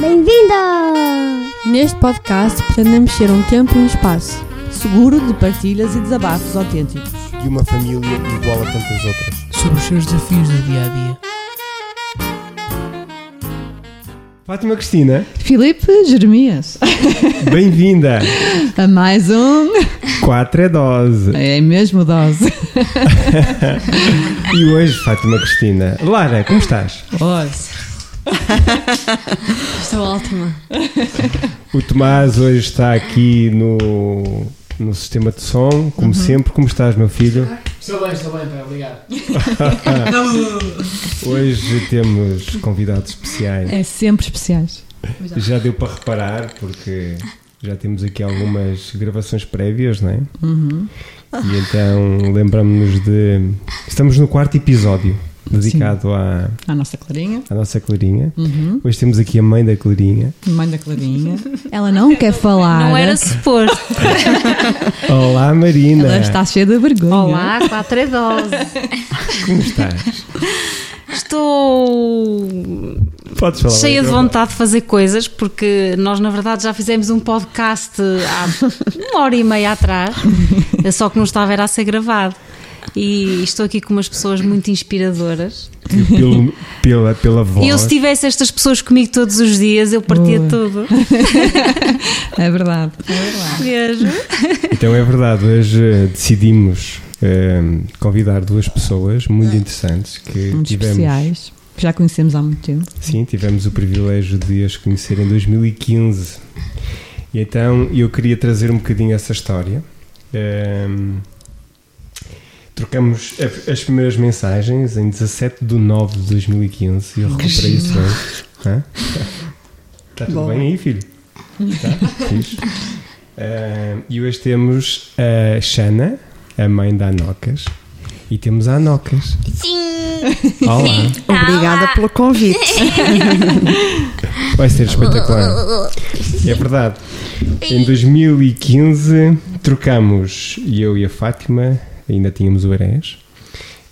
Bem-vinda! Neste podcast pretendemos ser um tempo e um espaço seguro de partilhas e desabafos autênticos. de uma família igual a tantas outras. sobre os seus desafios do dia a dia. Fátima Cristina, Filipe Jeremias, bem-vinda! a mais um. 4 é dose. É mesmo dose. E hoje, Fátima Cristina. Lara, como estás? Olha, Estou ótima. O Tomás hoje está aqui no, no sistema de som, como sempre. Como estás, meu filho? Estou bem, estou bem, pai, obrigado. Hoje temos convidados especiais. é sempre especiais. Já deu para reparar, porque já temos aqui algumas gravações prévias, não é? Uhum. E então lembramos-nos de. Estamos no quarto episódio dedicado à, A nossa Clarinha, à nossa Clarinha. uhum. Hoje temos aqui a mãe da Clarinha. mãe da Clarinha. Ela não quer falar. Não era suposto. Olá, Marina! Ela está cheia de vergonha. Olá, 4 é dose. Como estás? Estou Podes falar. cheia de vontade de fazer coisas porque nós, na verdade, já fizemos um podcast há uma hora e meia atrás, só que não estava era a ser gravado. E estou aqui com umas pessoas muito inspiradoras. Pelo, pela, pela voz. E eu, se tivesse estas pessoas comigo todos os dias, eu partia Boa. tudo. É verdade. É verdade. Mesmo. Então é verdade, hoje eh, decidimos eh, convidar duas pessoas muito interessantes que Muito tivemos. especiais. Que já conhecemos há muito tempo. Sim, tivemos o privilégio de as conhecer em 2015. E então eu queria trazer um bocadinho essa história. Ehm, trocamos as primeiras mensagens em 17 de 9 de 2015 e eu recuperei isso hoje. Hã? Está tudo Boa. bem aí, filho? Está? Fixe. Ehm, e hoje temos a Xana, a mãe da Anocas, e temos a Anocas. Sim. Olá! Obrigada pelo convite. Vai ser espetacular. É verdade. Em 2015 trocamos, e eu e a Fátima, ainda tínhamos o Erés,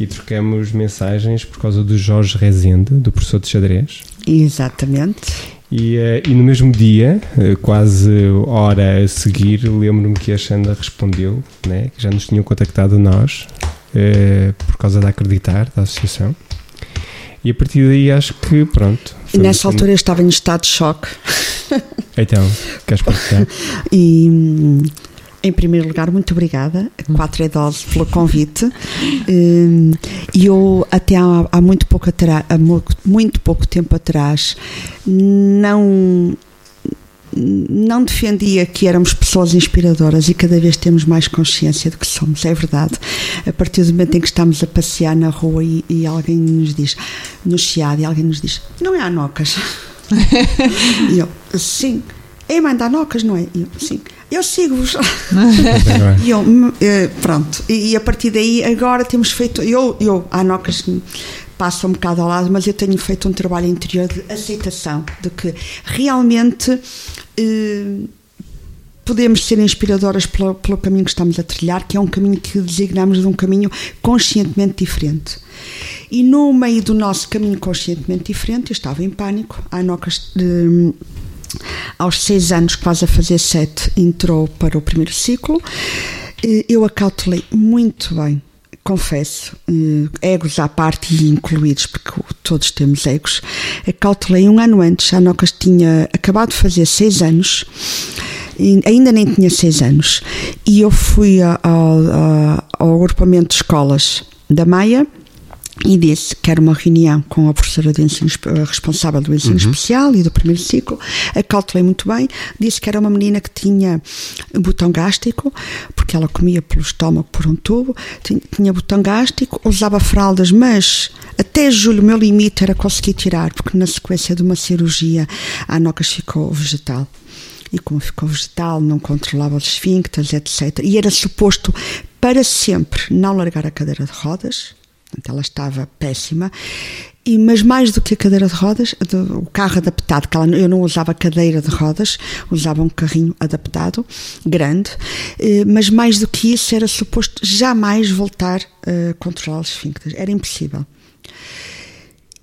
e trocamos mensagens por causa do Jorge Rezende, do professor de xadrez. Exatamente. E, eh, e no mesmo dia, eh, quase hora a seguir, lembro-me que a Xanda respondeu, né, que já nos tinham contactado nós, eh, por causa da Acreditar, da associação. E a partir daí acho que, pronto. E nessa altura eu estava em estado de choque. Então, queres partilhar? E, hum, em primeiro lugar, muito obrigada, a 4 é dose, pelo convite. Hum, E eu, até há, há muito, pouco há mu- muito pouco tempo atrás, não. Não defendia que éramos pessoas inspiradoras e cada vez temos mais consciência de que somos, é verdade. A partir do momento em que estamos a passear na rua e, e alguém nos diz, no Chiado, e alguém nos diz: Não é Anocas? e eu, sim. É mãe da Anocas, não é? Eu, sim. Eu sigo-vos. E eu, hum, eh, pronto, e, a partir daí agora temos feito, eu, eu a Anocas passa um bocado ao lado, mas eu tenho feito um trabalho interior de aceitação, de que realmente eh, podemos ser inspiradoras pelo, pelo caminho que estamos a trilhar, que é um caminho que designamos de um caminho conscientemente diferente. E no meio do nosso caminho conscientemente diferente, eu estava em pânico, a Anocas... eh, aos seis anos, quase a fazer sete, entrou para o primeiro ciclo. Eu acautelei muito bem, confesso, egos à parte e incluídos, porque todos temos egos. Acautelei um ano antes, a Nocas tinha acabado de fazer seis anos, ainda nem tinha seis anos, e eu fui a- ao, a- ao agrupamento de escolas da Maia e disse que era uma reunião com a professora do ensino, responsável do ensino especial e do primeiro ciclo. Acautelei muito bem. Disse que era uma menina que tinha botão gástrico, porque ela comia pelo estômago por um tubo, tinha, tinha botão gástrico, usava fraldas, mas até julho o meu limite era conseguir tirar, porque na sequência de uma cirurgia a Anocas ficou vegetal e como ficou vegetal, não controlava os esfíncteres, etc. E era suposto para sempre não largar a cadeira de rodas, ela estava péssima, e, mas mais do que a cadeira de rodas, do- o carro adaptado, que ela, eu não usava cadeira de rodas, usava um carrinho adaptado, grande, eh, mas mais do que isso era suposto jamais voltar a controlar os esfíncteres, era impossível.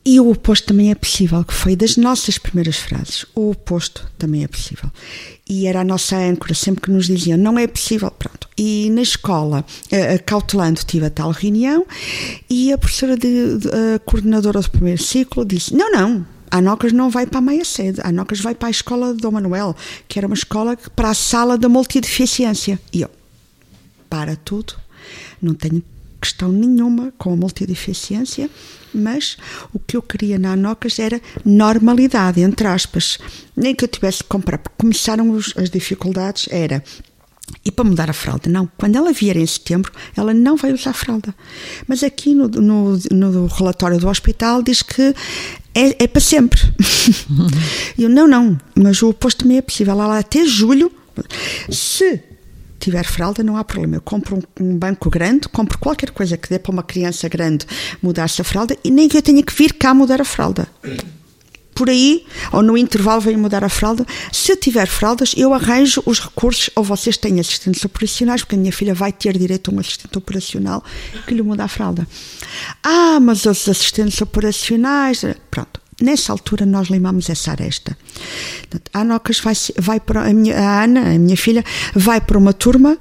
E o oposto também é possível, que foi das nossas primeiras frases. O oposto também é possível. E era a nossa âncora, sempre que nos diziam, não é possível, pronto. E na escola, eh, cautelando, tive a tal reunião e a professora, de, de- a coordenadora do primeiro ciclo, disse: não, não. A Anocas não vai para a meia sede, a Anocas vai para a escola de Manuel, que era uma escola para a sala da multideficiência. E eu, para tudo, não tenho questão nenhuma com a multideficiência, mas o que eu queria na Anocas era normalidade, entre aspas. Nem que eu tivesse que comprar, porque começaram os- as dificuldades, era. E para mudar a fralda? Não. Quando ela vier em setembro, ela não vai usar fralda. Mas aqui no, no, no relatório do hospital diz que é, é para sempre. Eu, não, não, mas o oposto também é possível. Ela até julho, se tiver fralda, não há problema. Eu compro um, um banco grande, compro qualquer coisa que dê para uma criança grande mudar-se a fralda e nem que eu tenha que vir cá mudar a fralda. Por aí, ou no intervalo, venho mudar a fralda. Se eu tiver fraldas, eu arranjo os recursos, ou vocês têm assistentes operacionais, porque a minha filha vai ter direito a um assistente operacional que lhe muda a fralda. Ah, mas os assistentes operacionais. Pronto. Nessa altura nós limamos essa aresta. A vai, vai para a, minha, a Ana, a minha filha, vai para uma turma,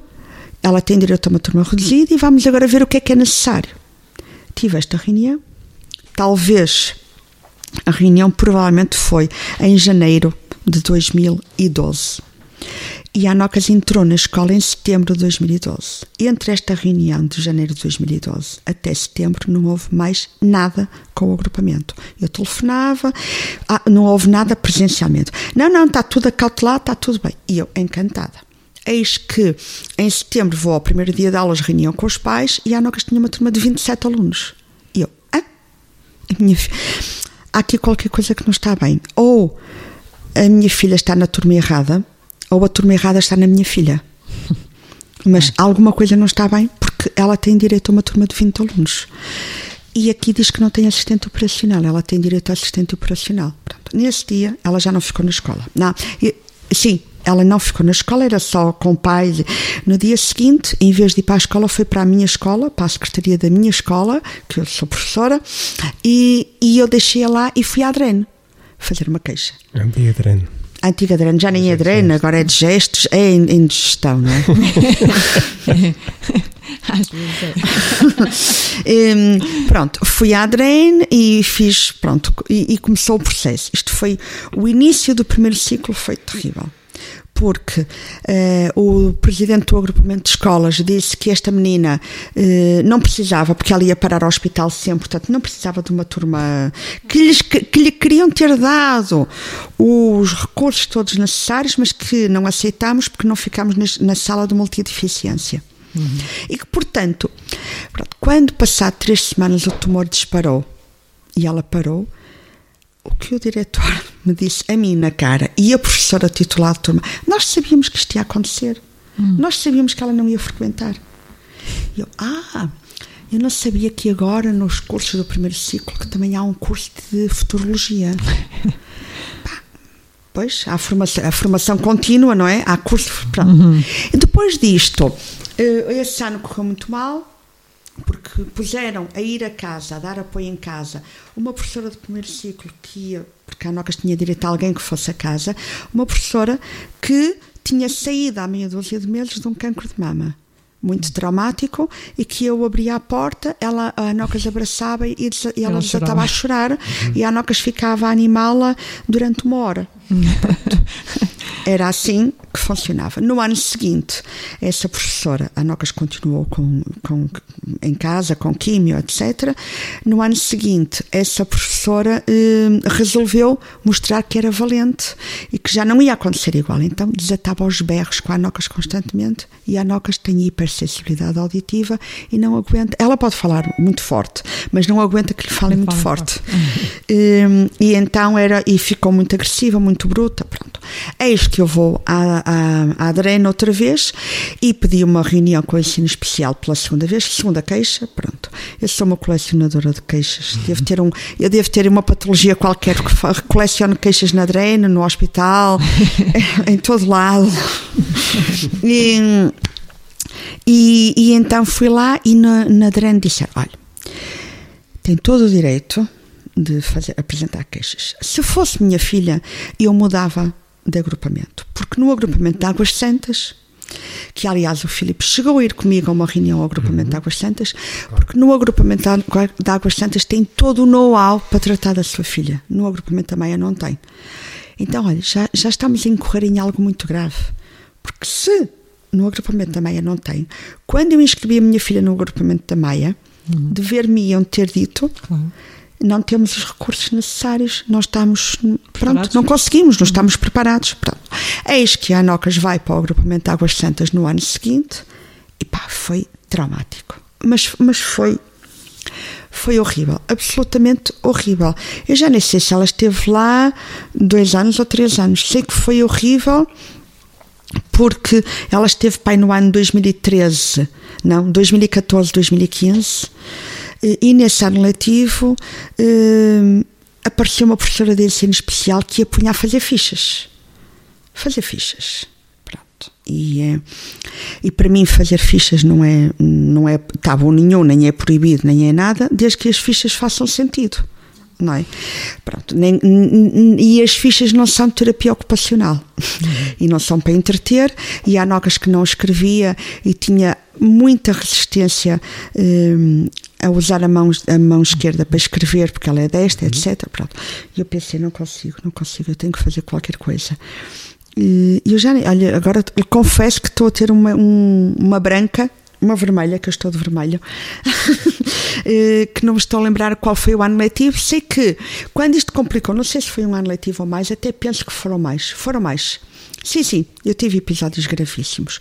ela tem direito a uma turma reduzida e vamos agora ver o que é que é necessário. Tive esta reunião, talvez a reunião provavelmente foi em janeiro de 2012. E a Anocas entrou na escola em setembro de 2012. Entre esta reunião de janeiro de 2012 até setembro não houve mais nada com o agrupamento. Eu telefonava, ah, não houve nada presencialmente. Não, não, está tudo acautelado, está tudo bem. E eu, encantada. Eis que em setembro vou ao primeiro dia de aulas, reunião com os pais, e a Anocas tinha uma turma de 27 alunos. E eu, ah, minha fi- há aqui qualquer coisa que não está bem. Ou a minha filha está na turma errada, ou a turma errada está na minha filha. Mas alguma coisa não está bem porque ela tem direito a uma turma de 20 alunos. E aqui diz que não tem assistente operacional, ela tem direito a assistente operacional. Pronto, nesse dia ela já não ficou na escola. Não, e- sim, ela não ficou na escola, era só com pais. No dia seguinte, em vez de ir para a escola, foi para a minha escola, para a secretaria da minha escola, que eu sou professora, e, e eu deixei-a lá e fui à Adrene fazer uma queixa. Ambiadreno. A antiga já nem é Adrene, agora é de gestos, é em, em digestão, não é? Às vezes é. Hum, pronto, fui à Adrene e fiz, pronto, e, e começou o processo. Isto foi, o início do primeiro ciclo foi terrível. Porque eh, o presidente do agrupamento de escolas disse que esta menina eh, não precisava, porque ela ia parar ao hospital sempre, portanto, não precisava de uma turma que, lhes, que, que lhe queriam ter dado os recursos todos necessários, mas que não aceitámos porque não ficámos nas- na sala de multideficiência. E que, portanto, quando passado três semanas o tumor disparou e ela parou, o que o diretor me disse a mim na cara e a professora titular de turma, nós sabíamos que isto ia acontecer. Nós sabíamos que ela não ia frequentar. E eu, ah, eu não sabia que agora nos cursos do primeiro ciclo que também há um curso de futurologia. Pá, Pois, há formação, a formação contínua, não é? Há curso. Pronto. E depois disto, eh, esse ano correu muito mal, porque puseram a ir a casa, a dar apoio em casa, uma professora do primeiro ciclo que ia, porque a Nocas tinha direito a alguém que fosse a casa, uma professora que tinha saído há meia dúzia de meses de um cancro de mama. Muito traumático e que eu abria a porta, ela, a Anocas abraçava e, e ela Ela desatava a chorar e a Anocas ficava a animá-la durante uma hora. Pronto. Era assim que funcionava. No ano seguinte, essa professora, a Nocas continuou com, com, em casa, com químio, etc. No ano seguinte, essa professora eh, resolveu mostrar que era valente e que já não ia acontecer igual. Então desatava aos berros com a Nocas constantemente e a Nocas tem hipersensibilidade auditiva e não aguenta. Ela pode falar muito forte, mas não aguenta que lhe falem muito Fala forte. Hum, e então era e ficou muito agressiva, muito bruta, pronto. Eis que eu vou à, à, à Adrena outra vez e pedi uma reunião com o ensino especial pela segunda vez, segunda queixa, pronto. Eu sou uma colecionadora de queixas. Devo ter um, eu devo ter uma patologia qualquer que coleciono queixas na Adrena, no hospital, em todo lado. E, e, e então fui lá e na, na Adrena disseram: olha, tem todo o direito de fazer, apresentar queixas. Se fosse minha filha, eu mudava de agrupamento, porque no agrupamento de Águas Santas, que aliás o Filipe chegou a ir comigo a uma reunião ao agrupamento de Águas Santas, porque no agrupamento de Água- de Águas Santas tem todo o know-how para tratar da sua filha, no agrupamento da Maia não tem. Então, olha, já, já estamos a incorrer em algo muito grave, porque se no agrupamento da Maia não tem, quando eu inscrevi a minha filha no agrupamento da Maia, dever-me-iam ter dito Claro. Não temos os recursos necessários, não estamos, pronto, não conseguimos, não estamos preparados. Pronto. Eis que a Anocas vai para o agrupamento de Águas Santas no ano seguinte e pá, foi traumático. Mas, mas foi, foi horrível, absolutamente horrível. Eu já nem sei se ela esteve lá dois anos ou três anos, sei que foi horrível porque ela esteve pai no ano 2013, não, 2014, 2015, e nesse ano letivo eh, apareceu uma professora de ensino especial que ia punhar a fazer fichas. Fazer fichas. Pronto. E, eh, e para mim fazer fichas não é, não é tabu nenhum, nem é proibido, nem é nada, desde que as fichas façam sentido. Não é? Pronto, nem- e as fichas não são de terapia ocupacional e não são para entreter. E há nogas que não escrevia e tinha muita resistência hum, a usar a mão, a mão esquerda para escrever, porque ela é desta, etc. Pronto. E eu pensei: não consigo, não consigo, eu tenho que fazer qualquer coisa. E eu já, olha, agora eu confesso que estou a ter uma, um- uma branca, uma vermelha, que eu estou de vermelho, eh, que não me estou a lembrar qual foi o ano letivo. Sei que quando isto complicou, não sei se foi um ano letivo ou mais, até penso que foram mais. Foram mais. Sim, sim, eu tive episódios gravíssimos.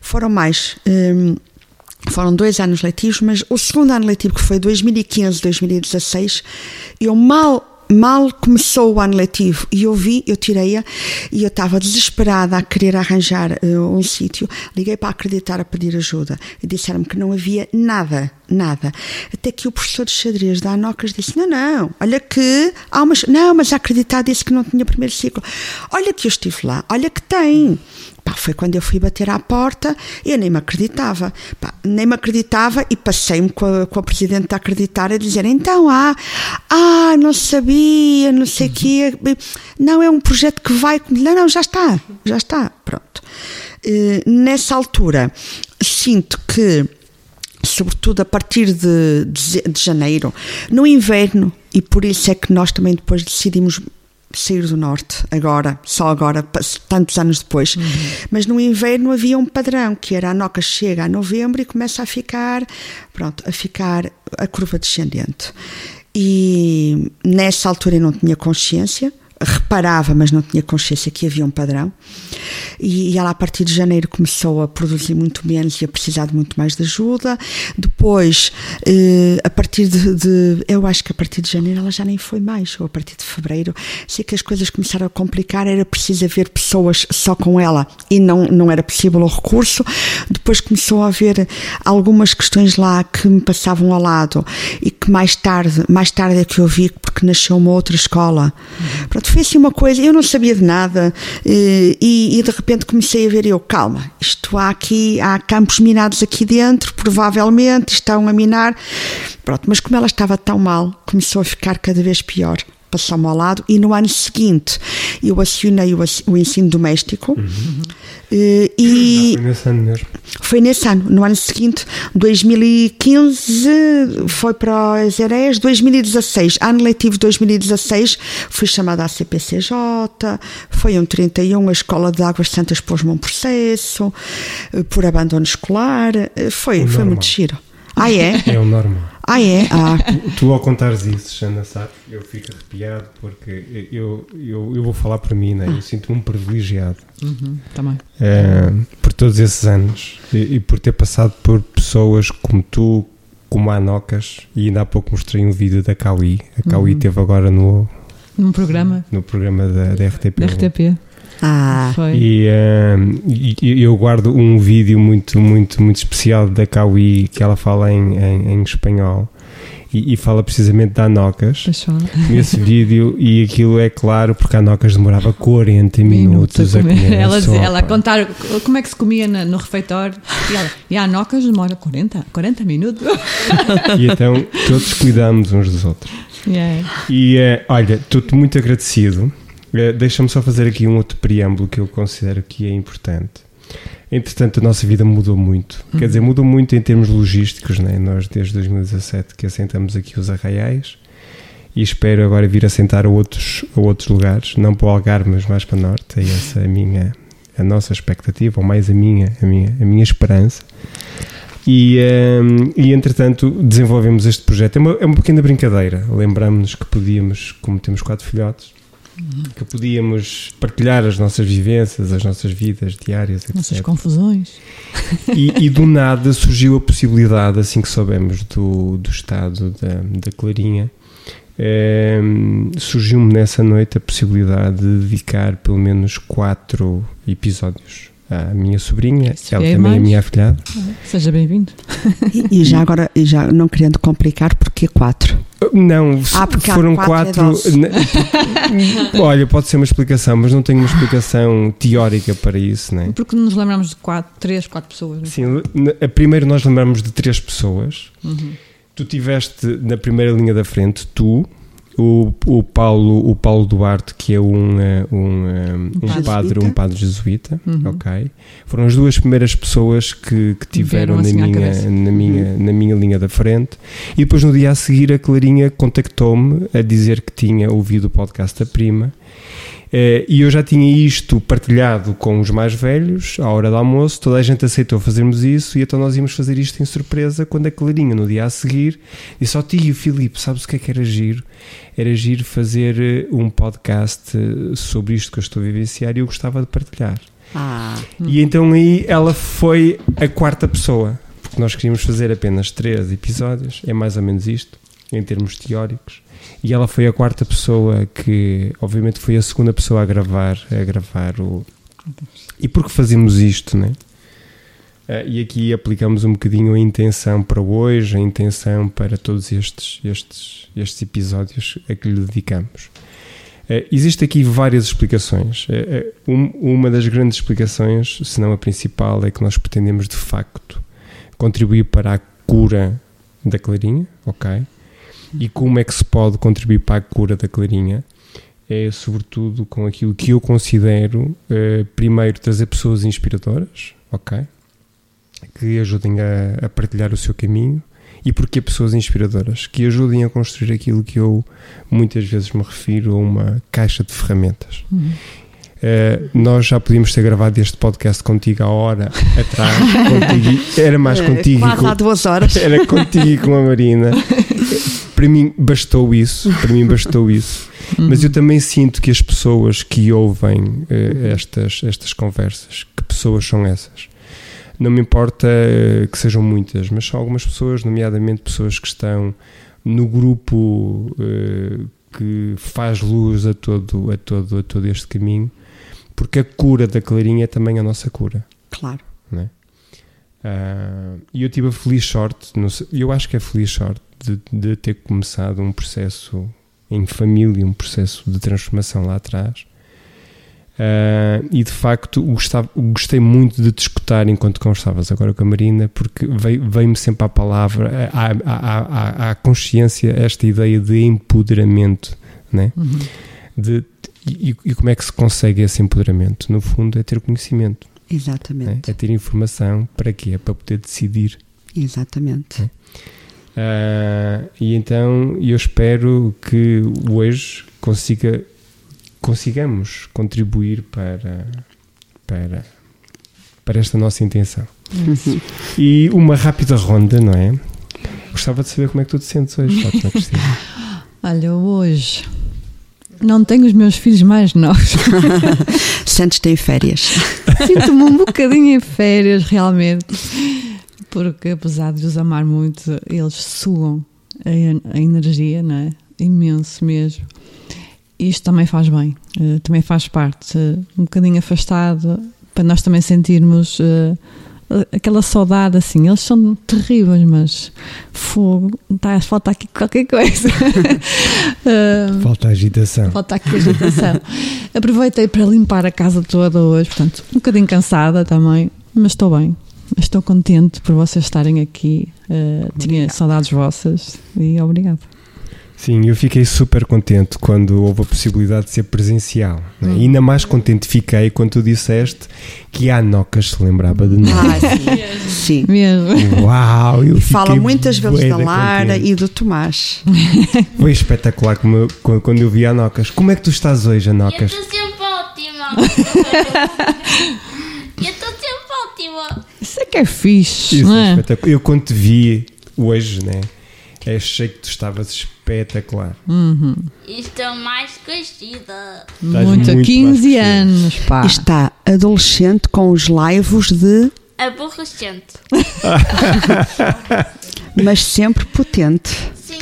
Foram mais. hum, foram dois anos letivos, mas o segundo ano letivo, que foi 2015, 2016, eu mal. Mal começou o ano letivo e eu vi, eu tirei-a e eu estava desesperada a querer arranjar eh, um sítio. Liguei para acreditar a pedir ajuda e disseram-me que não havia nada, nada. Até que o professor de xadrez da Anocas disse: Não, não, olha que há umas. Não, mas acreditar disse que não tinha primeiro ciclo. Olha que eu estive lá, olha que tem. Pá, foi quando eu fui bater à porta, eu nem me acreditava. Pá, nem me acreditava e passei-me com a, com a presidente a acreditar a dizer: então, ah, ah, não sabia, não sei o quê. Não, é um projeto que vai. Não, não, já está, já está. Pronto. Eh, nessa altura, sinto que sobretudo a partir de, de, de janeiro, no inverno, e por isso é que nós também depois decidimos sair do norte, agora, só agora, tantos anos depois. Mas no inverno havia um padrão, que era a noca chega a novembro e começa a ficar, pronto, a ficar a curva descendente. E nessa altura eu não tinha consciência, reparava, mas não tinha consciência que havia um padrão. E, e ela, a partir de janeiro, começou a produzir muito menos e a precisar de muito mais de ajuda. Depois, eh, a partir de, de- Eu acho que a partir de janeiro ela já nem foi mais, ou a partir de fevereiro. Sei que as coisas começaram a complicar, era preciso haver pessoas só com ela e não, não era possível o recurso. Depois começou a haver algumas questões lá que me passavam ao lado e que mais tarde, mais tarde é que eu vi, porque nasceu uma outra escola. Pronto, foi assim uma coisa, eu não sabia de nada eh, e, e de repente comecei a ver eu, calma, isto há aqui, há campos minados aqui dentro, provavelmente estão a minar. Pronto, mas como ela estava tão mal, começou a ficar cada vez pior. Passou-me ao lado e no ano seguinte eu acionei o, o ensino doméstico eh, e, Foi nesse ano mesmo. foi nesse ano, no ano seguinte, 2015 foi para o Exerés, 2016, ano letivo 2016, fui chamada à CPCJ, foi um 31, a Escola de Águas Santas pôs-me um processo eh, por abandono escolar, eh, foi, O foi normal. muito giro. Ah, é? É o normal. Ah, é? Ah, Tu, ao contares isso, Xana, sabes, eu fico arrepiado porque eu, eu, eu vou falar por mim, né? eu sinto-me um privilegiado Uhum, também. eh, por todos esses anos e, e por ter passado por pessoas como tu, como a Anocas, e ainda há pouco mostrei um vídeo da Cauí. A Cauí Uhum. esteve agora no, Num programa no programa da, da RTP. da RTP. Ah, Foi. E, eh, e- e eu guardo um vídeo muito, muito, muito especial da Cauí que ela fala em, em, em espanhol. e, e fala precisamente da Anocas nesse vídeo e aquilo é claro porque a Anocas demorava 40 minutos a comer. a ela, dizia- sopa. ela contar como é que se comia na- no refeitório e ela, e a Nocas demora 40, 40 minutos. E então todos cuidamos uns dos outros. Yeah. E eh, olha, estou-te muito agradecido. Eh, Deixa-me só fazer aqui um outro preâmbulo que eu considero que é importante. Entretanto, a nossa vida mudou muito. Quer dizer, mudou muito em termos logísticos, né? Nós, desde 2017, que assentamos aqui os arraiais e espero agora vir assentar a outros, a outros lugares, não para o Algarve, mas mais para o Norte. É essa a minha, a nossa expectativa, ou mais a minha, a minha, a minha esperança. E, ehm, e entretanto desenvolvemos este projeto. É uma, é uma pequena brincadeira. Lembramos-nos que podíamos, como temos quatro filhotes, que podíamos partilhar as nossas vivências, as nossas vidas diárias, etc. Nossas confusões. E, e do nada surgiu a possibilidade, assim que soubemos do, do estado da, da Clarinha, ehm, surgiu-me nessa noite a possibilidade de dedicar pelo menos quatro episódios à minha sobrinha, Se ela também é mais. minha afilhada. Seja bem-vindo. E, e já agora, e já não querendo complicar, porque quatro? Não, Ah, porque foram quatro quatro. é porque- olha, pode ser uma explicação, mas não tenho uma explicação teórica para isso, né? Porque nos lembramos de quatro, três, quatro pessoas. não é? Sim, a primeiro nós lembramos de três pessoas. Uhum. Tu tiveste na primeira linha da frente, tu, o, o, Paulo, o Paulo Duarte, que é um, eh, um, eh, um padre padre, jesuíta. um padre jesuíta, Uhum. ok? Foram as duas primeiras pessoas que, que tiveram na assim minha, na, minha, na minha linha da frente. E depois no dia a seguir a Clarinha contactou-me a dizer que tinha ouvido o podcast da prima. Eh, e eu já tinha isto partilhado com os mais velhos, à hora do almoço, toda a gente aceitou fazermos isso e então nós íamos fazer isto em surpresa quando a Clarinha, no dia a seguir, disse ao tio Filipe, sabes o que é que era giro? Era giro fazer eh, um podcast eh, sobre isto que eu estou a vivenciar e eu gostava de partilhar. Ah, E então aí ela foi a quarta pessoa, porque nós queríamos fazer apenas três episódios, é mais ou menos isto, em termos teóricos. E ela foi a quarta pessoa que, obviamente, foi a segunda pessoa a gravar, a gravar o. E por que fazemos isto, né? Eh, e aqui aplicamos um bocadinho a intenção para hoje, a intenção para todos estes, estes, estes episódios a que lhe dedicamos. Eh, Existe aqui várias explicações. Eh, um- uma das grandes explicações, se não a principal, é que nós pretendemos de facto contribuir para a cura da Clarinha, ok? E como é que se pode contribuir para a cura da Clarinha? É sobretudo com aquilo que eu considero, eh, primeiro, trazer pessoas inspiradoras, ok? Que ajudem a, a partilhar o seu caminho. E porquê pessoas inspiradoras? Que ajudem a construir aquilo que eu muitas vezes me refiro a uma caixa de ferramentas. Uhum. Uh, nós já podíamos ter gravado este podcast contigo há hora atrás. contigo, era mais eh, contigo. quase com- há duas horas. era contigo e com a Marina. Para mim bastou isso. Para mim bastou isso. Mas eu também sinto que as pessoas que ouvem eh, estas, estas conversas, que pessoas são essas? Não me importa eh, que sejam muitas, mas são algumas pessoas, nomeadamente pessoas que estão no grupo eh, que faz luz a todo, a, todo, a todo este caminho, porque a cura da Clarinha é também a nossa cura. Claro. Ah, E eu tive a feliz sorte, eu acho que é feliz sorte, de, de ter começado um processo em família, um processo de transformação lá atrás. Ah, e de facto gostava- gostei muito de te escutar enquanto conversavas agora com a Marina, porque veio- veio-me sempre à palavra, à, à, à, à consciência, esta ideia de empoderamento, né? Uhum. de, e, e como é que se consegue esse empoderamento? No fundo, é ter conhecimento? Exatamente. é ter informação para quê? É para poder decidir. Exatamente. Ah, e então eu espero que hoje consiga, consigamos contribuir para, para, para esta nossa intenção. Uhum. E uma rápida ronda, não é? Gostava de saber como é que tu te sentes hoje, Fátima Cristina. Olha, hoje não tenho os meus filhos mais novos. Sentes-te em férias. Sinto-me um bocadinho em férias, realmente. Porque apesar de os amar muito, eles suam a, a energia, não é? Imenso mesmo. Isto também faz bem, eh, também faz parte. eh, um bocadinho afastado, para nós também sentirmos eh, aquela saudade assim. Eles são terríveis, mas fogo, tá, falta aqui qualquer coisa. Ah, Falta agitação. Falta aqui agitação. Aproveitei para limpar a casa toda hoje, portanto, um bocadinho cansada também, mas estou bem. Estou contente por vocês estarem aqui. Uh, tinha saudades vossas e obrigado. Sim, eu fiquei super contente quando houve a possibilidade de ser presencial. né? Hum. Ainda mais contente fiquei quando tu disseste que a Nocas se lembrava de nós. Ah, sim. sim. Mesmo. Uau! Eu E fala muitas vezes da Lara contente. e do Tomás. Foi espetacular como eu- quando eu vi a Nocas. Como é que tu estás hoje, Eu Anocas? estou sempre ótima. Eu estou sempre ótima. Isso é que é fixe, Isso não é é? espetacular. Eu quando te vi hoje, né? Achei que tu estavas espetacular. Uhum. Estou mais crescida. Estás Muito, muito 15 mais crescido. anos, pá. Está adolescente com os laivos de. Aborrecente. mas sempre potente. Sim.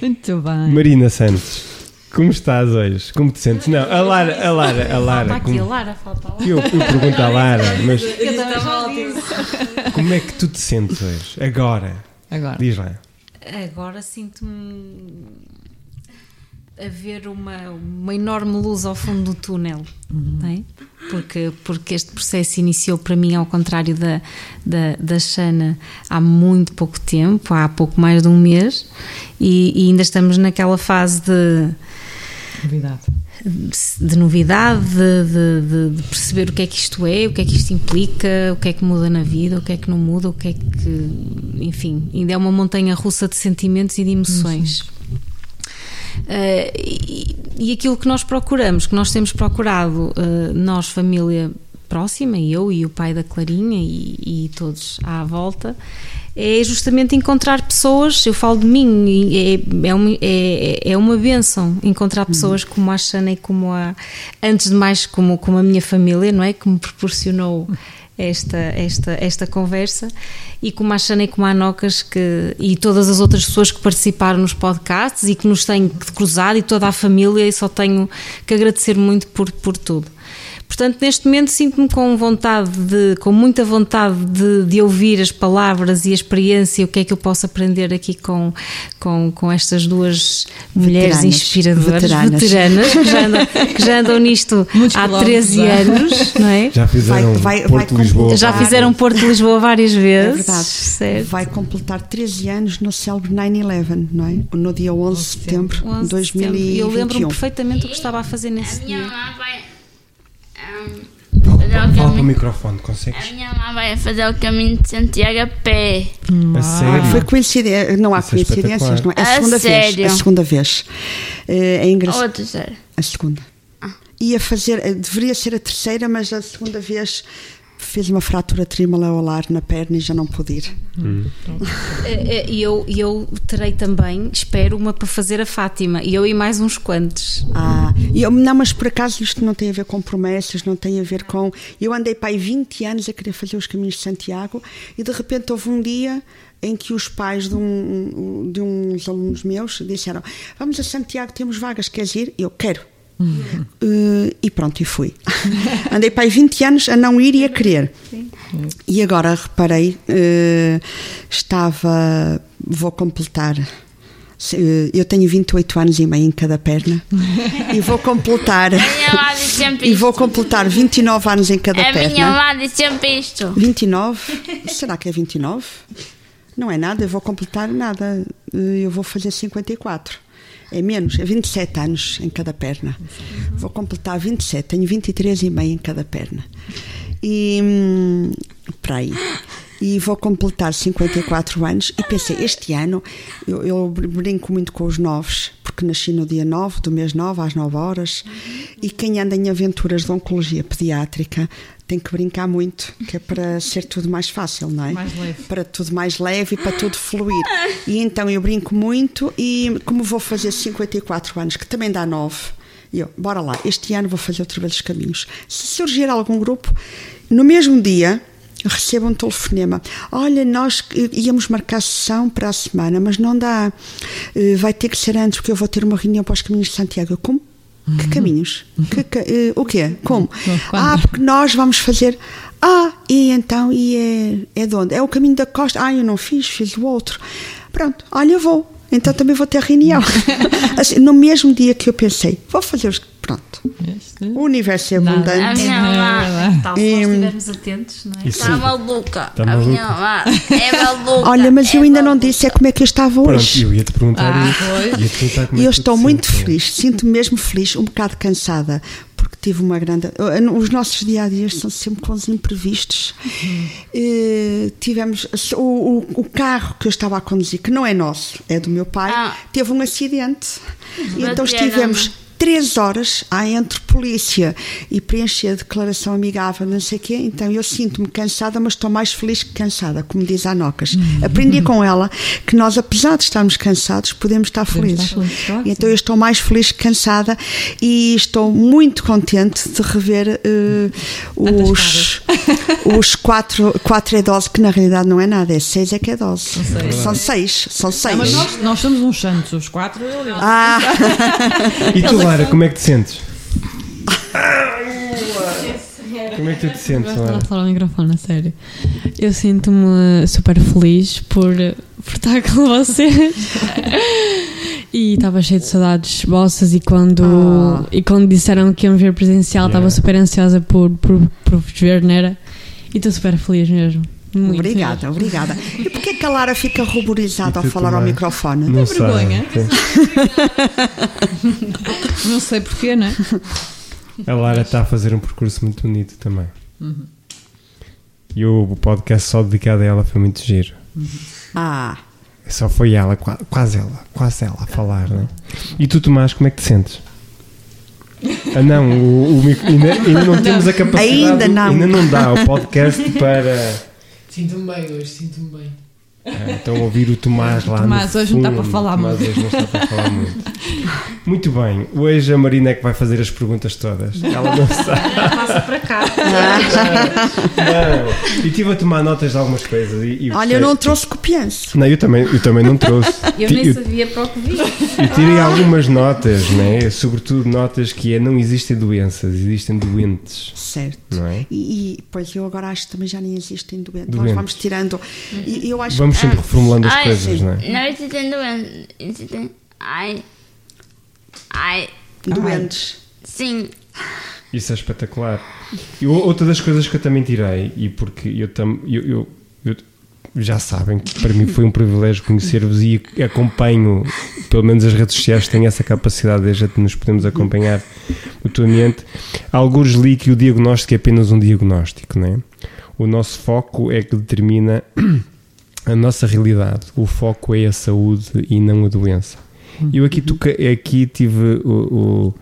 Muito bem. Marina Santos, como estás hoje? Como te sentes? Não, a Lara, a Lara, a Falta Lara. aqui a. Lara, falta a Lara. Eu, eu pergunto à Lara, mas Eu disse. como é que tu te sentes hoje? Agora, Agora. diz lá. Agora sinto-me a ver uma, uma enorme luz ao fundo do túnel, não é? porque, porque este processo iniciou para mim, ao contrário da, da, da Xana, há muito pouco tempo, há pouco mais de um mês, e, e ainda estamos naquela fase de Novidade. de novidade, de, de- de- perceber o que é que isto é, o que é que isto implica, o que é que muda na vida, o que é que não muda, o que é que. Enfim, ainda é uma montanha russa de sentimentos e de emoções. Eh, e, e aquilo que nós procuramos, que nós temos procurado, eh, nós, família próxima, eu e o pai da Clarinha e, e todos à volta, é justamente encontrar pessoas. Eu falo de mim, e é, é, uma, é, é uma benção encontrar pessoas como a Xana e como a. Antes de mais, como, como a minha família, não é? Que me proporcionou esta, esta, esta conversa e como a Xana e como a Anocas que, e todas as outras pessoas que participaram nos podcasts e que nos têm cruzado e toda a família e só tenho que agradecer muito por, por tudo. Portanto, neste momento sinto-me com vontade de, com muita vontade de, de ouvir as palavras e a experiência o que é que eu posso aprender aqui com, com, com estas duas mulheres Veteranas. inspiradoras, Veteranas. veteranas, que, já andam, que já andam nisto Muitos há quilómetros 13 já. anos, não é? Já fizeram Vai- vai- Porto vai Lisboa. Já fizeram Porto de Lisboa várias É vezes. verdade. Certo. Vai completar 13 anos no célebre 9-11, não é? No dia 11 de setembro de 11 de setembro. 2021. Eu lembro-me perfeitamente o que estava a fazer A nesse minha dia. Fala, fazer o fala para o microfone, A consegues? minha mãe vai fazer o caminho de Santiago a pé. A sério? Foi coincidência, não há Isso é coincidências, não é? A A segunda vez. sério? A segunda vez. Eh, É engraçado. Ou a terceira. A segunda. Ia fazer, eh, deveria ser a terceira, mas a segunda vez fez uma fratura trimaleolar na perna e já não pude ir. Eh, eh, E eu, eu terei também, espero, uma para fazer a Fátima. E eu e mais uns quantos. Ah, e eu, não, mas por acaso isto não tem a ver com promessas, não tem a ver com. Eu andei para aí 20 anos a querer fazer os caminhos de Santiago e de repente houve um dia em que os pais de, um, de uns alunos meus disseram: Vamos a Santiago, temos vagas, queres ir? Eu quero. Eh, e pronto, e fui. Andei para aí 20 anos a não ir e a querer. E agora reparei, eh, estava. Vou completar. eh, Eu tenho 28 anos e meio em cada perna e vou completar A minha sempre e vou completar 29 anos em cada A minha perna. mãe diz sempre isto. 29? Será que é 29? Não é nada, eu vou completar nada. Eu vou fazer 54. É menos, é 27 anos em cada perna. Vou completar 27, tenho 23 e meio em cada perna. E hum, para aí. E vou completar 54 anos e pensei, este ano eu, eu brinco muito com os novos, porque nasci no dia 9 do mês 9, às 9 horas, e quem anda em aventuras de oncologia pediátrica tem que brincar muito, que é para ser tudo mais fácil, não é? Mais leve. Para tudo mais leve e para tudo fluir. E então eu brinco muito e como vou fazer 54 anos, que também dá 9, e eu, bora lá, este ano vou fazer outra vez os caminhos. Se surgir algum grupo, no mesmo dia recebo um telefonema. Olha, nós íamos marcar sessão para a semana, mas não dá. Eh, Vai ter que ser antes, porque eu vou ter uma reunião para os caminhos de Santiago. Eu, como? Que caminhos? Que ca- eh, o quê? Como? Ah, porque nós vamos fazer. Ah, e então, e é, é de onde? É o caminho da costa. Ah, eu não fiz, fiz o outro. Pronto, olha, eu vou. Então também vou ter reunião. assim, no mesmo dia que eu pensei, vou fazer os. Pronto. Este- O universo é. A abundante. minha mamãe Tal, se nós E- estivermos atentos, não é? Isso. está maluca. Tá a minha maluca. mamãe é maluca. Olha, mas eu é ainda não maluca. disse é como é que eu estava Pronto, hoje. eu ia-te perguntar Ah, isso. pois. Ia-te perguntar como E é eu que tu estou te muito sentes. feliz, sinto-me mesmo feliz, um bocado cansada, porque tive uma grande. Os nossos dia a dias são sempre com os imprevistos. Eh, tivemos. O, o- o carro que eu estava a conduzir, que não é nosso, é do meu pai, Ah. teve um acidente. E então estivemos três horas à entre polícia e preencher a declaração amigável, não sei o quê. Então eu sinto-me cansada, mas estou mais feliz que cansada, como diz a Nocas. Aprendi com ela que nós, apesar de estarmos cansados, podemos estar Podemos felizes. estar felizes, claro então eu estou mais feliz que cansada e estou muito contente de rever Tantas os, os quatro, quatro é dose, que na realidade não é nada, é seis é que é dose. seis. São seis, são seis. mas nós, nós somos uns santos, os quatro. Eu, eu. Ah, E tu, Lara, como é que te sentes? Como é que tu te sentes, Lara? falar ao microfone, a sério. Eu sinto-me super feliz por, por estar com vocês. E estava cheio de saudades vossas e quando, Ah. e quando disseram que iam ver presencial estava Yeah. super ansiosa por, por, por vos ver, Nera. E estou super feliz mesmo. Muito obrigada, obrigada. E porquê que a Lara fica ruborizada ao falar ao microfone? Não sei. vergonha. Sim. Não sei porquê, não é? A Lara está a fazer um percurso muito bonito também. Uhum. E o podcast só dedicado a ela foi muito giro. Ah, Só foi ela, qua- quase ela, quase ela a falar, né? E tu, Tomás, como é que te sentes? Ah, não, o, o micro- ainda, ainda não temos a capacidade. Ainda não. Ainda não dá o podcast para. Sinto-me bem hoje, sinto-me bem. Ah, então ouvir o Tomás lá Tomás no hoje não está para falar Tomás muito. hoje não está para falar muito. Muito bem, hoje a Marina é que vai fazer as perguntas todas. Ela não sabe. Passa para cá. Não. E estive a tomar notas de algumas coisas. E, e olha, eu não trouxe copianço. Não, eu também, eu também não trouxe. Eu nem eu, sabia para o que vi. eu tirei algumas notas, né? sobretudo notas que é não existem doenças, existem doentes, Certo. não é? E, e pois eu agora acho que também já nem existem doentes. Nós Doentes. vamos tirando. E eu acho Vamos sempre Ah, reformulando as coisas, não é? Não existem doenças. Existem. Ai. Ai. doentes. Sim. Isso é espetacular. E outra das coisas que eu também tirei, e porque eu, tam, eu, eu, eu- já sabem que para mim foi um privilégio conhecer-vos e acompanho, pelo menos as redes sociais têm essa capacidade de a gente nos podemos acompanhar mutuamente. Alguns li que o diagnóstico é apenas um diagnóstico, não é? O nosso foco é que determina a nossa realidade. O foco é a saúde e não a doença. Eu aqui, toca, aqui tive o,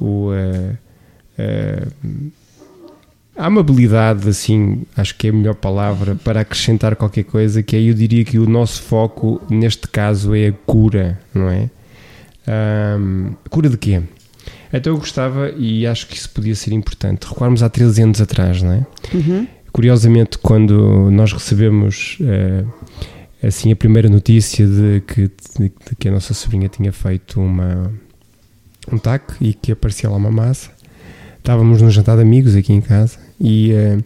o, o, eh, eh, a amabilidade, assim, acho que é a melhor palavra para acrescentar qualquer coisa, que é, eu diria que o nosso foco, neste caso, é a cura, não é? Ahm, cura de quê? Então eu gostava, e acho que isso podia ser importante, recuarmos há 13 anos atrás, não é? Uhum. Curiosamente, quando nós recebemos eh, assim a primeira notícia de que, de, de que a nossa sobrinha tinha feito uma, um TAC e que aparecia lá uma massa, estávamos num jantar de amigos aqui em casa e, eh,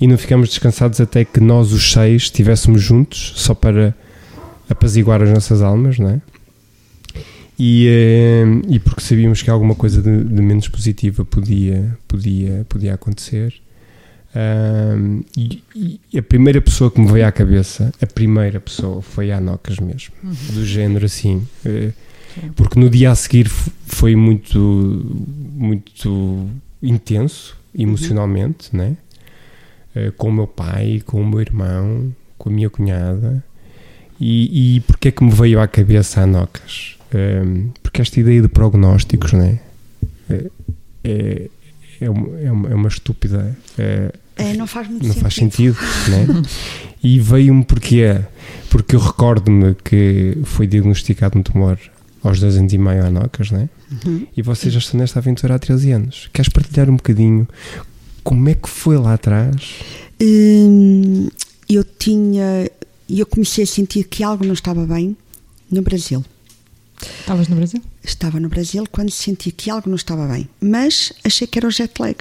e não ficámos descansados até que nós, os seis, estivéssemos juntos, só para apaziguar as nossas almas, não é? E, eh, e porque sabíamos que alguma coisa de, de menos positiva podia, podia, podia acontecer. Ahm, e, e a primeira pessoa que me veio à cabeça, a primeira pessoa, foi a Anocas mesmo, do género assim, eh, porque no dia a seguir foi muito, muito intenso emocionalmente, né? Eh, com o meu pai, com o meu irmão, com a minha cunhada. E, e porque é que me veio à cabeça a Anocas? Ahm, porque esta ideia de prognósticos, né? É, é, é, uma, é uma- é estúpida. eh, É, não faz muito não sentido. faz sentido, né? E veio-me porque Porque eu recordo-me que foi diagnosticado um tumor aos dois anos e meio a Nocas, né? Uhum. E vocês já estão nesta aventura há 13 anos. Queres partilhar um bocadinho como é que foi lá atrás? Hum, eu tinha. Eu comecei a sentir que algo não estava bem no Brasil. Estavas no Brasil? Estava no Brasil quando senti que algo não estava bem, mas achei que era o jet lag.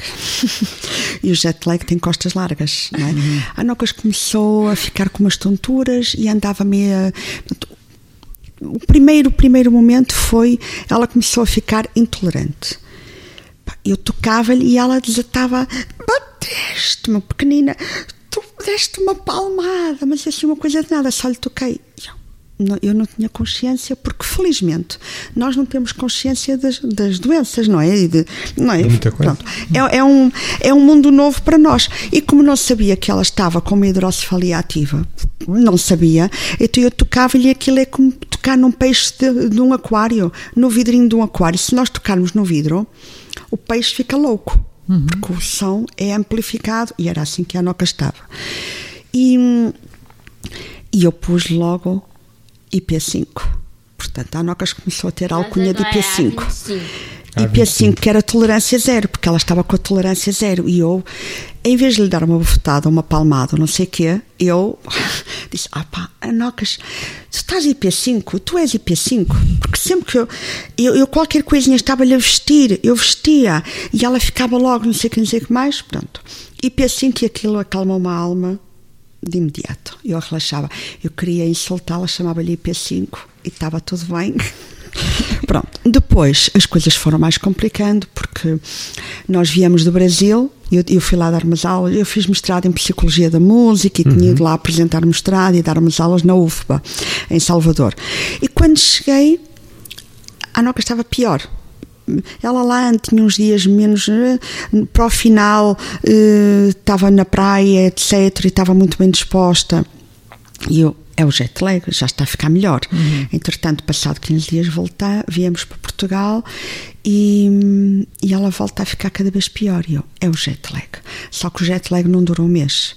e o jet lag tem costas largas, não é? A Nocas começou a ficar com umas tonturas e andava meio. O primeiro, o primeiro momento foi ela começou a ficar intolerante. Eu tocava-lhe e ela desatava: Bateste-me, pequenina, tu deste uma palmada, mas assim, uma coisa de nada, só lhe toquei. Eu, eu não tinha consciência, porque felizmente nós não temos consciência das, das doenças, não é? E de- não é? Muita coisa. É, é um, é um mundo novo para nós. E como não sabia que ela estava com uma hidrocefalia ativa, não sabia, então eu tocava-lhe e aquilo é como tocar num peixe de, de um aquário, no vidrinho de um aquário. Se nós tocarmos no vidro, o peixe fica louco, porque o som é amplificado e era assim que a Noca estava. E, e eu pus logo IP5. Portanto, a Nocas começou a ter a alcunha de Mas agora é IP5. A25. E P5, que era tolerância zero, porque ela estava com a tolerância zero. E eu, em vez de lhe dar uma bofetada, uma palmada, não sei o quê, eu disse: Ah pá, Anocas, tu estás IP5, tu és IP5. Porque sempre que eu, eu, eu qualquer coisinha estava-lhe a vestir, eu vestia, e ela ficava logo, não sei o que, não sei o que mais. Pronto. IP5 e aquilo acalmou uma alma de imediato. Eu relaxava. Eu queria insultá-la, chamava-lhe IP5 e estava tudo bem. Pronto. Depois as coisas foram mais complicando porque nós viemos do Brasil. Eu, eu fui lá dar umas aulas. Eu fiz mestrado em Psicologia da Música e tinha ido lá apresentar mestrado e dar umas aulas na UFBA, em Salvador. E quando cheguei, a Noca estava pior. Ela lá tinha uns dias menos. eh, Para o final, eh, estava na praia, etc. E estava muito bem disposta. E eu, é o jet lag, já está a ficar melhor. Entretanto, passado 15 dias, voltar, viemos para Portugal e, e ela volta a ficar cada vez pior. E eu, é o jet lag. Só que o jet lag não durou um mês.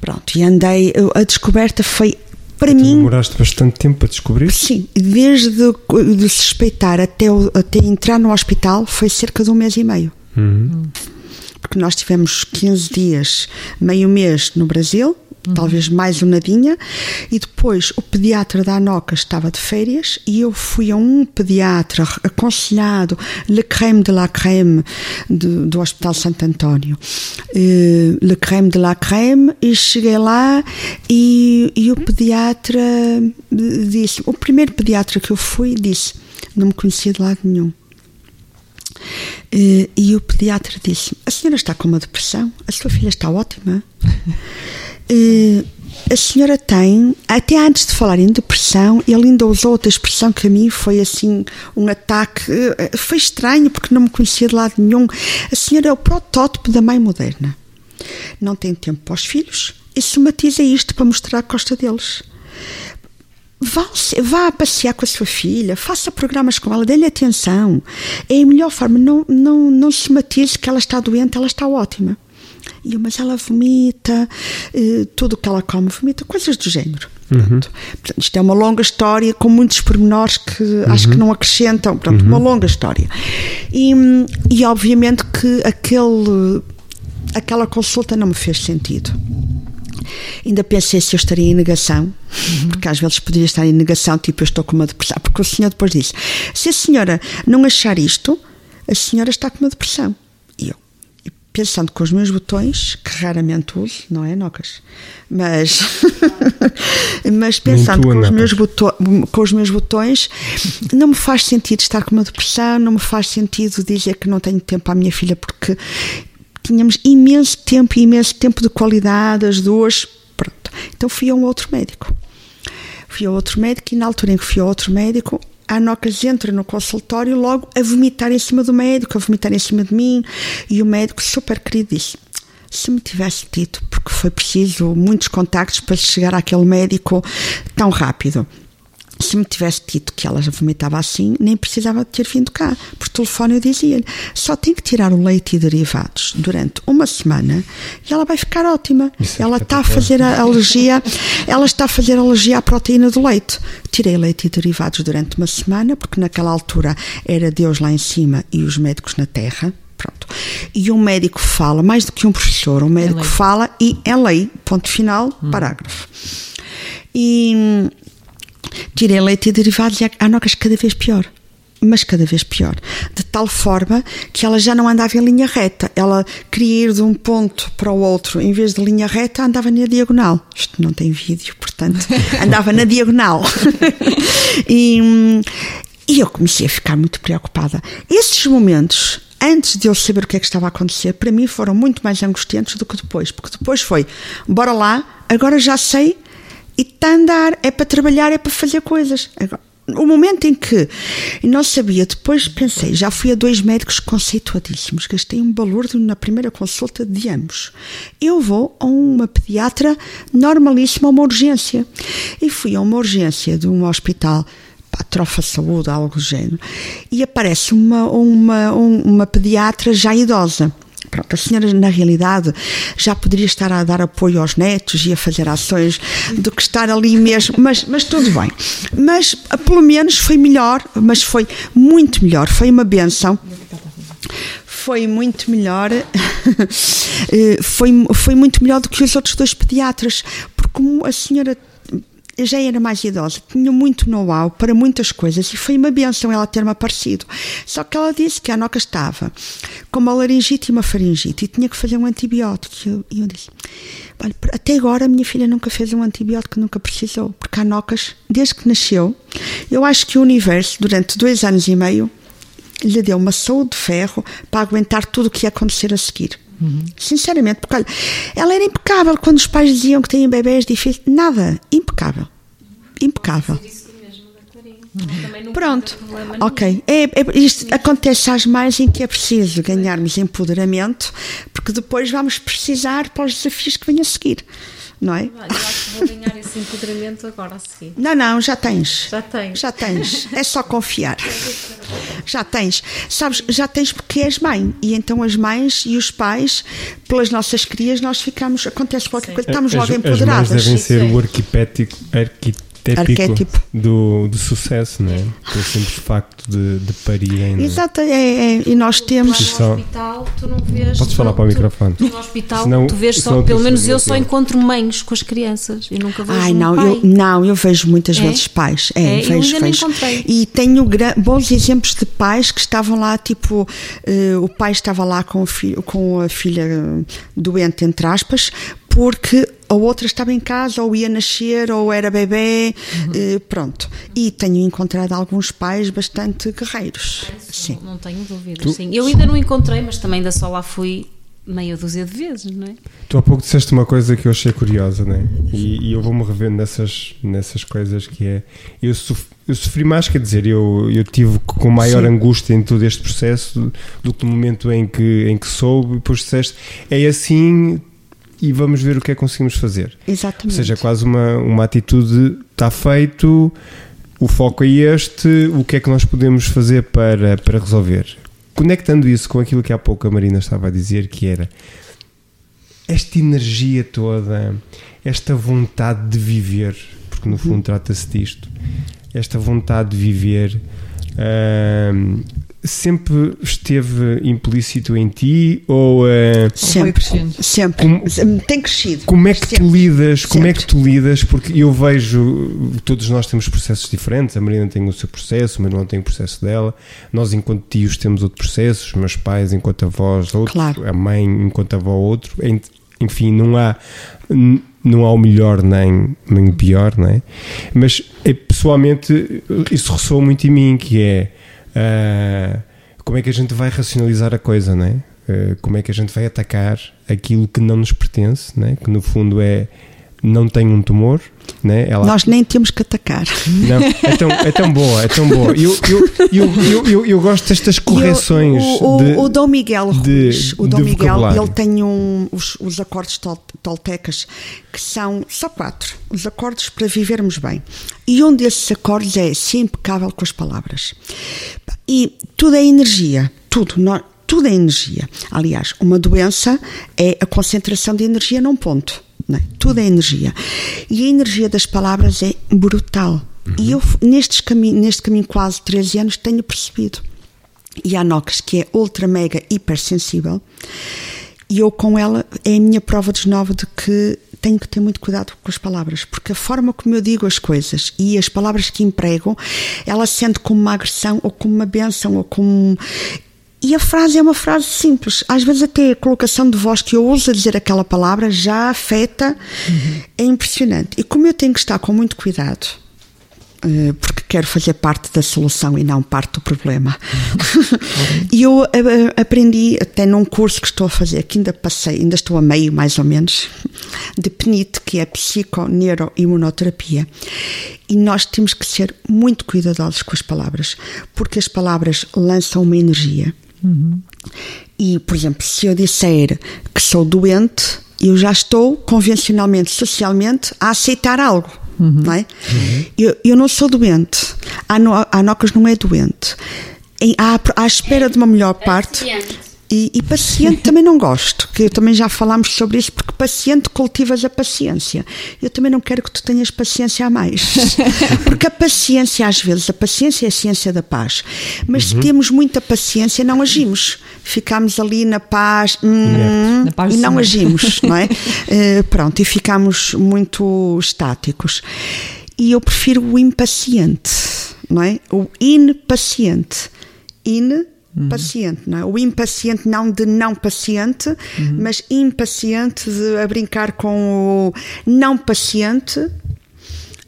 Pronto, e andei. A descoberta foi, para mim, demoraste bastante tempo para descobrir? Sim, desde de suspeitar até, o- até entrar no hospital foi cerca de um mês e meio. Uhum. Porque nós tivemos 15 dias, meio mês no Brasil, talvez mais um nadinha, e depois o pediatra da ANOCA estava de férias e eu fui a um pediatra aconselhado, Le Crème de la Crème, de- do Hospital Santo António. Eh, Le Crème de la Crème, e cheguei lá e, e o pediatra disse, o primeiro pediatra que eu fui disse, não me conhecia de lado nenhum. Eh, E o pediatra disse: A senhora está com uma depressão? A sua filha está ótima? Eh, A senhora tem, até antes de falar em depressão, ele ainda usou outra expressão que a mim foi assim um ataque. eh, Foi estranho porque não me conhecia de lado nenhum. A senhora é o protótipo da mãe moderna. Não tem tempo para os filhos e somatiza isto para mostrar a costa deles. Vá, vá passear com a sua filha, faça programas com ela, dê-lhe atenção. É a melhor forma, não, não, não se matize que ela está doente, ela está ótima. E eu, mas ela vomita, eh, tudo o que ela come vomita, coisas do género. Pronto. Portanto, isto é uma longa história com muitos pormenores que acho que não acrescentam. Pronto, uma longa história. E, e obviamente que aquele, aquela consulta não me fez sentido. Ainda pensei se eu estaria em negação, porque às vezes poderia estar em negação, tipo eu estou com uma depressão. Porque o senhor depois disse: se a senhora não achar isto, a senhora está com uma depressão. E eu, pensando com os meus botões, que raramente uso, não é, Nocas? Mas, mas pensando com os, meus boto- com os meus botões, não me faz sentido estar com uma depressão, não me faz sentido dizer que não tenho tempo à minha filha, porque tínhamos imenso tempo, imenso tempo de qualidade, as duas. Pronto. Então fui a um outro médico. Fui a outro médico e na altura em que fui a outro médico, a Nocas entra no consultório logo a vomitar em cima do médico, a vomitar em cima de mim. E o médico, super querido, disse: se me tivesse dito, porque foi preciso muitos contactos para chegar àquele médico tão rápido. Se me tivesse dito que ela já vomitava assim, nem precisava de ter vindo cá. Por telefone eu dizia-lhe: só tem que tirar o leite e derivados durante uma semana e ela vai ficar ótima. Isso é ela está a fazer a alergia, ela está a fazer alergia à proteína do leite. Tirei leite e derivados durante uma semana, porque naquela altura era Deus lá em cima e os médicos na terra. Pronto. E um médico fala, mais do que um professor, um médico lei. fala e é lei. Ponto final, parágrafo. E, tirei leite e derivados e a Anocas cada vez pior. Mas cada vez pior. De tal forma que ela já não andava em linha reta. Ela queria ir de um ponto para o outro. Em vez de linha reta, andava na diagonal. Isto não tem vídeo, portanto, andava na diagonal. e, e eu comecei a ficar muito preocupada. Esses momentos, antes de eu saber o que é que estava a acontecer, para mim foram muito mais angustiantes do que depois. Porque depois foi, bora lá, agora já sei e está a andar, é para trabalhar, é para fazer coisas. Agora, o momento em que não sabia, depois pensei, já fui a dois médicos conceituadíssimos, gastei um balúrdio na primeira consulta de ambos. Eu vou a uma pediatra normalíssima, a uma urgência. E fui a uma urgência de um hospital pá, Trofa Saúde, algo do género, e aparece uma, uma, um- uma pediatra já idosa. Pronto, a senhora, na realidade, já poderia estar a dar apoio aos netos e a fazer ações do que estar ali mesmo, mas, mas tudo bem. Mas, ah, pelo menos, foi melhor, mas foi muito melhor, foi uma benção. Foi muito melhor, eh, foi, foi muito melhor do que os outros dois pediatras, porque a senhora já era mais idosa, tinha muito know-how para muitas coisas e foi uma benção ela ter-me aparecido. Só que ela disse que a Noca estava com uma laringite e uma faringite e tinha que fazer um antibiótico. E eu, e eu disse: Olha, até agora a minha filha nunca fez um antibiótico, nunca precisou, porque a Nocas, desde que nasceu, eu acho que o universo, durante dois anos e meio, lhe deu uma saúde de ferro para aguentar tudo o que ia acontecer a seguir. Sinceramente, porque olha, ela era impecável quando os pais diziam que têm bebés difíceis. Nada, impecável. Impecável. Pronto, ok. É, é- isto acontece às mães em que é preciso ganharmos empoderamento, porque depois vamos precisar para os desafios que vêm a seguir, não é? Eu acho que vou ganhar esse empoderamento agora a seguir. Não, não, já tens. Já tenho. Já tens. É só confiar. Já tens. Sabes, já tens porque és mãe. E então as mães e os pais, pelas nossas crias, nós ficamos. Acontece qualquer coisa, estamos as, logo as empoderadas. mães devem ser Sim. o arquipético, Arquétipo. do, do sucesso, não é? Pelo simples facto de, de parirem. Exato, é, é, e nós Tu temos. no hospital, tu não vês. Podes falar não, para o tu- microfone. Tu no hospital, Senão- tu vês só, pelo tu menos eu o só é. encontro mães com as crianças. Eu nunca vejo Ai, um não, pai. eu, não, eu vejo muitas É? vezes pais. É, É, eu vejo, ainda não vejo. encontrei. E tenho bons exemplos de pais que estavam lá, tipo, eh, o pai estava lá com, o filho, com a filha eh, doente, entre aspas, porque a outra estava em casa, ou ia nascer, ou era bebê, Uhum. eh, pronto. E tenho encontrado alguns pais bastante guerreiros. Sim. Não, não tenho dúvidas. Sim. Eu ainda não encontrei, mas também ainda só lá fui meia dúzia de vezes, não é? Tu há pouco disseste uma coisa que eu achei curiosa, não é? E, e eu vou-me rever nessas, nessas coisas que é. Eu, sof- eu sofri mais, quer dizer, eu, eu tive com maior Sim. angústia em todo este processo do que no momento em que, em que soube, e depois disseste, é assim e vamos ver o que é que conseguimos fazer. Ou Exatamente. seja, quase uma, uma atitude está feito, o foco é este, o que é que nós podemos fazer para, para resolver? Conectando isso com aquilo que há pouco a Marina estava a dizer, que era esta energia toda, esta vontade de viver, porque no fundo trata-se disto, esta vontade de viver, sempre esteve implícito em ti ou ah, sempre, sempre. Como- Tem crescido. como é que tu Sempre. lidas? Como é que tu lidas? Porque eu vejo, todos nós temos processos diferentes. A Marina tem o seu processo, o meu irmão tem o processo dela. Nós, enquanto tios, temos outro processo. Os meus pais, enquanto avós, outro. Claro. A mãe, enquanto avó, outro. En- Enfim, não há, não há o melhor nem, nem o pior, não é? Mas, eh, pessoalmente, isso ressoa muito em mim, que é... ah, como é que a gente vai racionalizar a coisa, não é? Eh, como é que a gente vai atacar aquilo que não nos pertence, né? que no fundo é não tem um tumor, né? Ela Nós nem temos que atacar. não, é tão, é tão boa, é tão boa. Eu, eu, eu, eu, eu, eu gosto destas correções E o, o, de, o Dom Miguel de- Ruiz, o de Dom Miguel, ele tem um, os, os acordes tol, toltecas que são só quatro, os acordes para vivermos bem. E um desses acordes é ser impecável com as palavras. E tudo é energia, tudo, tudo é energia. Aliás, uma doença é a concentração de energia num ponto. É? Tudo é energia. E a energia das palavras é brutal. E eu, nestes cami neste caminho, quase 13 anos, tenho percebido e a Nox, que é ultra mega hipersensível, e eu com ela é a minha prova de novo de que tenho que ter muito cuidado com as palavras, porque a forma como eu digo as coisas e as palavras que emprego, ela se sente como uma agressão ou como uma benção ou como. E a frase é uma frase simples. Às vezes, até a colocação de voz que eu uso a dizer aquela palavra já afeta. É impressionante. E como eu tenho que estar com muito cuidado, eh, porque quero fazer parte da solução e não parte do problema. E eu eh, aprendi até num curso que estou a fazer, que ainda passei, ainda estou a meio mais ou menos, de PNIT, que é Psiconeuroimunoterapia. E nós temos que ser muito cuidadosos com as palavras, porque as palavras lançam uma energia. E, por exemplo, se eu disser que sou doente, eu já estou convencionalmente, socialmente, a aceitar algo. Não é? eu, eu não sou doente. A No- a Nocas não é doente. Em- à, à espera de uma melhor parte. E, e paciente também não gosto, que eu também já falámos sobre isso, porque paciente cultivas a paciência. Eu também não quero que tu tenhas paciência a mais. Porque a paciência, às vezes, a paciência é a ciência da paz. Mas se temos muita paciência, não agimos. Ficamos ali na paz, hum, Na paz e não agimos, não é? Eh, pronto, e ficamos muito estáticos. E eu prefiro o impaciente, não é? O impaciente. In paciente, não é? O impaciente não de não paciente, mas impaciente de a brincar com o não paciente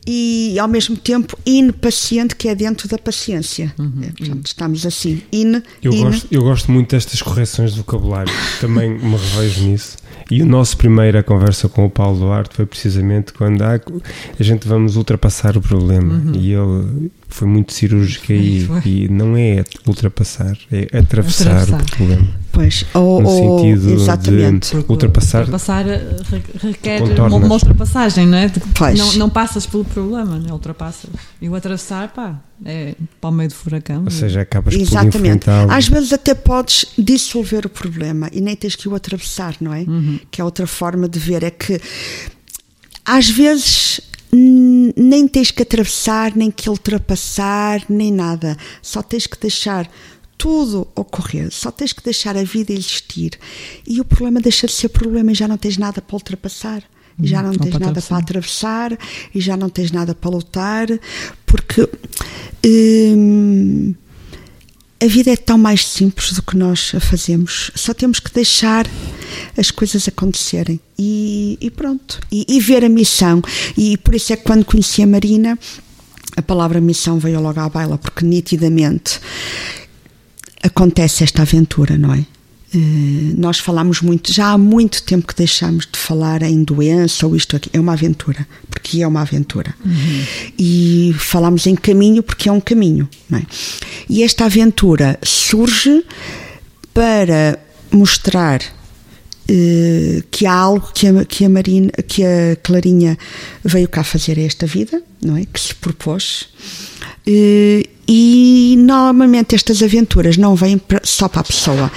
e ao mesmo tempo impaciente que é dentro da paciência. É, portanto, estamos assim, in, Eu in, gosto, eu gosto muito destas correções de vocabulário, também me revejo nisso. E a nossa primeira conversa com o Paulo Duarte foi precisamente quando ah, a gente vamos ultrapassar o problema. E ele foi muito cirúrgico aí. E não é ultrapassar, é atravessar, Atravessar. o problema. Pois, ou, No ou- sentido exatamente. de ultrapassar. Ultrapassar eh, re- requer Contornas. uma, ultrapassagem, não é? Pois. Não, não passas pelo problema, não é? Ultrapassas. E o atravessar, pá, é para o meio do furacão. Ou seja, acabas por Exatamente. enfrentá-lo. Às vezes até podes dissolver o problema e nem tens que o atravessar, não é? Que é outra forma de ver. É que às vezes nem tens que atravessar, nem que ultrapassar, nem nada. Só tens que deixar tudo ocorrer, só tens que deixar a vida existir. E o problema deixa de ser problema e já não tens nada para ultrapassar. Já não ou tens para nada atravessar. para atravessar e já não tens nada para lutar, porque hum, a vida é tão mais simples do que nós a fazemos. Só temos que deixar as coisas acontecerem e, e pronto. E, e ver a missão. E por isso é que quando conheci a Marina, a palavra missão veio logo à baila, porque nitidamente acontece esta aventura, não é? Eh, nós falamos muito, já há muito tempo que deixamos de falar em doença ou isto aqui. É uma aventura, porque é uma aventura. E falamos em caminho porque é um caminho, não é? E esta aventura surge para mostrar eh, que há algo que a, que a Marina, que a Clarinha veio cá fazer a esta vida, não é? Que se propôs. Eh, e normalmente estas aventuras não vêm só para a pessoa.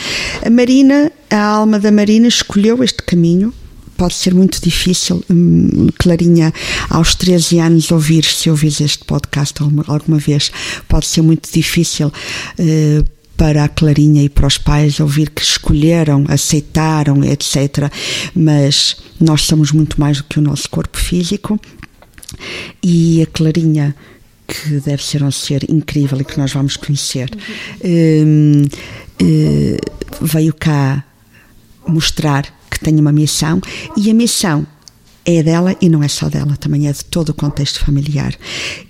A Marina, a alma da Marina, escolheu este caminho. Pode ser muito difícil, hum, Clarinha, aos 13 anos, ouvir, se ouvires este podcast alguma, alguma vez, pode ser muito difícil eh, para a Clarinha e para os pais ouvir que escolheram, aceitaram, etc. Mas nós somos muito mais do que o nosso corpo físico e a Clarinha que deve ser um ser incrível e que nós vamos conhecer. Hum, eh, veio cá mostrar que tem uma missão e a missão é dela e não é só dela, também é de todo o contexto familiar.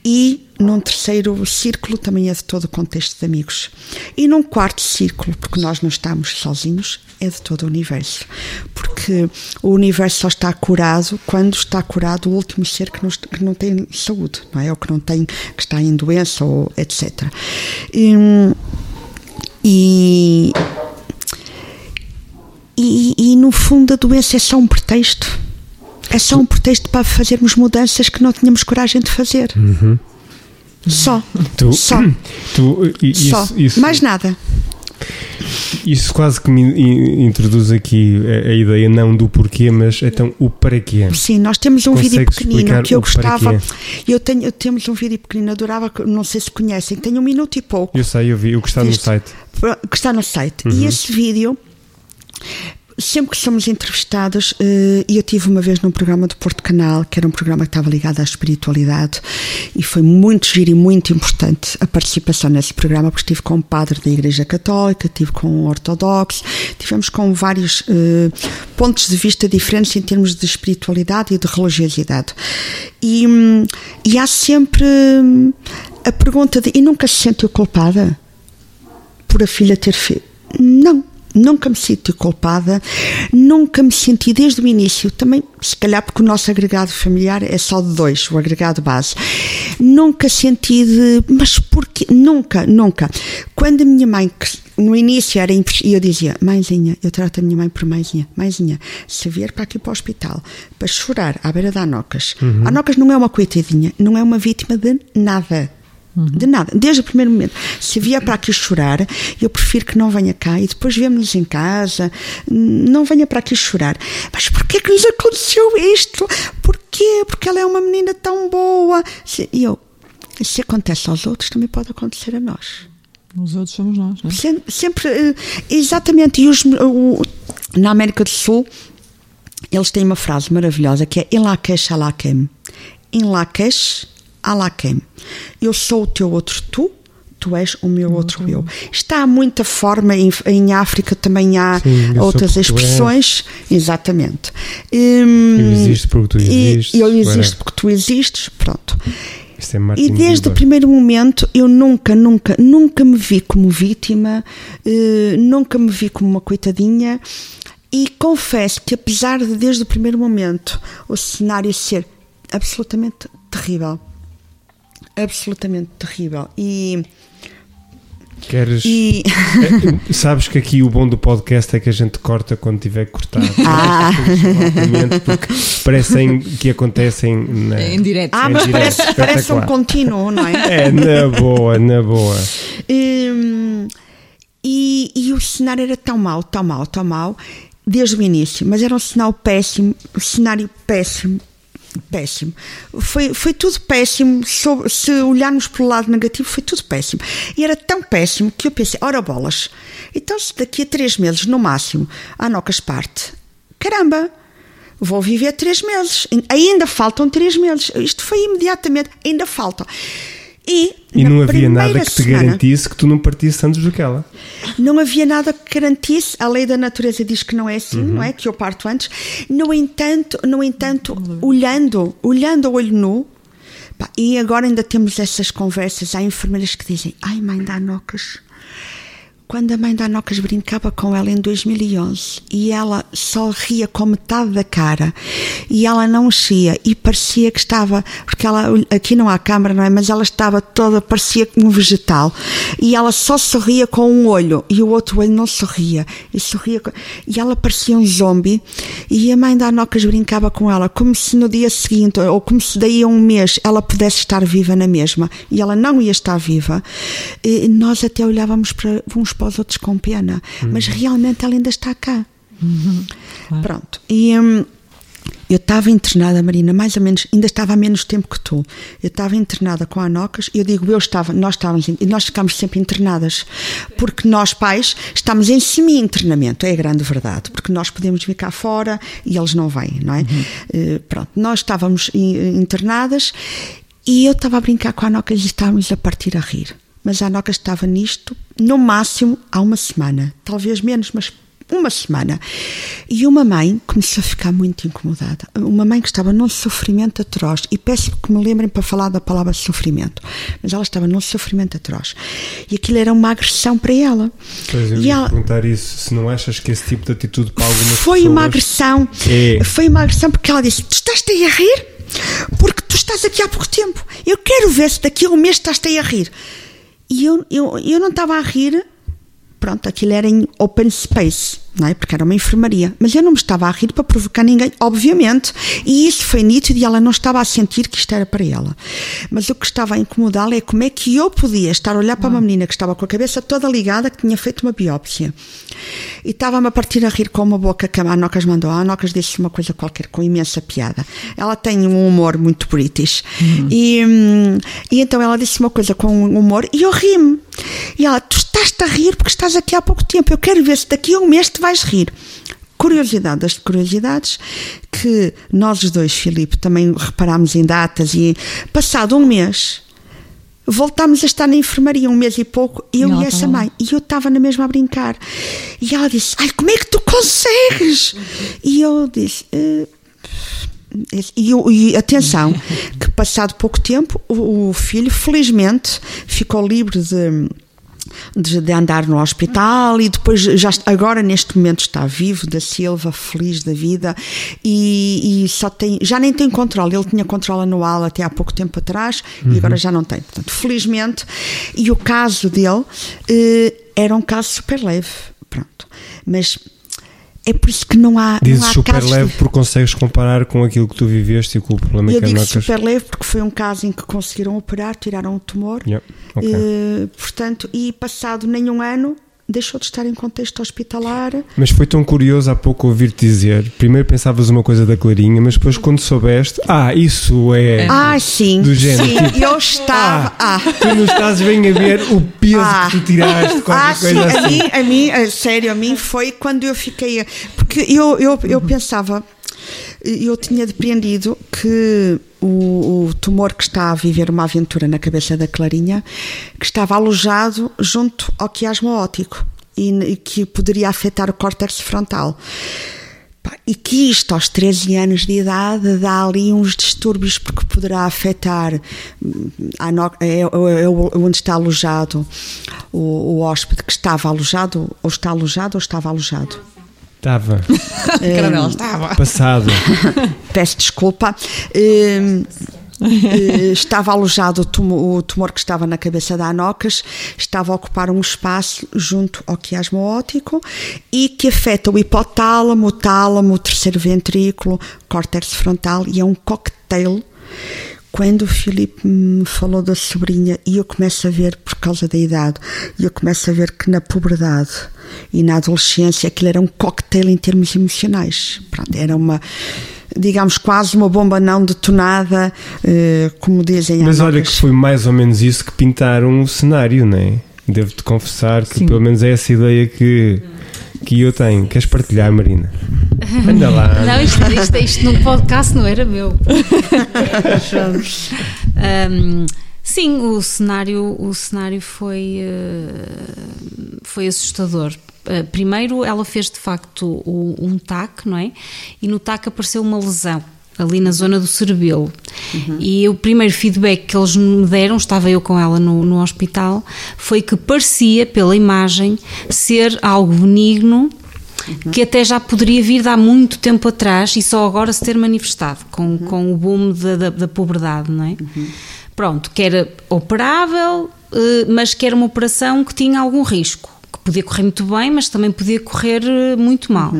E num terceiro círculo também é de todo o contexto de amigos. E num quarto círculo, porque nós não estamos sozinhos, é de todo o universo. Porque o universo só está curado quando está curado o último ser que não, que não tem saúde, não é? Ou que não tem, que está em doença ou etc. Hum, E, e, e, no fundo a doença é só um pretexto. É só um pretexto para fazermos mudanças que não tínhamos coragem de fazer. Só. Tu, Só. tu, isso, Só. isso- Mais nada. Isso quase que me in- introduz aqui a, a ideia não do porquê, mas então o para quê. Sim, nós temos um vídeo Consegues pequenino que eu gostava. Eu tenho, eu temos um vídeo pequenino, adorava, não sei se conhecem, tem um minuto e pouco. Eu sei, eu vi, o que está no site. que está no site. Uhum. E esse vídeo sempre que somos entrevistados, eh, e eu tive uma vez num programa do Porto Canal, que era um programa que estava ligado à espiritualidade, e foi muito giro e muito importante a participação nesse programa, porque estive com um padre da Igreja Católica, estive com um ortodoxo, tivemos com vários eh, pontos de vista diferentes em termos de espiritualidade e de religiosidade. E, e há sempre hum, a pergunta de: e nunca se sentiu culpada por a filha ter filho? Não. Nunca me senti culpada, nunca me senti desde o início, também, se calhar porque o nosso agregado familiar é só de dois, o agregado base. Nunca senti de. Mas porquê? Nunca, nunca. Quando a minha mãe, no início era e eu dizia, mãezinha, eu trato a minha mãe por mãezinha, mãezinha, se vier para aqui para o hospital para chorar à beira da Anocas, a Anocas não é uma coitadinha, não é uma vítima de nada. De nada, desde o primeiro momento. Se vier para aqui chorar, eu prefiro que não venha cá e depois vemos-nos em casa. Não venha para aqui chorar. Mas porquê que nos aconteceu isto? Porquê? Porque ela é uma menina tão boa. E eu, se acontece aos outros, também pode acontecer a nós. Os outros somos nós, não é? Sempre, sempre, eh, exatamente. E os, o- na América do Sul, eles têm uma frase maravilhosa que é Em Lakesh Alakem. Em Lakesh Alakem. Eu sou o teu outro tu, tu és o meu outro eu. Está há muita forma, em, em África também há Sim, outras expressões. Exatamente. Hum, Eu existo porque tu existes, Eu existo porque tu existes. Pronto. É E desde o Buber. primeiro momento eu nunca, nunca, nunca me vi como vítima, eh, nunca me vi como uma coitadinha e confesso que apesar de desde o primeiro momento o cenário ser absolutamente terrível, absolutamente terrível e, Queres. e Sabes que aqui o bom do podcast é que a gente corta quando tiver que cortar. Ah. Porque parecem que acontecem na. Em direto. ah, mas direto, parece, parece um contínuo, não é? É, na boa, na boa. Hum, e, e o cenário era tão mau, tão mau, tão mau, desde o início, mas era um sinal péssimo, um cenário péssimo, péssimo. Foi, foi tudo péssimo, se olharmos pelo lado negativo, foi tudo péssimo. E era tão péssimo que eu pensei, ora bolas, então se daqui a três meses, no máximo, a Nocas parte, caramba, vou viver três meses, ainda faltam três meses. Isto foi imediatamente, ainda faltam. E, E não havia nada que te semana- garantisse que tu não partisse antes do que ela. não havia nada que garantisse. A lei da natureza diz que não é assim, não é? Que eu parto antes. No entanto, no entanto, olhando, olhando a olho nu, pá, e agora ainda temos essas conversas. Há enfermeiras que dizem: Ai, mãe da Anocas. Quando a mãe da Anocas brincava com ela em 2011 e ela só ria com metade da cara e ela não enchia e parecia que estava, porque ela, aqui não há câmara, não é? Mas ela estava toda, parecia um vegetal e ela só sorria com um olho e o outro olho não sorria e sorria com- e ela parecia um zombie e a mãe da Anocas brincava com ela como se no dia seguinte ou como se daí a um mês ela pudesse estar viva na mesma e ela não ia estar viva e nós até olhávamos para uns para os outros com pena mas realmente ela ainda está cá. Pronto. E hum, eu estava internada, Marina, mais ou menos, ainda estava há menos tempo que tu. Eu estava internada com a Anocas, eu digo, eu estava, nós estávamos, e nós ficámos sempre internadas, porque nós pais estamos em semi-internamento, é a grande verdade, porque nós podemos vir cá fora e eles não vêm, não é? Eh, pronto, nós estávamos i- internadas e eu estava a brincar com a Anocas e estávamos a partir a rir. Mas a Anocas estava nisto, no máximo, há uma semana, talvez menos, mas uma semana. E uma mãe começou a ficar muito incomodada. Uma mãe que estava num sofrimento atroz. E peço que me lembrem para falar da palavra sofrimento. Mas ela estava num sofrimento atroz. E aquilo era uma agressão para ela. Pois eu E ela- perguntar isso, se não achas que esse tipo de atitude para algumas Foi pessoas... uma agressão. É. Foi uma agressão porque ela disse: Tu estás-te aí a rir? Porque tu estás aqui há pouco tempo. Eu quero ver se daqui a um mês estás-te aí a rir. E eu, eu, eu não estava a rir. Pronto, aquilo era em open space, não é? Porque era uma enfermaria. Mas eu não me estava a rir para provocar ninguém, obviamente. E isso foi nítido e ela não estava a sentir que isto era para ela. Mas o que estava a incomodá-la é como é que eu podia estar a olhar para uma menina que estava com a cabeça toda ligada, que tinha feito uma biópsia. E estava-me a partir a rir com uma boca que a Anocas mandou. A Anocas disse uma coisa qualquer com imensa piada. Ela tem um humor muito british. E, hum, e então ela disse uma coisa com um humor e eu ri-me. E ela, tu estás-te a rir porque estás aqui há pouco tempo. Eu quero ver se daqui a um mês te vais rir. curiosidade das curiosidades que nós os dois, Filipe, também reparámos em datas e passado um mês voltámos a estar na enfermaria um mês e pouco, eu E e, essa mãe. E eu estava na mesma a brincar. E ela disse: Ai, como é que tu consegues? E eu disse. "Eh, e, eu- e atenção, que passado pouco tempo, o, o filho, felizmente, ficou livre de, de, de andar no hospital e depois, já, agora neste momento, está vivo da Silva, feliz da vida e, e só tem, já nem tem controle. Ele tinha controle anual até há pouco tempo atrás e agora já não tem. Portanto, felizmente, e o caso dele eh, era um caso super leve. Pronto. Mas é por isso que não há. Dizes não há super casos de- leve porque consegues comparar com aquilo que tu viveste e com o problema eu que digo anocas. super leve porque foi um caso em que conseguiram operar, tiraram o tumor. Yeah, ok. Eh, portanto, e passado nenhum ano, deixou de estar em contexto hospitalar. Mas foi tão curioso há pouco ouvir-te dizer. Primeiro pensavas uma coisa da Clarinha, mas depois quando soubeste, ah, isso é. Ah, sim. Do género, sim, tipo, eu estava. Ah. Tu não estás bem a ver o peso Ah. que tu tiraste, qualquer Ah, sim, coisa a assim. mim, a mim, a sério, a mim foi quando eu fiquei. Porque eu, eu, eu pensava, eu tinha depreendido que o, o tumor que está a viver uma aventura na cabeça da Clarinha, que estava alojado junto ao quiasma óptico e, e que poderia afetar o córtex frontal. E que isto, aos 13 anos de idade, dá ali uns distúrbios porque poderá afetar hum, a é, é- é onde está alojado o, o hóspede que estava alojado, ou está alojado ou estava alojado. Estava cara dela estava. passado. Peço desculpa. Eh, estava alojado o tumo- o tumor que estava na cabeça da Anocas, estava a ocupar um espaço junto ao quiasma óptico e que afeta o hipotálamo, o tálamo, o terceiro ventrículo, córtex frontal e é um cocktail. Quando o Filipe me falou da sobrinha e eu começo a ver, por causa da idade, e eu começo a ver que na puberdade e na adolescência aquilo era um cocktail em termos emocionais. Pronto, era uma, digamos, quase uma bomba não detonada, eh, como dizem Mas olha que foi mais ou menos isso que pintaram o cenário, não é? Devo-te confessar que Sim. pelo menos é essa ideia que, que eu tenho. Queres partilhar, Marina? Anda lá. Não, isto, isto, isto num podcast não era meu. Ahm, sim, o cenário, o cenário foi, eh, foi assustador. Eh, primeiro, ela fez de facto um TAC, não é? E no TAC apareceu uma lesão. Ali na zona do cerebelo. E o primeiro feedback que eles me deram, estava eu com ela no, no hospital, foi que parecia, pela imagem, ser algo benigno que até já poderia vir de há muito tempo atrás e só agora se ter manifestado com, com o boom da, da, da puberdade, não é? Pronto, que era operável, eh, mas que era uma operação que tinha algum risco, que podia correr muito bem, mas também podia correr eh, muito mal.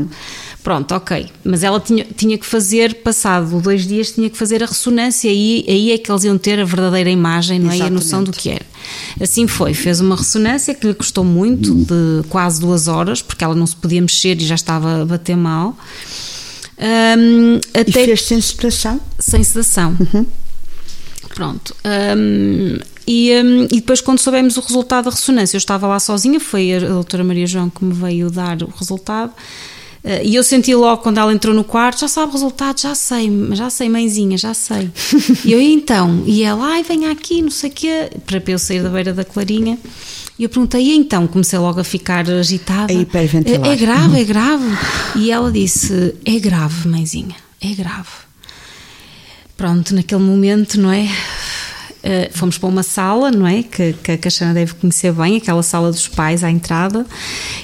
Pronto, ok. Mas ela tinha, tinha que fazer, passado dois dias, tinha que fazer a ressonância e aí é que eles iam ter a verdadeira imagem, não é? E a noção do que era. Assim foi, fez uma ressonância que lhe custou muito, de quase duas horas, porque ela não se podia mexer e já estava a bater mal. E até fez sem sedação? sem sedação. Pronto. Hum, e, hum, e depois, quando soubemos o resultado da ressonância, eu estava lá sozinha, foi a doutora Maria João que me veio dar o resultado. Eh, E eu senti logo quando ela entrou no quarto, já sabe o resultado, já sei, já sei, mãezinha, já sei. e eu, "E então? E ela, ai, venha aqui, não sei o quê, para eu sair da beira da clarinha. E eu perguntei, e então? Comecei logo a ficar agitada. A hiperventilar. É, é grave, é grave. E ela disse, é grave, mãezinha, é grave. Pronto, naquele momento, não é? Eh, fomos para uma sala, não é? Que, que a Caixana deve conhecer bem, aquela sala dos pais à entrada,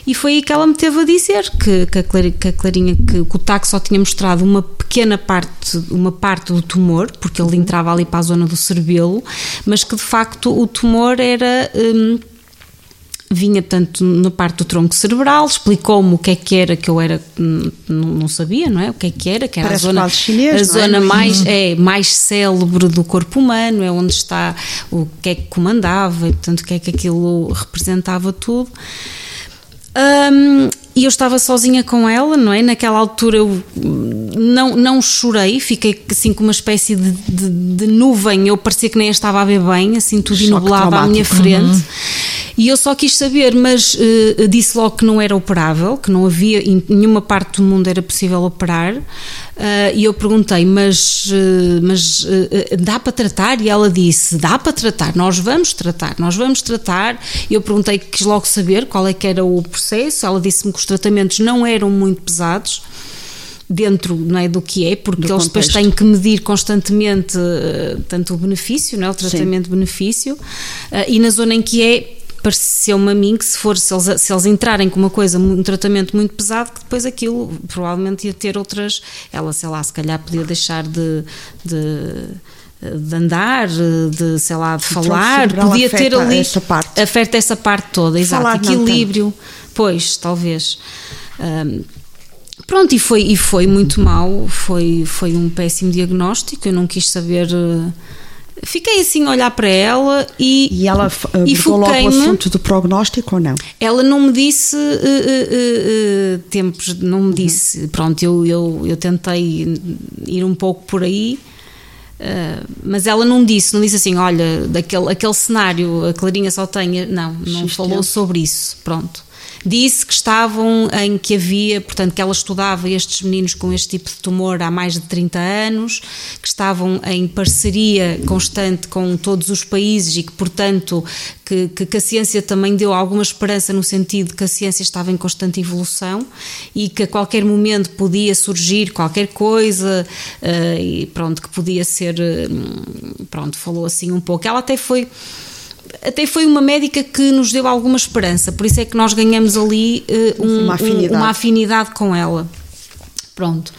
e foi aí que ela me teve a dizer que, que, a, Clari- que a Clarinha, que, que o TAC só tinha mostrado uma pequena parte, uma parte do tumor, porque ele entrava ali para a zona do cerebelo, mas que de facto o tumor era. hum, vinha portanto na parte do tronco cerebral, explicou-me o que é que era que eu era hum, não, sabia, não é? O que é que era, que era Parece a zona chinês, a é? zona mais é mais célebre do corpo humano, é onde está o que é que comandava e portanto o que é que aquilo representava tudo. Hum, e eu estava sozinha com ela, não é? Naquela altura eu hum, não, não chorei, fiquei assim com uma espécie de, de- de nuvem. Eu parecia que nem estava a ver bem, assim tudo Choque à minha frente. E eu só quis saber, mas eh, disse logo que não era operável, que não havia, em nenhuma parte do mundo era possível operar. Ah, e eu perguntei, mas, eh, mas dá para tratar? E ela disse: dá para tratar, nós vamos tratar, nós vamos tratar. E eu perguntei, quis logo saber qual é que era o processo. Ela disse-me que os tratamentos não eram muito pesados dentro não é, do que é, porque Do eles depois contexto. têm que medir constantemente tanto o benefício, não é, o tratamento-benefício, e na zona em que é, pareceu-me a mim que se for, se eles, se eles entrarem com uma coisa, um tratamento muito pesado, que depois aquilo provavelmente ia ter outras, ela sei lá, se calhar podia deixar de, de de andar, de sei lá, de Então, falar, podia ter ali essa parte. afeta essa parte toda, exato, Falar equilíbrio, pois, talvez. Ahm, Pronto, e foi, e foi muito mal, foi, foi um péssimo diagnóstico, eu não quis saber. eh, Fiquei assim a olhar para ela e, E ela f- e abordou logo o assunto do prognóstico ou não? Ela não me disse eh, eh, eh, eh, tempos, não me disse. Pronto, eu, eu, eu tentei ir um pouco por aí, eh, mas ela não disse, não disse assim: olha, daquele aquele cenário, a Clarinha só tem. Não, não X falou tempo. sobre isso. Pronto. Disse que estavam em que havia, portanto, que ela estudava estes meninos com este tipo de tumor há mais de 30 anos, que estavam em parceria constante com todos os países e que, portanto, que, que, que a ciência também deu alguma esperança no sentido que a ciência estava em constante evolução e que a qualquer momento podia surgir qualquer coisa eh, e pronto, que podia ser, eh, pronto, falou assim um pouco. Ela até foi até foi uma médica que nos deu alguma esperança, por isso é que nós ganhamos ali eh, um- Uma afinidade. um- uma afinidade com ela. Pronto.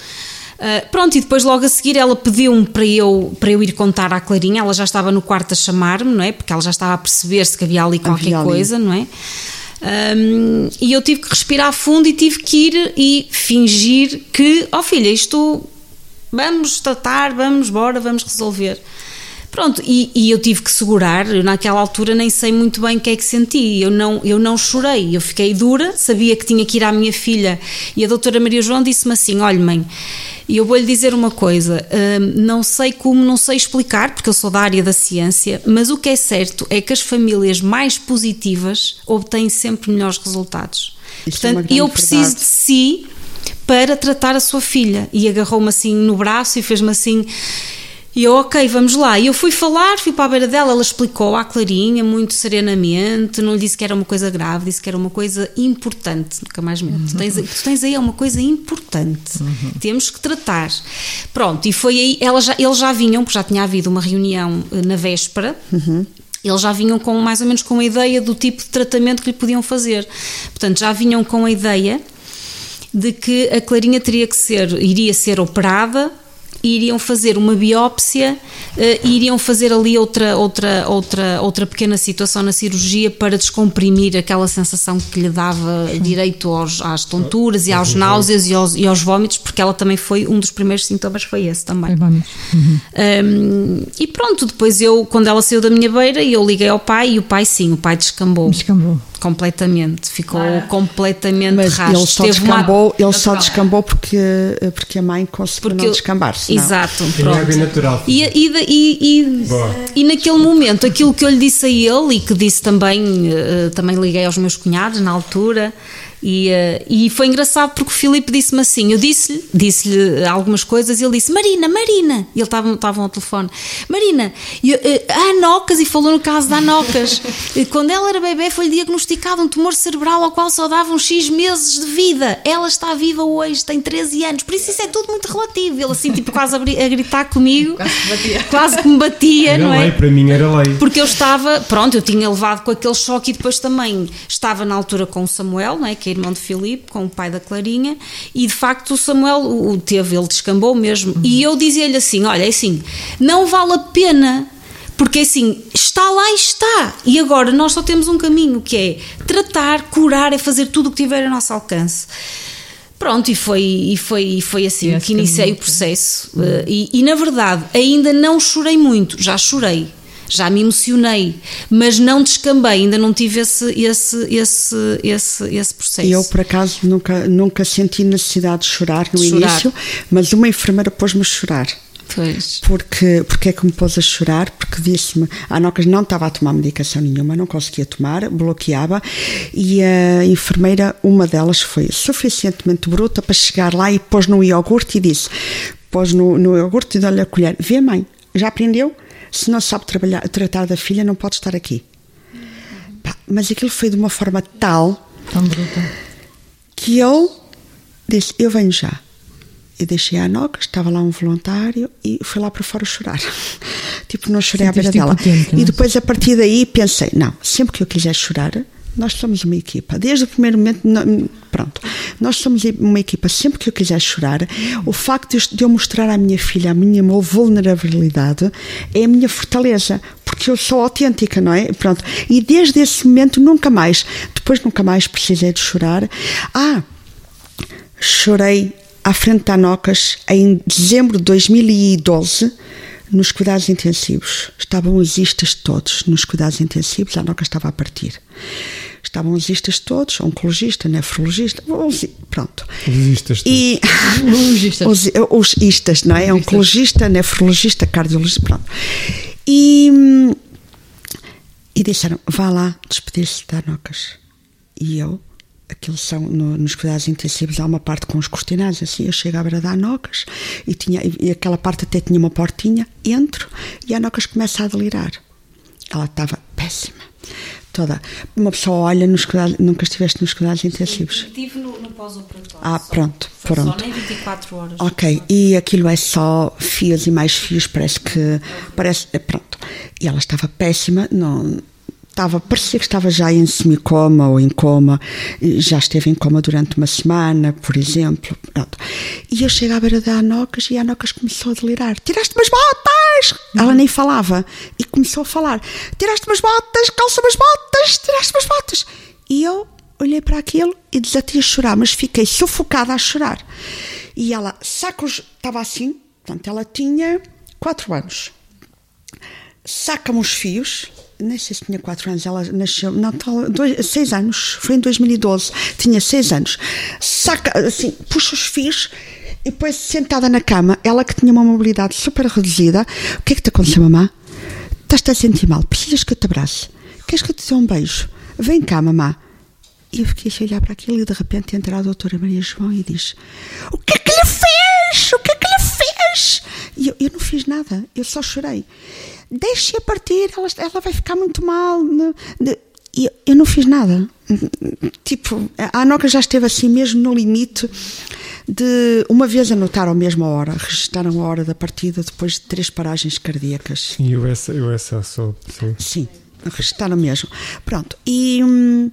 Ah, pronto, e depois logo a seguir ela pediu-me para eu, para eu ir contar à Clarinha, ela já estava no quarto a chamar-me, não é? Porque ela já estava a perceber-se que havia ali qualquer ali. coisa, não é? Ahm, e eu tive que respirar fundo e tive que ir e fingir que, ó filha, isto vamos tratar, vamos, bora, vamos resolver. Pronto, e, e eu tive que segurar, eu naquela altura nem sei muito bem o que é que senti, eu não, eu não chorei, eu fiquei dura, sabia que tinha que ir à minha filha e a doutora Maria João disse-me assim, olha mãe, e eu vou-lhe dizer uma coisa, hum, não sei como, não sei explicar, porque eu sou da área da ciência, mas o que é certo é que as famílias mais positivas obtêm sempre melhores resultados. Isso é Portanto, grande eu preciso verdade. de si para tratar a sua filha. E agarrou-me assim no braço e fez-me assim. E eu, ok, vamos lá. E eu fui falar, fui para a beira dela, ela explicou à Clarinha, muito serenamente, não lhe disse que era uma coisa grave, disse que era uma coisa importante. Nunca mais me tu tens, tu tens aí uma coisa importante. Temos que tratar. Pronto, e foi aí, ela já, eles já vinham, porque já tinha havido uma reunião eh, na véspera. Eles já vinham com mais ou menos com a ideia do tipo de tratamento que lhe podiam fazer. Portanto, já vinham com a ideia de que a Clarinha teria que ser, iria ser operada, iriam fazer uma biópsia e iriam fazer ali outra, outra, outra, outra pequena situação na cirurgia para descomprimir aquela sensação que lhe dava direito aos, às tonturas e aos náuseas e aos, e aos vómitos, porque ela também foi, um dos primeiros sintomas foi esse também. Vómitos. Um, e pronto, depois eu, quando ela saiu da minha beira, eu liguei ao pai e o pai sim, o pai descambou Descambou. completamente, ficou completamente Mas rasto. ele só Teve uma- descambou, ele só descambou porque, porque a mãe conseguiu Porque não Exato, é pronto. bem natural. E, e, e, e, e naquele momento, aquilo que eu lhe disse a ele e que disse também, eh, também liguei aos meus cunhados na altura, e, eh, e foi engraçado porque o Filipe disse-me assim: eu disse-lhe disse algumas coisas e ele disse: Marina, Marina, e ele estava estava ao telefone, Marina, e, eh, a Anocas, e falou no caso da Anocas, quando ela era bebê foi diagnosticado um tumor cerebral ao qual só davam X meses de vida, ela está viva hoje, tem 13 anos, por isso isso é tudo muito relativo. Ele assim, tipo, quase a, a gritar comigo, quase que me batia, Era não lei, é? para mim era lei. Porque eu estava, pronto, eu tinha levado com aquele choque e depois também estava na altura com o Samuel, não é? que é irmão de Filipe, com o pai da Clarinha, e de facto o Samuel o, teve, ele descambou mesmo. E eu dizia-lhe assim: olha, é assim, não vale a pena. Porque assim, está lá e está. E agora nós só temos um caminho que é tratar, curar, é fazer tudo o que tiver a nosso alcance. Pronto, e foi, e foi, e foi assim E esse que iniciei caminho o processo. Eh, E, e, na verdade ainda não chorei muito, já chorei, já me emocionei, mas não descambei, ainda não tive esse, esse, esse, esse, esse processo. Eu, por acaso, nunca, nunca senti necessidade de chorar no chorar. início, mas uma enfermeira pôs-me a chorar. Pois. Porque, porque é que me pôs a chorar? Porque disse-me, a Anocas não estava a tomar medicação nenhuma, não conseguia tomar, bloqueava, e a enfermeira, uma delas foi suficientemente bruta para chegar lá e pôs no iogurte e disse, pôs no, no iogurte e deu-lhe a colher, vê mãe, já aprendeu? Se não sabe trabalhar, tratar da filha, não pode estar aqui. Pá, mas aquilo foi de uma forma tal Tão bruta. que eu disse, eu venho já. E deixei a Noca, estava lá um voluntário e fui lá para fora chorar. tipo, não chorei à beira Sentiste dela. não é? E depois, a partir daí, pensei, não, sempre que eu quiser chorar, nós somos uma equipa. Desde o primeiro momento, pronto, nós somos uma equipa. Sempre que eu quiser chorar, o facto de eu- mostrar à minha filha a minha vulnerabilidade é a minha fortaleza, porque eu sou autêntica, não é? Pronto. E desde esse momento, nunca mais, depois nunca mais precisei de chorar. Ah, chorei à frente da Anocas em dezembro de 2012 nos cuidados intensivos. Estavam os istas todos nos cuidados intensivos, a Anocas estava a partir. Estavam os istas todos, oncologista, nefrologista, os- pronto. Existas tu. E Urologistas. os, os istas, não é? Oncologista, nefrologista, cardiologista, pronto. E, e disseram: vá lá despedir-se da Anocas. E eu, aquilo são, no- nos cuidados intensivos, há uma parte com os cortinados, assim, eu chego à beira da Anocas e, tinha, e aquela parte até tinha uma portinha, entro e a Anocas começa a delirar. Ela estava péssima. Toda. Uma pessoa olha nos cuidados, nunca estiveste nos cuidados intensivos. Estive no, no pós-operatório. Ah, só. pronto, Foi pronto. Só nem 24 horas. Ok, e aquilo é só fios e mais fios, parece que. Parece, pronto. E ela estava péssima, não. Estava, parecia que estava já em semicoma ou em coma, já esteve em coma durante uma semana, por exemplo. Pronto. E eu chego à beira da Anocas e a Anocas começou a delirar: Tiraste-me as botas! Ela nem falava. E começou a falar: Tiraste-me as botas, calça-me as botas, tiraste-me as botas. E eu olhei para aquilo e desatei a chorar, mas fiquei sufocada a chorar. E ela saca os. Estava assim, portanto, ela tinha 4 anos. Saca-me os fios, se tinha 4 anos, ela nasceu, não, 6 anos, foi em 2012, tinha 6 anos. Saca, assim, puxa os fios e depois sentada na cama, ela que tinha uma mobilidade super reduzida. O que é que te aconteceu, mamã? Estás-te a sentir mal? Precisas que eu te abrace? Queres que eu te dê um beijo? Vem cá, mamã. E eu fiquei a olhar para aquilo e de repente entra a doutora Maria João e diz: O que é que lhe fez? O que é que lhe fez? E eu, eu não fiz nada, eu só chorei. Deixe-a partir, ela, ela vai ficar muito mal. né? E eu, eu não fiz nada. Tipo, a Anoca já esteve assim mesmo no limite de. Uma vez anotaram a mesma hora, registaram a hora da partida depois de três paragens cardíacas. E eu essa, eu essa sou, sim. Sim, registaram mesmo. Pronto, e, hum,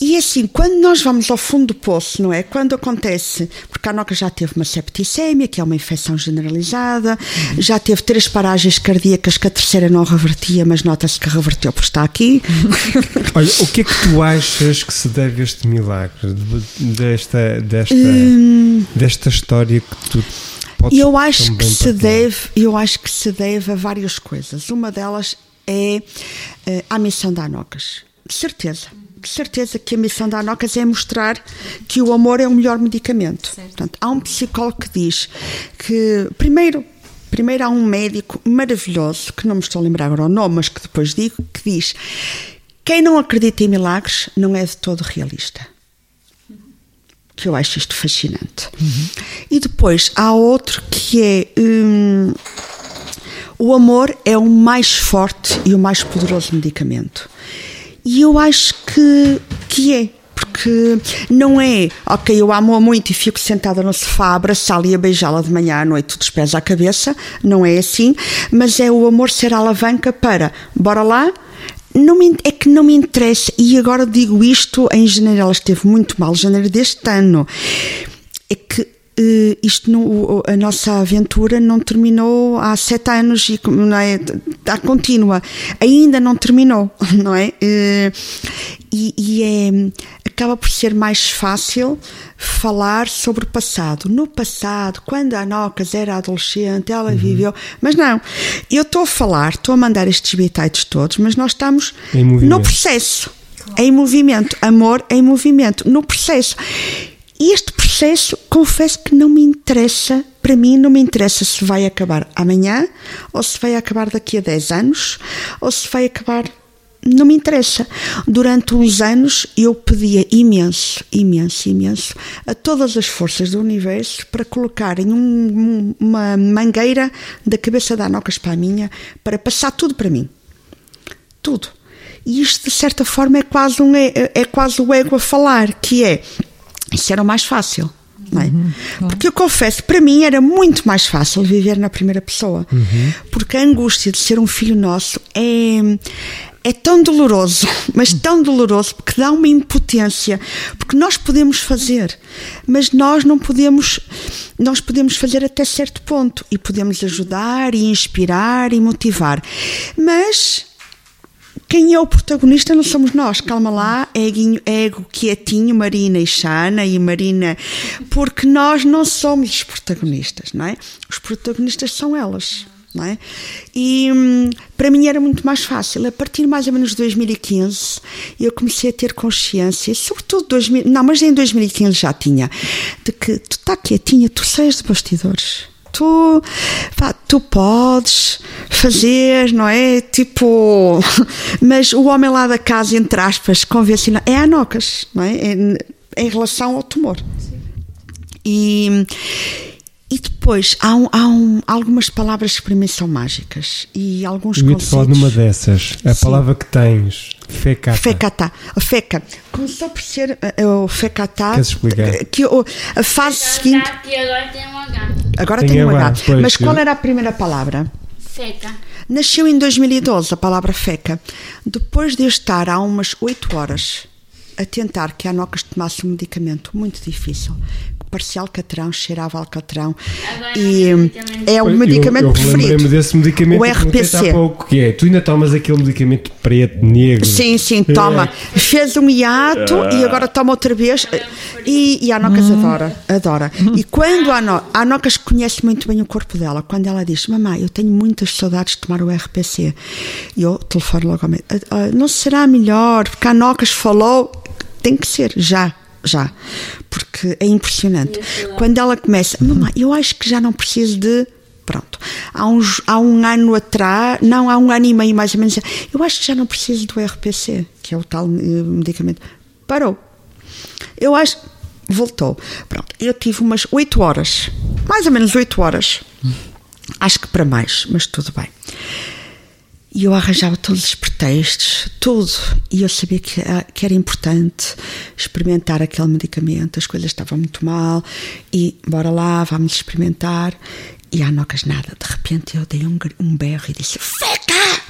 e assim, quando nós vamos ao fundo do poço, não é? Quando acontece, porque a Noca já teve uma septicemia, que é uma infecção generalizada, já teve três paragens cardíacas que a terceira não revertia, mas nota-se que reverteu porque está aqui. Olha, o que é que tu achas que se deve a este milagre? de- Desta, desta, desta história que tu podes Eu acho que se partilhar? deve, eu acho que se deve a várias coisas. Uma delas é eh, a missão da Anocas. De certeza. De certeza que a missão da Anocas é mostrar que o amor é o melhor medicamento. Portanto, há um psicólogo que diz que, primeiro, primeiro há um médico maravilhoso, que não me estou a lembrar agora o nome, mas que depois digo, que diz quem não acredita em milagres não é de todo realista que eu acho isto fascinante. E depois há outro que é hum, o amor é o mais forte e o mais poderoso medicamento. E eu acho que, que é. Porque não é, ok, eu amo-a muito e fico sentada no sofá abraçá-la e a beijá-la de manhã à noite, dos pés à cabeça, não é assim, mas é o amor ser a alavanca para, bora lá, não me, é que não me interessa, e agora digo isto, em janeiro ela esteve muito mal, janeiro deste ano, é que eh, isto não, a nossa aventura não terminou há sete anos e não é, está contínua, ainda não terminou, não é? Eh, E, e é, acaba por ser mais fácil falar sobre o passado. No passado, quando a Anocas era adolescente, ela viveu. Mas não, eu estou a falar, estou a mandar estes bitites todos, mas nós estamos no processo. Em movimento. Amor em movimento. No processo. Este processo, confesso que não me interessa. Para para mim não me interessa se vai acabar amanhã, ou se vai acabar daqui a 10 anos, ou se vai acabar. Não me interessa. Durante uns anos eu pedia imenso, imenso, imenso a todas as forças do universo para colocarem um- uma mangueira da cabeça da Anocas para a minha, para passar tudo para mim tudo. E isto, de certa forma, é quase, um, é, é quase o ego a falar, que é, isso era o mais fácil. Não é? Porque eu confesso, para mim era muito mais fácil viver na primeira pessoa. Porque a angústia de ser um filho nosso é, é tão doloroso, mas tão doloroso, porque dá uma impotência. Porque nós podemos fazer, mas nós não podemos, nós podemos fazer até certo ponto. E podemos ajudar, e inspirar, e motivar. Mas quem é o protagonista não somos nós, calma lá, eguinho, ego quietinho, Marina e Xana e Marina, porque nós não somos os protagonistas, não é? Os protagonistas são elas. Não é? E hum, para mim era muito mais fácil. A partir mais ou menos de 2015, eu comecei a ter consciência, sobretudo 2000, não, mas em 2015 já tinha, de que tu está quietinha, tu sais de bastidores tu, pá, tu podes fazer, não é? Tipo, mas o homem lá da casa, entre aspas, convencional, é anocas, não é? Em, em relação ao tumor. E, e depois há, um- há um- algumas palavras que para mim são mágicas e alguns Eu ia-te falar conceitos. numa dessas. A Sim. palavra que tens, fecata. Fecatá. A feca. Começou por ser eh, o fecatá. Queres explicar? Que o- a fase seguinte. Que agora tem um H. Agora Tem tem um H, H. pois, Mas qual era a primeira palavra? Feca. Nasceu em 2012 a palavra feca. Depois de eu estar há umas 8 horas a tentar que a Anocas tomasse um medicamento muito difícil, parecia alcatrão, cheirava alcatrão, Agora e é um hum, medicamento. é o Eu- medicamento eu, eu lembrei-me preferido. desse medicamento O RPC. há pouco, que é, tu ainda tomas aquele medicamento preto, negro. Sim, sim, toma. Fez um hiato e agora toma outra vez. E, e a Anocas adora, adora. E quando a, Ano, a Anocas conhece muito bem o corpo dela, quando ela diz: Mamãe, eu tenho muitas saudades de tomar o RPC. E eu telefono logo ao médico: "Ah, ah, Não será melhor? Porque a Anocas falou, tem que ser, já. Já, porque é impressionante. Quando ela começa, mamãe, eu acho que já não preciso de Pronto. Há, uns, há um ano atrás, não, há um ano e meio mais ou menos, eu acho que já não preciso do RPC, que é o tal eh, medicamento. Parou. Eu acho. Voltou. Pronto. Eu tive umas 8 horas, mais ou menos 8 horas. Acho que para mais, mas tudo bem. E eu arranjava todos os pretextos, tudo. E eu sabia que, ah, que era importante experimentar aquele medicamento. As coisas estavam muito mal. E bora lá, vamos experimentar. E há nocas nada. De repente eu dei um, um berro e disse: Feca!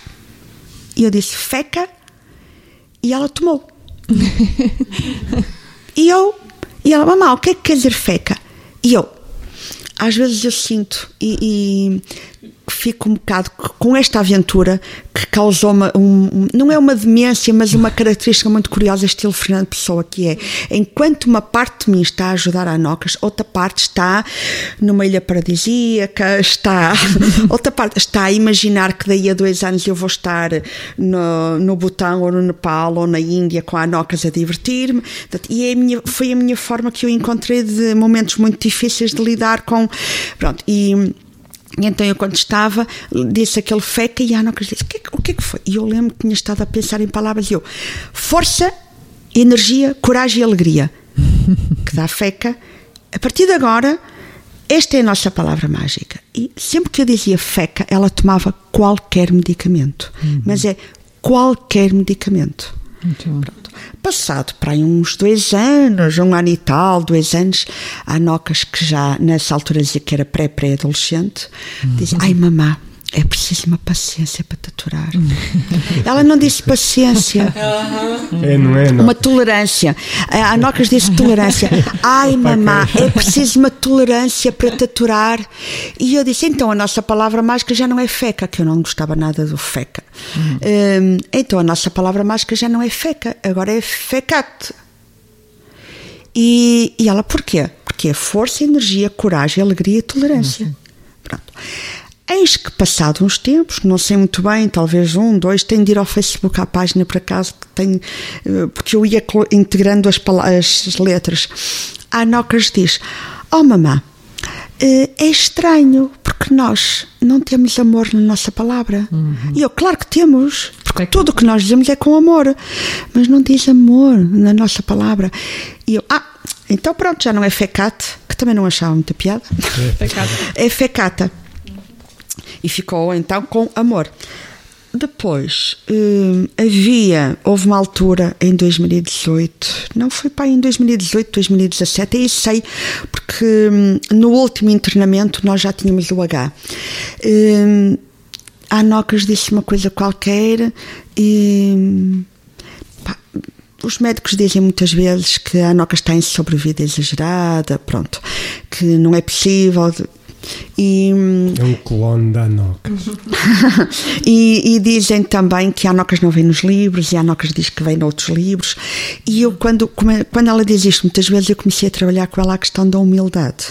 E eu disse: Feca? E ela tomou. e eu. E ela, mamãe, o que é que quer dizer feca? E eu, às vezes eu sinto e, e fico um bocado com esta aventura que causou uma, um, não é uma demência, mas uma característica muito curiosa, estilo Fernando Pessoa, que é enquanto uma parte de mim está a ajudar a Anocas, outra parte está numa ilha paradisíaca, está outra parte está a imaginar que daí a dois anos eu vou estar no, no Butão ou no Nepal ou na Índia com a Anocas a divertir-me. E é a minha, foi a minha forma que eu encontrei de momentos muito difíceis de lidar com. Pronto, e. E então eu quando estava, disse aquele feca e a Ana disse, o que, é que- o que é que foi? E eu lembro que tinha estado a pensar em palavras e eu, força, energia, coragem e alegria, que dá feca. A partir de agora, esta é a nossa palavra mágica. E sempre que eu dizia feca, ela tomava qualquer medicamento. Mas é qualquer medicamento. Passado para aí uns dois anos, um ano e tal, dois anos, há nocas que já nessa altura dizia que era pré-pré-adolescente, dizia, ai mamá, é preciso uma paciência para taturar. Ela não disse paciência, É, não é? Não. uma tolerância. A Nocas disse tolerância. Ai, mamá, é preciso uma tolerância para tatuar. E eu disse, então a nossa palavra mágica já não é feca, que eu não gostava nada do feca. Hum, então a nossa palavra mágica já não é feca, agora é fecate. E, e ela, porquê? Porque é força, energia, coragem, alegria e tolerância. Pronto. Eis que, passado uns tempos, não sei muito bem, talvez um, dois, tenho de ir ao Facebook à página por acaso, que tenho, eh, porque eu ia integrando as, as letras. A Nocas diz: Oh mamã, eh, é estranho, porque nós não temos amor na nossa palavra. E eu, claro que temos, porque tudo o que nós dizemos é com amor, mas não diz amor na nossa palavra. E eu, ah, então pronto, já não é fecate, que também não achava muita piada. É fecata. E ficou então com amor. Depois, hum, havia, houve uma altura em 2018, não foi para em 2018, 2017, aí sei, porque hum, no último internamento nós já tínhamos o H. Hum, a Anocas disse uma coisa qualquer e. pá, os médicos dizem muitas vezes que a Anoca está em sobrevida exagerada, pronto, que não é possível. E, É um clone da Anoca. e, e dizem também que a Anocas não vem nos livros e a Anocas diz que vem noutros livros. E eu, quando, quando ela diz isto, muitas vezes eu comecei a trabalhar com ela a questão da humildade.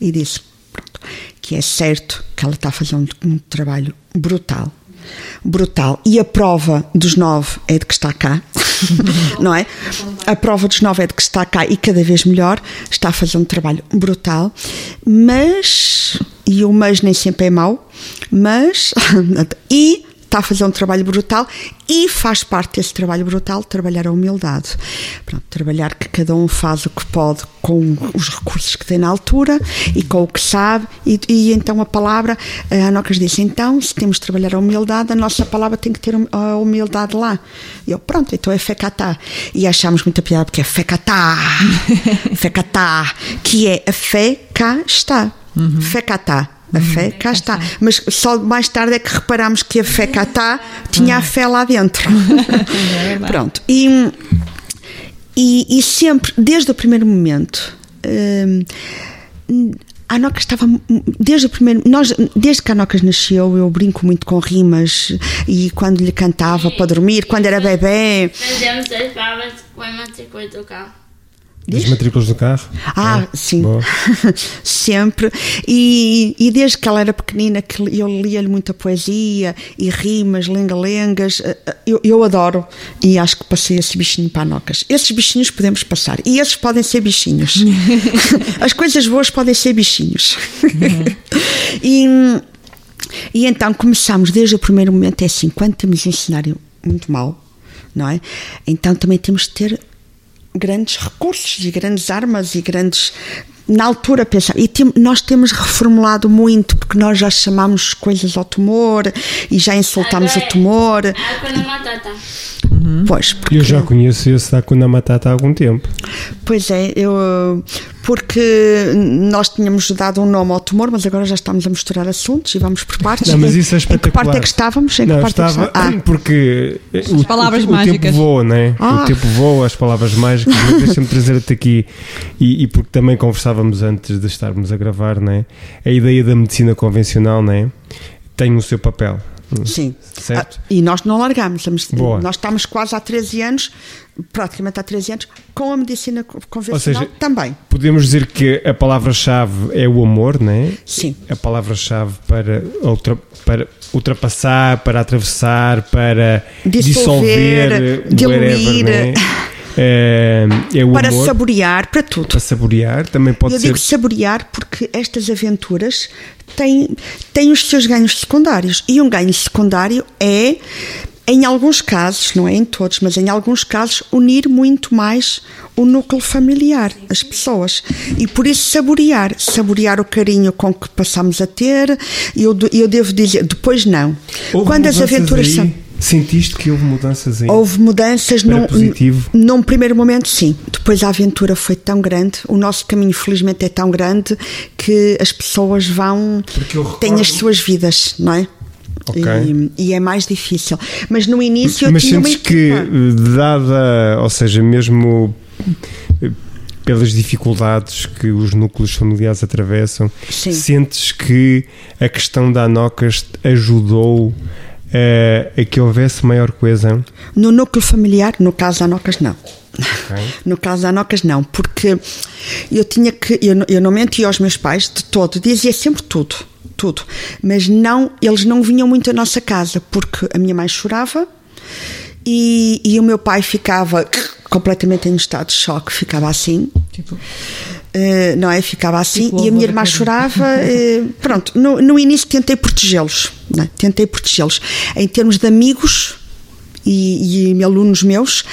E disse pronto, que é certo que ela está a fazer um, um trabalho brutal. Brutal. E a prova dos nove é de que está cá, não é? A prova dos nove é de que está cá e cada vez melhor. Está a fazer um trabalho brutal, mas. E o mas nem sempre é mau, mas. E está a fazer um trabalho brutal e faz parte desse trabalho brutal trabalhar a humildade. Pronto, trabalhar que cada um faz o que pode com os recursos que tem na altura e com o que sabe, e, e então a palavra, a Anocas disse: então, se temos de trabalhar a humildade, a nossa palavra tem que ter a humildade lá. E eu, pronto, então é fecatá. E achámos muita piada porque é fecatá, fecatá, que é a fé cá está. Fecatá. A fé cá está. Mas só mais tarde é que reparámos que a fé cá está tinha a fé lá dentro. Pronto. E, e, e sempre, desde o primeiro momento, hum, a Anocas estava desde o primeiro nós desde que a Anocas nasceu eu brinco muito com rimas e quando lhe cantava para dormir quando era bebê Vendemos as palavras com a matrícula do carro. As matrículas do carro? Ah, É, sim. Sempre. E, e desde que ela era pequenina, que eu lia-lhe muita poesia e rimas, lenga-lengas, eh, eh, eu, eu adoro. E acho que passei esse bichinho para a Nocas. Esses bichinhos podemos passar. E esses podem ser bichinhos. As coisas boas podem ser bichinhos. e, e então começámos desde o primeiro momento, é assim, quando temos um cenário muito mau, não é? Então também temos de ter grandes recursos e grandes armas e grandes na altura pensar e tem- nós temos reformulado muito porque nós já chamamos coisas ao tumor e já insultamos o tumor na batata. pois porque, Eu já conheço esse da Kuna Matata há algum tempo. pois é eu porque nós tínhamos dado um nome ao tumor mas agora já estamos a misturar assuntos e vamos por partes Não, mas isso é em que parte espetacular. é que estávamos em que Não, parte estava. é que estávamos? Porque o, palavras o, o mágicas. tempo voa, né? Ah. O tempo voa, as palavras mágicas. mas Deixa-me trazer-te aqui. E, e porque também conversávamos antes de estarmos a gravar, né? A ideia da medicina convencional, né? Tem o seu papel. Ah, sim Certo? Ah, e nós não. Boa. nós estamos quase há 13 anos praticamente há 13 anos com a medicina co- convencional seja, também Podemos dizer que a palavra-chave é o amor, né? sim A palavra-chave para, ultra, para ultrapassar, para atravessar, para Dissolver, dissolver, diluir. whatever, né? É, é o para amor saborear, para tudo. para saborear. Também pode Eu ser. digo saborear porque estas aventuras têm, têm os seus ganhos secundários. E um ganho secundário é, em alguns casos, não é em todos, mas em alguns casos, unir muito mais o núcleo familiar, as pessoas. E por isso saborear. Saborear o carinho com que passamos a ter. E eu, eu devo dizer, depois não. Houve Quando as aventuras aí? são. Sentiste que houve mudanças aí? Houve mudanças num, positivo? num primeiro momento, sim. Depois a aventura foi tão grande, o nosso caminho, felizmente, é tão grande que as pessoas vão. Eu têm as recordo- suas vidas, não é? Ok. E, e é mais difícil. Mas no início Mas sentes que, dada, ou seja, mesmo eh, pelas dificuldades que os núcleos familiares atravessam, Sim. sentes que a questão da Anocas ajudou eh, a que houvesse maior coesão? No núcleo familiar, no caso da Anocas, não. Ok. No caso da Anocas, não, porque eu tinha que. Eu, não- eu não mentia aos meus pais de todo, dizia sempre tudo, tudo. Mas não, eles não vinham muito à nossa casa, porque a minha mãe chorava e, e o meu pai ficava completamente em estado de choque, ficava assim. Tipo, eh, não é? Ficava assim e a minha irmã chorava. eh, pronto, no, no início tentei protegê-los, é? tentei protegê-los em termos de amigos e, e alunos meus.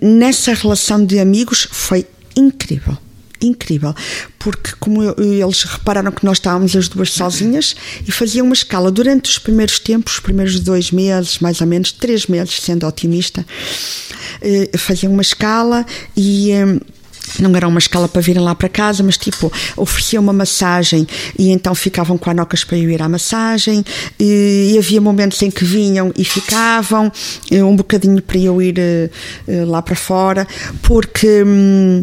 Nessa relação de amigos foi incrível. Incrível, porque como eu- eles repararam que nós estávamos as duas sozinhas e faziam uma escala durante os primeiros tempos, os primeiros dois meses, mais ou menos, três meses, sendo otimista, eh, faziam uma escala e não era uma escala para virem lá para casa, mas tipo, ofereciam uma massagem e então ficavam com anocas para eu ir à massagem e, e havia momentos em que vinham e ficavam eh, um bocadinho para eu ir eh, lá para fora, porque. hum,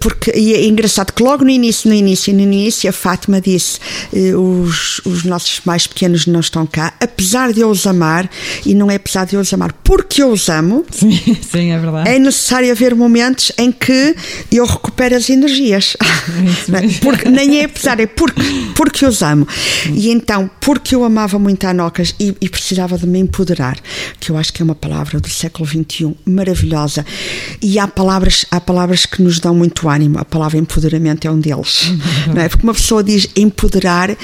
porque e é engraçado que logo no início, no início, no início, a Fátima disse: eh, os, os nossos mais pequenos não estão cá, apesar de eu os amar, e não é apesar de eu os amar porque eu os amo, Sim, sim, é verdade. é necessário haver momentos em que eu recupero as energias. é? porque, nem é apesar, é porque, porque eu os amo. E então, porque eu amava muito a Anocas e, e precisava de me empoderar, que eu acho que é uma palavra do século XXI maravilhosa. E há palavras, há palavras que nos dão muito ânimo. A palavra empoderamento é um deles. Não é? Porque uma pessoa diz empoderar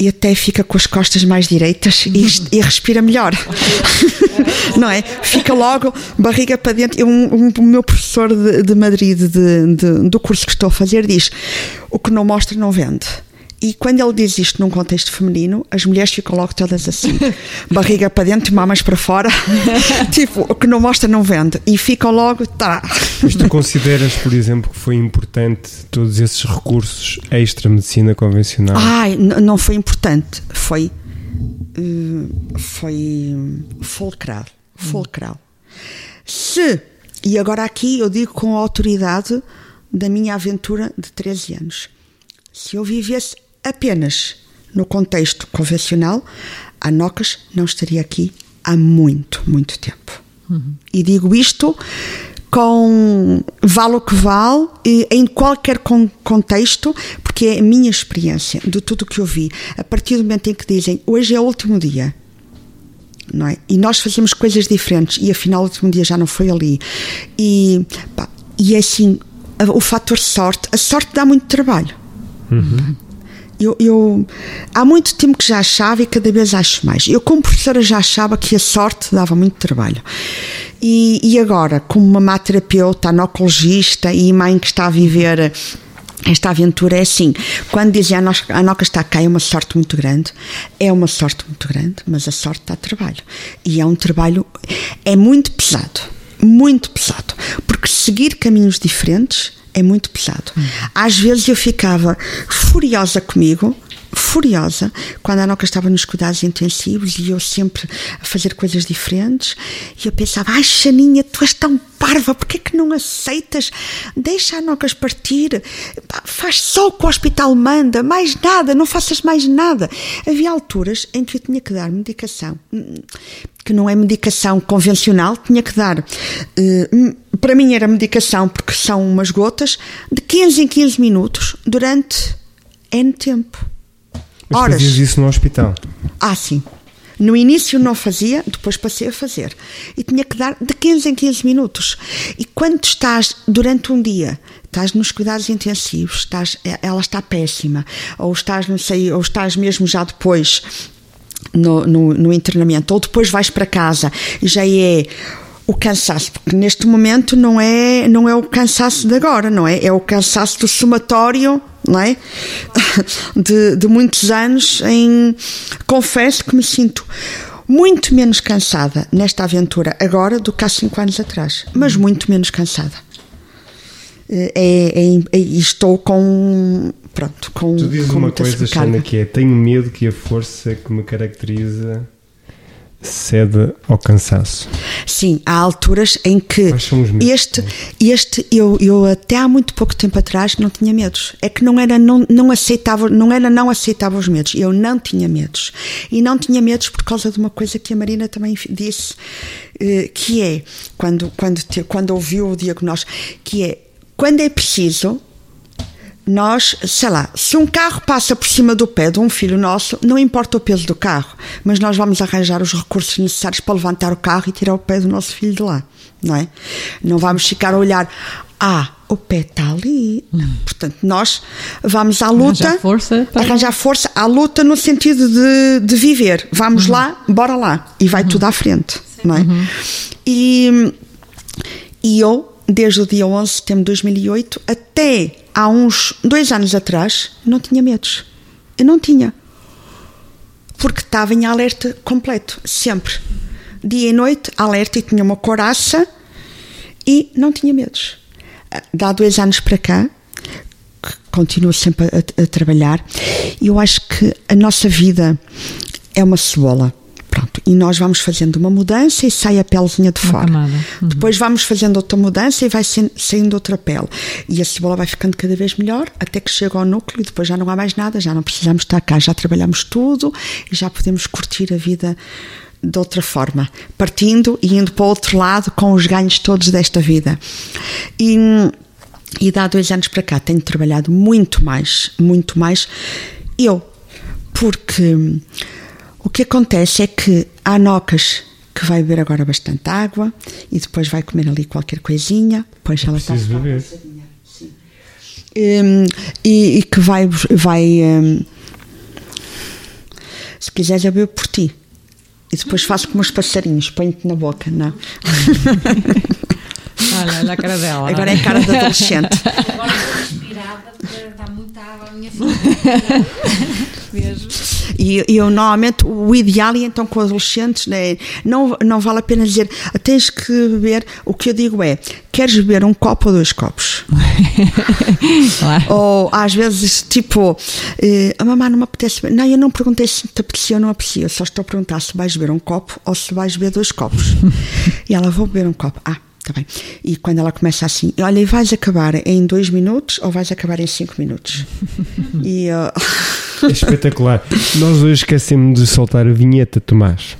e até fica com as costas mais direitas e, e respira melhor. não é? Fica logo barriga para dentro. Eu, um- o meu professor de, de Madrid, de- de- do curso que estou a fazer, diz: o que não mostra não vende. E quando ele diz isto num contexto feminino, as mulheres ficam logo todas assim, barriga para dentro, mamas para fora, tipo, o que não mostra não vende. E ficam logo, tá. Mas tu consideras, por exemplo, que foi importante todos esses recursos extra-medicina convencional? Ai, não foi importante, foi. eh, foi fulcral. Fulcral. Se, e agora aqui eu digo com a autoridade da minha aventura de 13 anos, se eu vivesse apenas no contexto convencional, a Nocas não estaria aqui há muito, muito tempo. E digo isto com vale o que vale, em qualquer con- contexto, porque é a minha experiência de tudo o que eu vi. A partir do momento em que dizem hoje é o último dia, não é? E nós fazemos coisas diferentes e afinal o último dia já não foi ali. E, pá, e é assim, o fator sorte, a sorte dá muito trabalho. Eu, eu- há muito tempo que já achava e cada vez acho mais. Eu, como professora, já achava que a sorte dava muito trabalho. E, e agora, como uma má terapeuta, anocologista e mãe que está a viver esta aventura, é assim: quando dizem a Noca está cá, é uma sorte muito grande. É uma sorte muito grande, mas a sorte dá trabalho. E é um trabalho, é muito pesado. Muito pesado. Porque seguir caminhos diferentes é muito pesado. Às vezes eu ficava furiosa comigo, furiosa, quando a Noca estava nos cuidados intensivos e eu sempre a fazer coisas diferentes. E eu pensava, ai Xaninha, tu és tão parva, porquê que não aceitas? Deixa a Nocas partir, faz só o que o hospital manda, mais nada, não faças mais nada. Havia alturas em que eu tinha que dar medicação, hum, que não é medicação convencional, tinha que dar. eh, hum, para mim era medicação porque são umas gotas de 15 em 15 minutos durante N tempo. Mas Horas. fazias isso no hospital? Ah, sim. No início não fazia, depois passei a fazer. E tinha que dar de 15 em 15 minutos. E quando estás durante um dia, estás nos cuidados intensivos, estás, ela está péssima, ou estás, não sei, ou estás mesmo já depois no, no, no internamento, ou depois vais para casa e já é o cansaço, porque neste momento não é, não é o cansaço de agora, não é? É o cansaço do somatório, não é? De, de muitos anos em. Confesso que me sinto muito menos cansada nesta aventura agora do que há cinco anos atrás, mas muito menos cansada. É, é- é- e estou com. Pronto, com. Tu dizes com uma coisa. Xana, que é tenho medo que a força que me caracteriza ceda ao cansaço. Sim, há alturas em que este, este eu, eu até há muito pouco tempo atrás não tinha medos. É que não era não, não aceitava, não era não aceitava os medos. Eu não tinha medos. E não tinha medos por causa de uma coisa que a Marina também disse, eh, que é quando quando quando ouviu o diagnóstico, que é quando é preciso nós, sei lá, se um carro passa por cima do pé de um filho nosso, não importa o peso do carro, mas nós vamos arranjar os recursos necessários para levantar o carro e tirar o pé do nosso filho de lá, não é? Não vamos ficar a olhar, ah, o pé está ali. Portanto, nós vamos à luta. Arranjar força para- Arranjar força à luta no sentido de, de viver. Vamos lá, bora lá. E vai tudo à frente. Não é? E, e eu, desde o dia 11 de setembro de 2008 até há uns dois anos atrás, não tinha medos. Eu não tinha. Porque estava em alerta completo, sempre. Dia e noite, alerta e tinha uma coraça e não tinha medos. Dá dois anos para cá, que continuo sempre a, a trabalhar, eu acho que a nossa vida é uma cebola. Pronto, e nós vamos fazendo uma mudança e sai a pelezinha de Uma fora. Uhum. Depois vamos fazendo outra mudança e vai saindo outra pele. E a cebola vai ficando cada vez melhor até que chega ao núcleo e depois já não há mais nada, já não precisamos estar cá, já trabalhamos tudo e já podemos curtir a vida de outra forma, partindo e indo para o outro lado com os ganhos todos desta vida. E, e de há dois anos para cá tenho trabalhado muito mais, muito mais eu, porque o que acontece é que há nocas que vai beber agora bastante água e depois vai comer ali qualquer coisinha, depois ela está beber. Hum, e, e que vai, vai hum, se quiseres eu bebo por ti e depois faço como os passarinhos, ponho-te na boca, não? Olha, olha a cara dela. Agora é a cara de adolescente. Agora estou inspirada porque está muita água à minha frente. Vejo. E eu normalmente o ideal e então com adolescentes né, não, não vale a pena dizer tens que beber, o que eu digo é queres beber um copo ou dois copos? Claro. Ou às vezes tipo eh, a mamãe não me apetece. Não, eu não perguntei se te apetecia ou não apetecia, eu só estou a perguntar se vais beber um copo ou se vais beber dois copos. e ela vou beber um copo. Ah, Tá bem. E quando ela começa assim, olha, e vais acabar em dois minutos ou vais acabar em cinco minutos? e ah, É espetacular. Nós hoje esquecemos de soltar a vinheta, Tomás.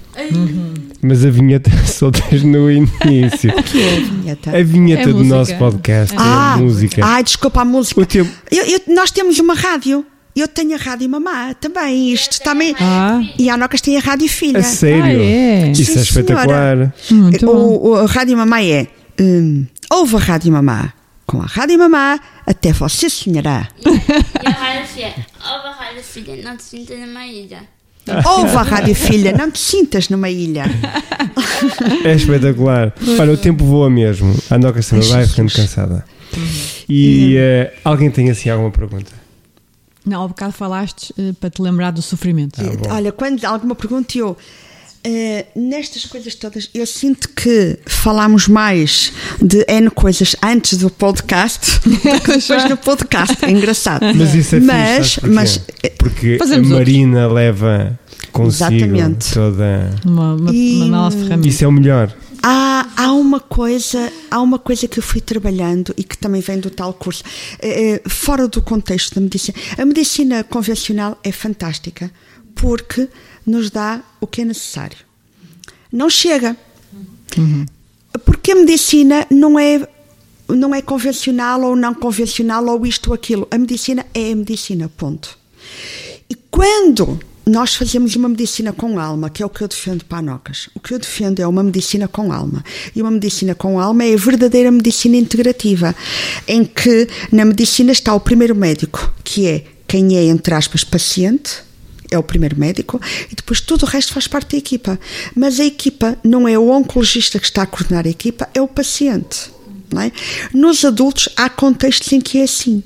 Mas a vinheta soltas no início. que é a vinheta? A vinheta É do música. nosso podcast Ah, é a música. ai, desculpa a música. O tempo. Eu- eu- nós temos uma rádio. Eu tenho a rádio mamá também. Isto também. Ah, E a Nocas tem a rádio filha. A sério? Ah, é? Isso Sim, é espetacular. muito bom. O, o- a rádio mamá é. hum, ouve a rádio mamá. Com a rádio mamá, até você sonhará. E a rádio filha. Ouve a rádio filha, não te sintas numa ilha. Ouve a rádio filha, não te sintas numa ilha. É espetacular. Olha, o tempo voa mesmo. A Noca sempre vai ficando cansada. E eh, alguém tem assim alguma pergunta? Não, há bocado falaste eh, para te lembrar do sofrimento. Ah, bom. Olha, quando alguma pergunta, eu. Eh, nestas coisas todas, eu sinto que falámos mais de N coisas antes do podcast do que depois no podcast. É engraçado. Mas isso é mas, fixe, mas? Porque a Fazemos Marina leva consigo Exatamente. toda... Uma, uma, E- uma nova ferramenta. Isso é o melhor. Há, há uma coisa há uma coisa que eu fui trabalhando e que também vem do tal curso eh, eh, fora do contexto da medicina a medicina convencional é fantástica porque nos dá o que é necessário. Não chega. Porque a medicina não é não é convencional ou não convencional ou isto ou aquilo. A medicina é a medicina ponto. E quando nós fazemos uma medicina com alma, que é o que eu defendo para a Nocas, o que eu defendo é uma medicina com alma. E uma medicina com alma é a verdadeira medicina integrativa, em que na medicina está o primeiro médico, que é quem é, entre aspas, paciente, é o primeiro médico, e depois tudo o resto faz parte da equipa. Mas a equipa não é o oncologista que está a coordenar a equipa, é o paciente. É? Nos adultos há contextos em que é assim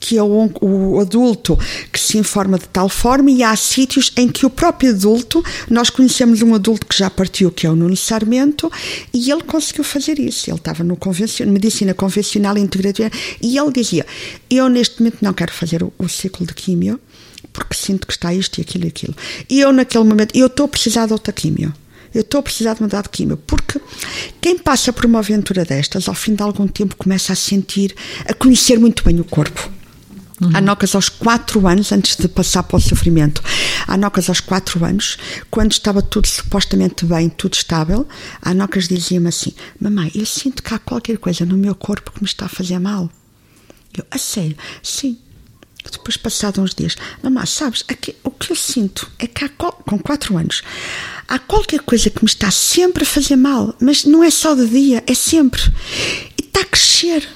que é o, o adulto que se informa de tal forma e há sítios em que o próprio adulto, nós conhecemos um adulto que já partiu, que é o Nuno Sarmento, e ele conseguiu fazer isso. Ele estava no medicina convencional integrativa e ele dizia: Eu neste momento não quero fazer o, o ciclo de químio porque sinto que está isto e aquilo e aquilo. E eu naquele momento, eu estou a precisar de outra químio. Eu estou a precisar de mudar de químio, porque quem passa por uma aventura destas, ao fim de algum tempo, começa a sentir, a conhecer muito bem o corpo. Há nocas aos 4 anos, antes de passar para o sofrimento, há nocas aos 4 anos, quando estava tudo supostamente bem, tudo estável, há nocas diziam-me assim: Mamãe, eu sinto que há qualquer coisa no meu corpo que me está a fazer mal. Eu, a sério? Sim. Depois, passados uns dias, mamãe, sabes, aqui, o que eu sinto é que há, com 4 anos, há qualquer coisa que me está sempre a fazer mal, mas não é só de dia, é sempre. E está a crescer.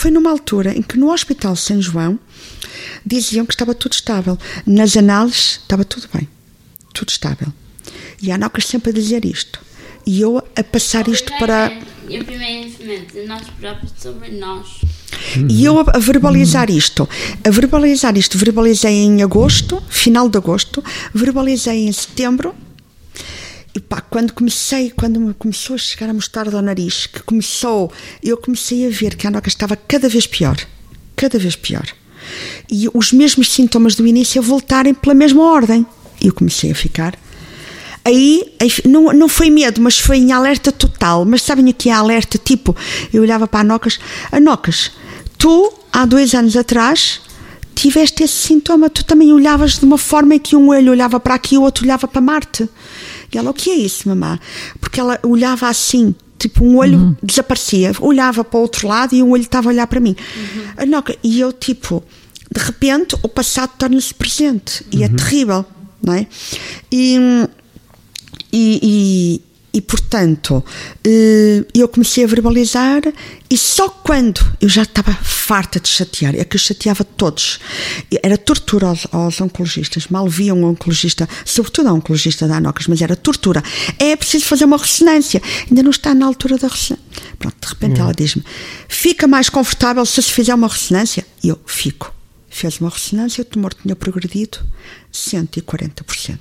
foi numa altura em que no Hospital São João diziam que estava tudo estável. Nas análises estava tudo bem, tudo estável. E a Anocas sempre a dizer isto. E eu a passar isto para. E o primeiro ensinamento de nós próprios sobre nós. E eu a, verbalizar isto, a verbalizar isto, verbalizei em agosto, final de agosto, verbalizei em setembro. E pá, quando comecei, quando me começou a chegar a mostarda ao nariz, que começou, eu comecei a ver que a Anoca estava cada vez pior, cada vez pior. E os mesmos sintomas do início a voltarem pela mesma ordem. E eu comecei a ficar aí não, não foi medo, mas foi em alerta total. Mas sabem o que é alerta? Tipo, eu olhava para a Nocas, a Nocas, tu, há dois anos atrás, tiveste esse sintoma, tu também olhavas de uma forma em que um olho olhava para aqui e o outro olhava para Marte. E ela, o que é isso, mamã? Porque ela olhava assim, tipo, um olho desaparecia, olhava para o outro lado e um olho estava a olhar para mim. A Noca, e eu, tipo, de repente, o passado torna-se presente e é terrível, não é? E, e, e, e, portanto, eh, eu comecei a verbalizar e só quando eu já estava farta de chatear, é que eu chateava todos, era tortura aos, aos oncologistas, mal via um oncologista, sobretudo a oncologista da Anocas, mas era tortura. É preciso fazer uma ressonância, ainda não está na altura da ressonância. Pronto, de repente ela diz-me: fica mais confortável se se fizer uma ressonância? E eu fico. Fez uma ressonância, o tumor tinha progredido 140%.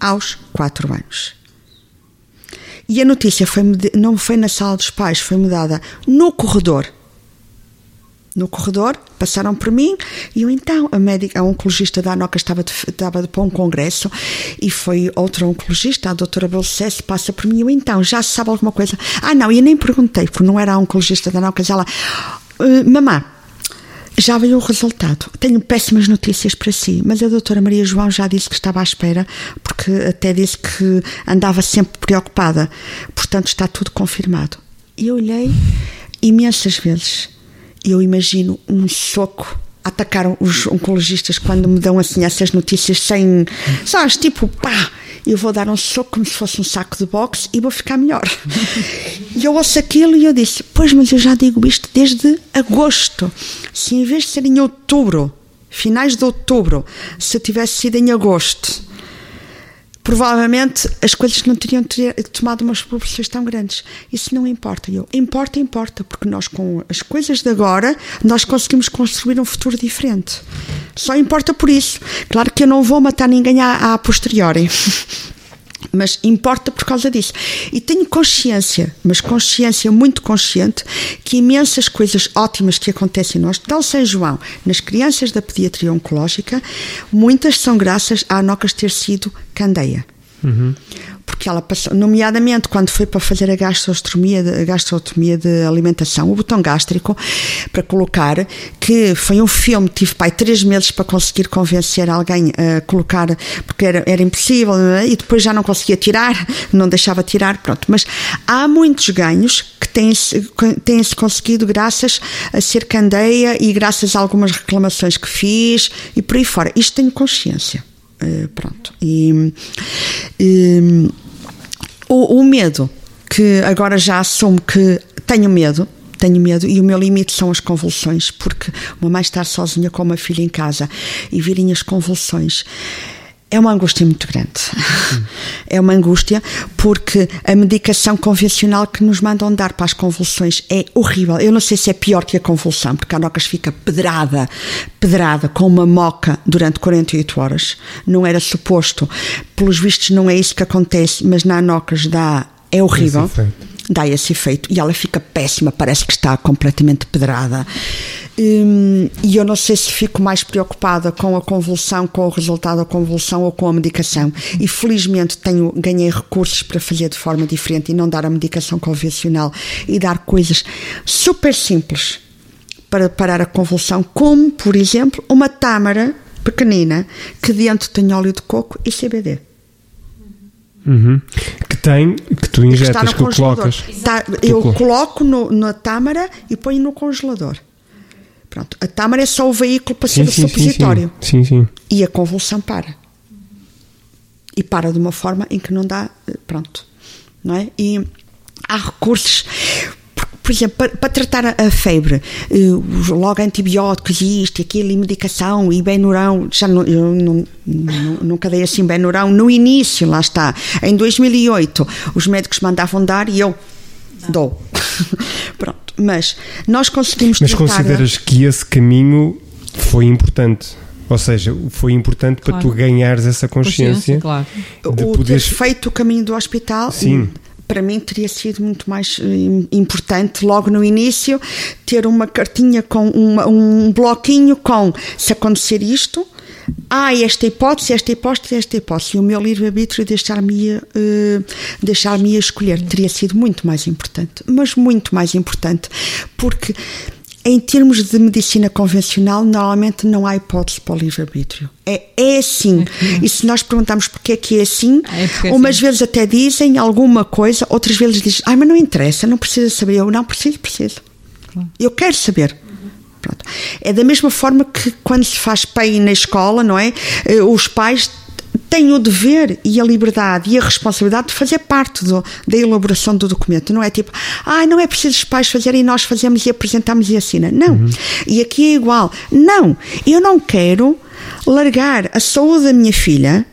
Aos 4 anos. E a notícia foi, não foi na sala dos pais, foi mudada no corredor. No corredor, passaram por mim e eu então, a médica, a oncologista da ANOCA estava, de, estava de, para um congresso e foi outra oncologista, a doutora Belcesse, passa por mim e eu então, já sabe alguma coisa? Ah não, eu nem perguntei, porque não era a oncologista da ANOCA, ela, uh, mamã, já veio o resultado. Tenho péssimas notícias para si, mas a doutora Maria João já disse que estava à espera, porque até disse que andava sempre preocupada. Portanto, está tudo confirmado. E eu olhei imensas vezes. Eu imagino um soco atacar os oncologistas quando me dão assim essas notícias sem, sabes, tipo, pá, eu vou dar um soco como se fosse um saco de boxe e vou ficar melhor. e eu ouço aquilo e eu disse: Pois, mas eu já digo isto desde agosto. Se em vez de ser em outubro, finais de outubro, se tivesse sido em agosto, provavelmente as coisas não teriam ter, tomado umas proporções tão grandes. Isso não importa. Eu, importa, importa, porque nós com as coisas de agora, nós conseguimos construir um futuro diferente. Só importa por isso. Claro que eu não vou matar ninguém a posteriori. Mas importa por causa disso. E tenho consciência, mas consciência muito consciente, que imensas coisas ótimas que acontecem no Hospital São João, nas crianças da pediatria oncológica, muitas são graças à Anocas ter sido candeia. Uhum. Porque ela passou, nomeadamente quando foi para fazer a gastrostomia, a gastrotomia de alimentação, o botão gástrico, para colocar, que foi um filme, tive pai três meses para conseguir convencer alguém a colocar, porque era, era impossível, e depois já não conseguia tirar, não deixava tirar, pronto. Mas há muitos ganhos que têm-se têm -se conseguido graças a ser candeia e graças a algumas reclamações que fiz e por aí fora. Isto tenho consciência. Uh, pronto. E, e o, o, medo, que agora já assumo que tenho medo, tenho medo e o meu limite são as convulsões, porque uma mãe estar sozinha com uma filha em casa e virem as convulsões é uma angústia muito grande. É uma angústia porque a medicação convencional que nos mandam dar para as convulsões é horrível. Eu não sei se é pior que a convulsão, porque a Nocas fica pedrada, pedrada, com uma moca durante 48 horas. Não era suposto. Pelos vistos, não é isso que acontece, mas na Anocas dá. É horrível. Dá esse efeito. E ela fica péssima, parece que está completamente pedrada. Hum, e eu não sei se fico mais preocupada com a convulsão, com o resultado da convulsão ou com a medicação. E felizmente tenho, ganhei recursos para fazer de forma diferente e não dar a medicação convencional e dar coisas super simples para parar a convulsão, como, por exemplo, uma tâmara pequenina que dentro tem óleo de coco e CBD. Uhum. Que tem, que tu injetas, que, que colocas. Tá, eu coloco no, na tâmara e ponho no congelador. Pronto, a tâmara é só o veículo para sim, ser o supositório. Sim, sim, E a convulsão para. E para de uma forma em que não dá. Pronto. Não é? E há recursos. por exemplo, para, para tratar a, febre, eh, logo antibióticos e isto e aquilo, e medicação, e Benurão, já não, eu não, não- nunca dei assim Benurão, no início, lá está, em 2008, os médicos mandavam dar e eu dou. Pronto, mas nós conseguimos Mas consideras que esse caminho foi importante? Ou seja, foi importante para Claro. tu ganhares essa consciência, claro. de o ter poderes. feito o caminho do hospital Sim. para mim teria sido muito mais eh, importante logo no início ter uma cartinha com uma- um bloquinho com se acontecer isto há esta hipótese, esta hipótese, esta hipótese e o meu livre-arbítrio deixar-me eh, deixar-me escolher teria sido muito mais importante mas muito mais importante porque em termos de medicina convencional, normalmente não há hipótese para o livre-arbítrio. É, é assim. E se nós perguntarmos porque é que é assim, É porque é umas assim. vezes até dizem alguma coisa, outras vezes dizem, ai, mas não interessa, não precisa saber. Eu não preciso, preciso. Eu quero saber. Pronto. É da mesma forma que quando se faz PEI na escola, não é? Eh, Os pais têm o dever e a liberdade e a responsabilidade de fazer parte do- da elaboração do documento. Não é tipo, ah, não é preciso os pais fazerem e nós fazemos e apresentamos e assina. Não. E aqui é igual. Não. Eu não quero largar a saúde da minha filha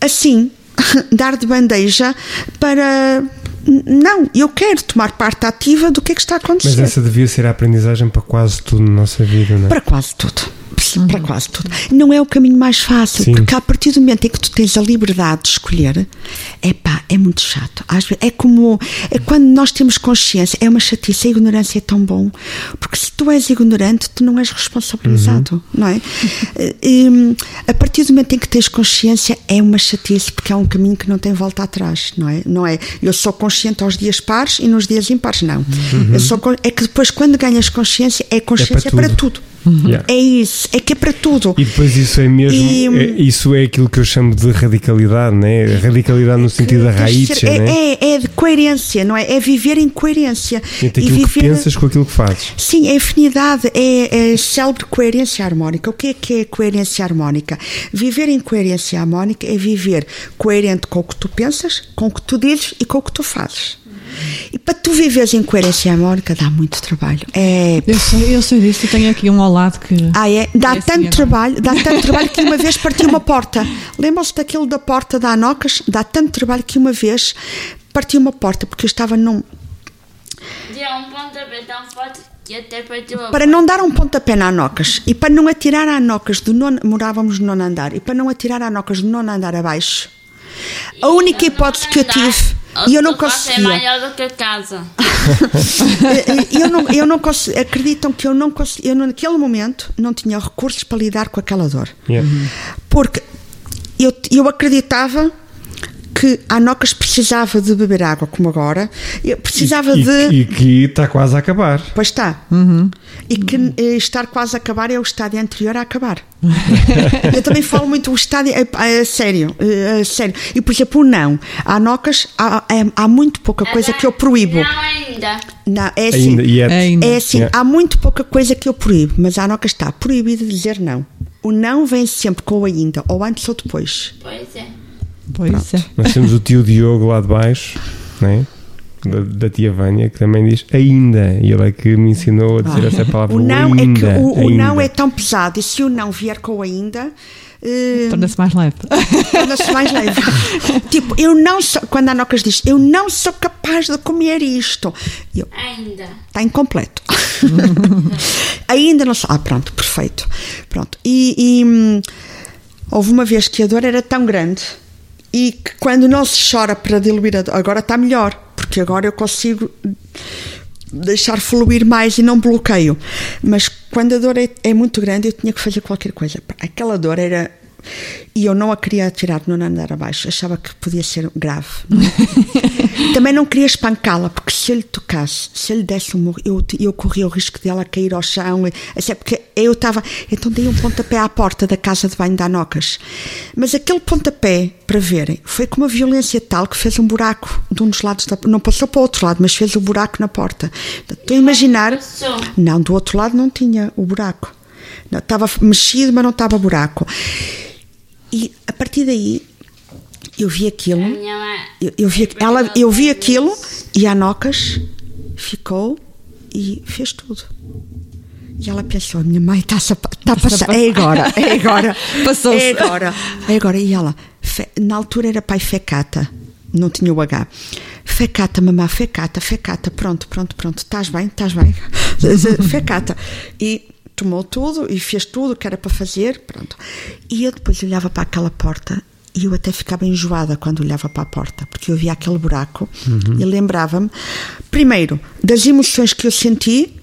assim, dar de bandeja para. Não, eu quero tomar parte ativa do que é que está a Mas acontecer. essa devia ser a aprendizagem para quase tudo na nossa vida, não é? Para quase tudo. Para quase tudo. Não é o caminho mais fácil, Sim. porque a partir do momento em que tu tens a liberdade de escolher, é pá, é muito chato. Vezes, é como. É quando nós temos consciência, é uma chatice. A ignorância é tão bom, porque se tu és ignorante, tu não és responsabilizado, não é? E, a partir do momento em que tens consciência, é uma chatice, porque é um caminho que não tem volta atrás, não é? Não é? Eu sou consciente aos dias pares e nos dias impares, não. Eu sou, é que depois, quando ganhas consciência, é consciência para tudo. tudo. Yeah. É isso, é que é para tudo. E depois isso é mesmo, E- é- isso é aquilo que eu chamo de radicalidade, né? Radicalidade no sentido da raiz, né? é, é, é de coerência, não é? É viver em coerência. Entre E aquilo que viver- pensas com aquilo que fazes. Sim, é afinidade, é, é célebre coerência harmónica. O que é que é coerência harmónica? Viver em coerência harmónica é viver coerente com o que tu pensas, com o que tu dizes e com o que tu fazes. E para tu viveres em coerência harmónica dá muito trabalho. É. Eu sei, eu sei disso, eu tenho aqui um ao lado que. Ah, é? Dá É assim tanto agora. trabalho, dá tanto trabalho que uma vez parti uma porta. Lembram-se daquilo da porta da Anocas? Dá tanto trabalho que uma vez parti uma porta, porque eu estava num. Deu um pontapé tão forte que até partiu a Para não dar um pontapé na Anocas e para não atirar a Anocas do nono, morávamos no nono andar, e para não atirar a Anocas do nono andar abaixo, a única hipótese que eu tive, e eu não é conseguia, maior do que a casa. eu não, eu não consegui, acreditam que eu não consegui, eu naquele momento não tinha recursos para lidar com aquela dor. Yeah. Porque eu, eu acreditava que a Anocas precisava de beber água, como agora, precisava e, de. e que está quase a acabar. Pois está. E que eh, estar quase a acabar é o estádio anterior a acabar. Eu também falo muito o estádio a, a sério, eh, a sério. E por exemplo, o não. A Anocas há, é- há muito pouca coisa que eu proíbo. Não ainda. Não, é assim. Ainda, é, Ainda. É assim, Yeah. há muito pouca coisa que eu proíbo, mas a Anoca está proibida de dizer não. O não vem sempre com o ainda, ou antes ou depois. Pois é. Pois é. Nós temos o tio Diogo lá de baixo, né? da, da tia Vânia, que também diz ainda. E ele é que me ensinou a dizer essa palavra. O não é que ainda, o, o não ainda. é tão pesado, e se o não vier com o ainda. eh, Torna-se mais leve. torna-se mais leve. tipo, eu não sou. Quando a Anocas diz, eu não sou capaz de comer isto. Eu, Ainda. Está incompleto. Ainda não sei. Ah, pronto, perfeito. Pronto. E, e, hum, houve uma vez que a dor era tão grande e que quando não se chora para diluir a dor, agora está melhor, porque agora eu consigo deixar fluir mais e não bloqueio. Mas quando a dor é, é muito grande, eu tinha que fazer qualquer coisa. Aquela dor era. E eu não a queria tirar no andar abaixo, achava que podia ser grave. Também não queria espancá-la, porque se eu lhe tocasse, se eu lhe desse um morro, eu, eu corria o risco dela cair ao chão. e- Assim, porque eu estava. Então dei um pontapé à porta da casa de banho da Anocas. Mas aquele pontapé, para verem, foi com uma violência tal que fez um buraco de um dos lados da Não passou para o outro lado, mas fez o buraco na porta. Estou a imaginar. Não, do outro lado não tinha o buraco. Estava mexido, mas não estava buraco. E a partir daí eu vi aquilo. Eu, eu vi, ela, eu vi aquilo e a Nocas ficou e fez tudo. E ela pensou: minha mãe está-se a, tá a passar, é agora, é agora, Passou-se. é agora, é agora. E ela, fe- na altura era pai fecata, não tinha o H. Fecata, mamá, fecata, fecata, pronto, pronto, pronto, estás bem, estás bem, fecata. E tomou tudo e fez tudo o que era para fazer, pronto. E eu depois olhava para aquela porta e eu até ficava enjoada quando olhava para a porta, porque eu via aquele buraco e lembrava-me, primeiro, das emoções que eu senti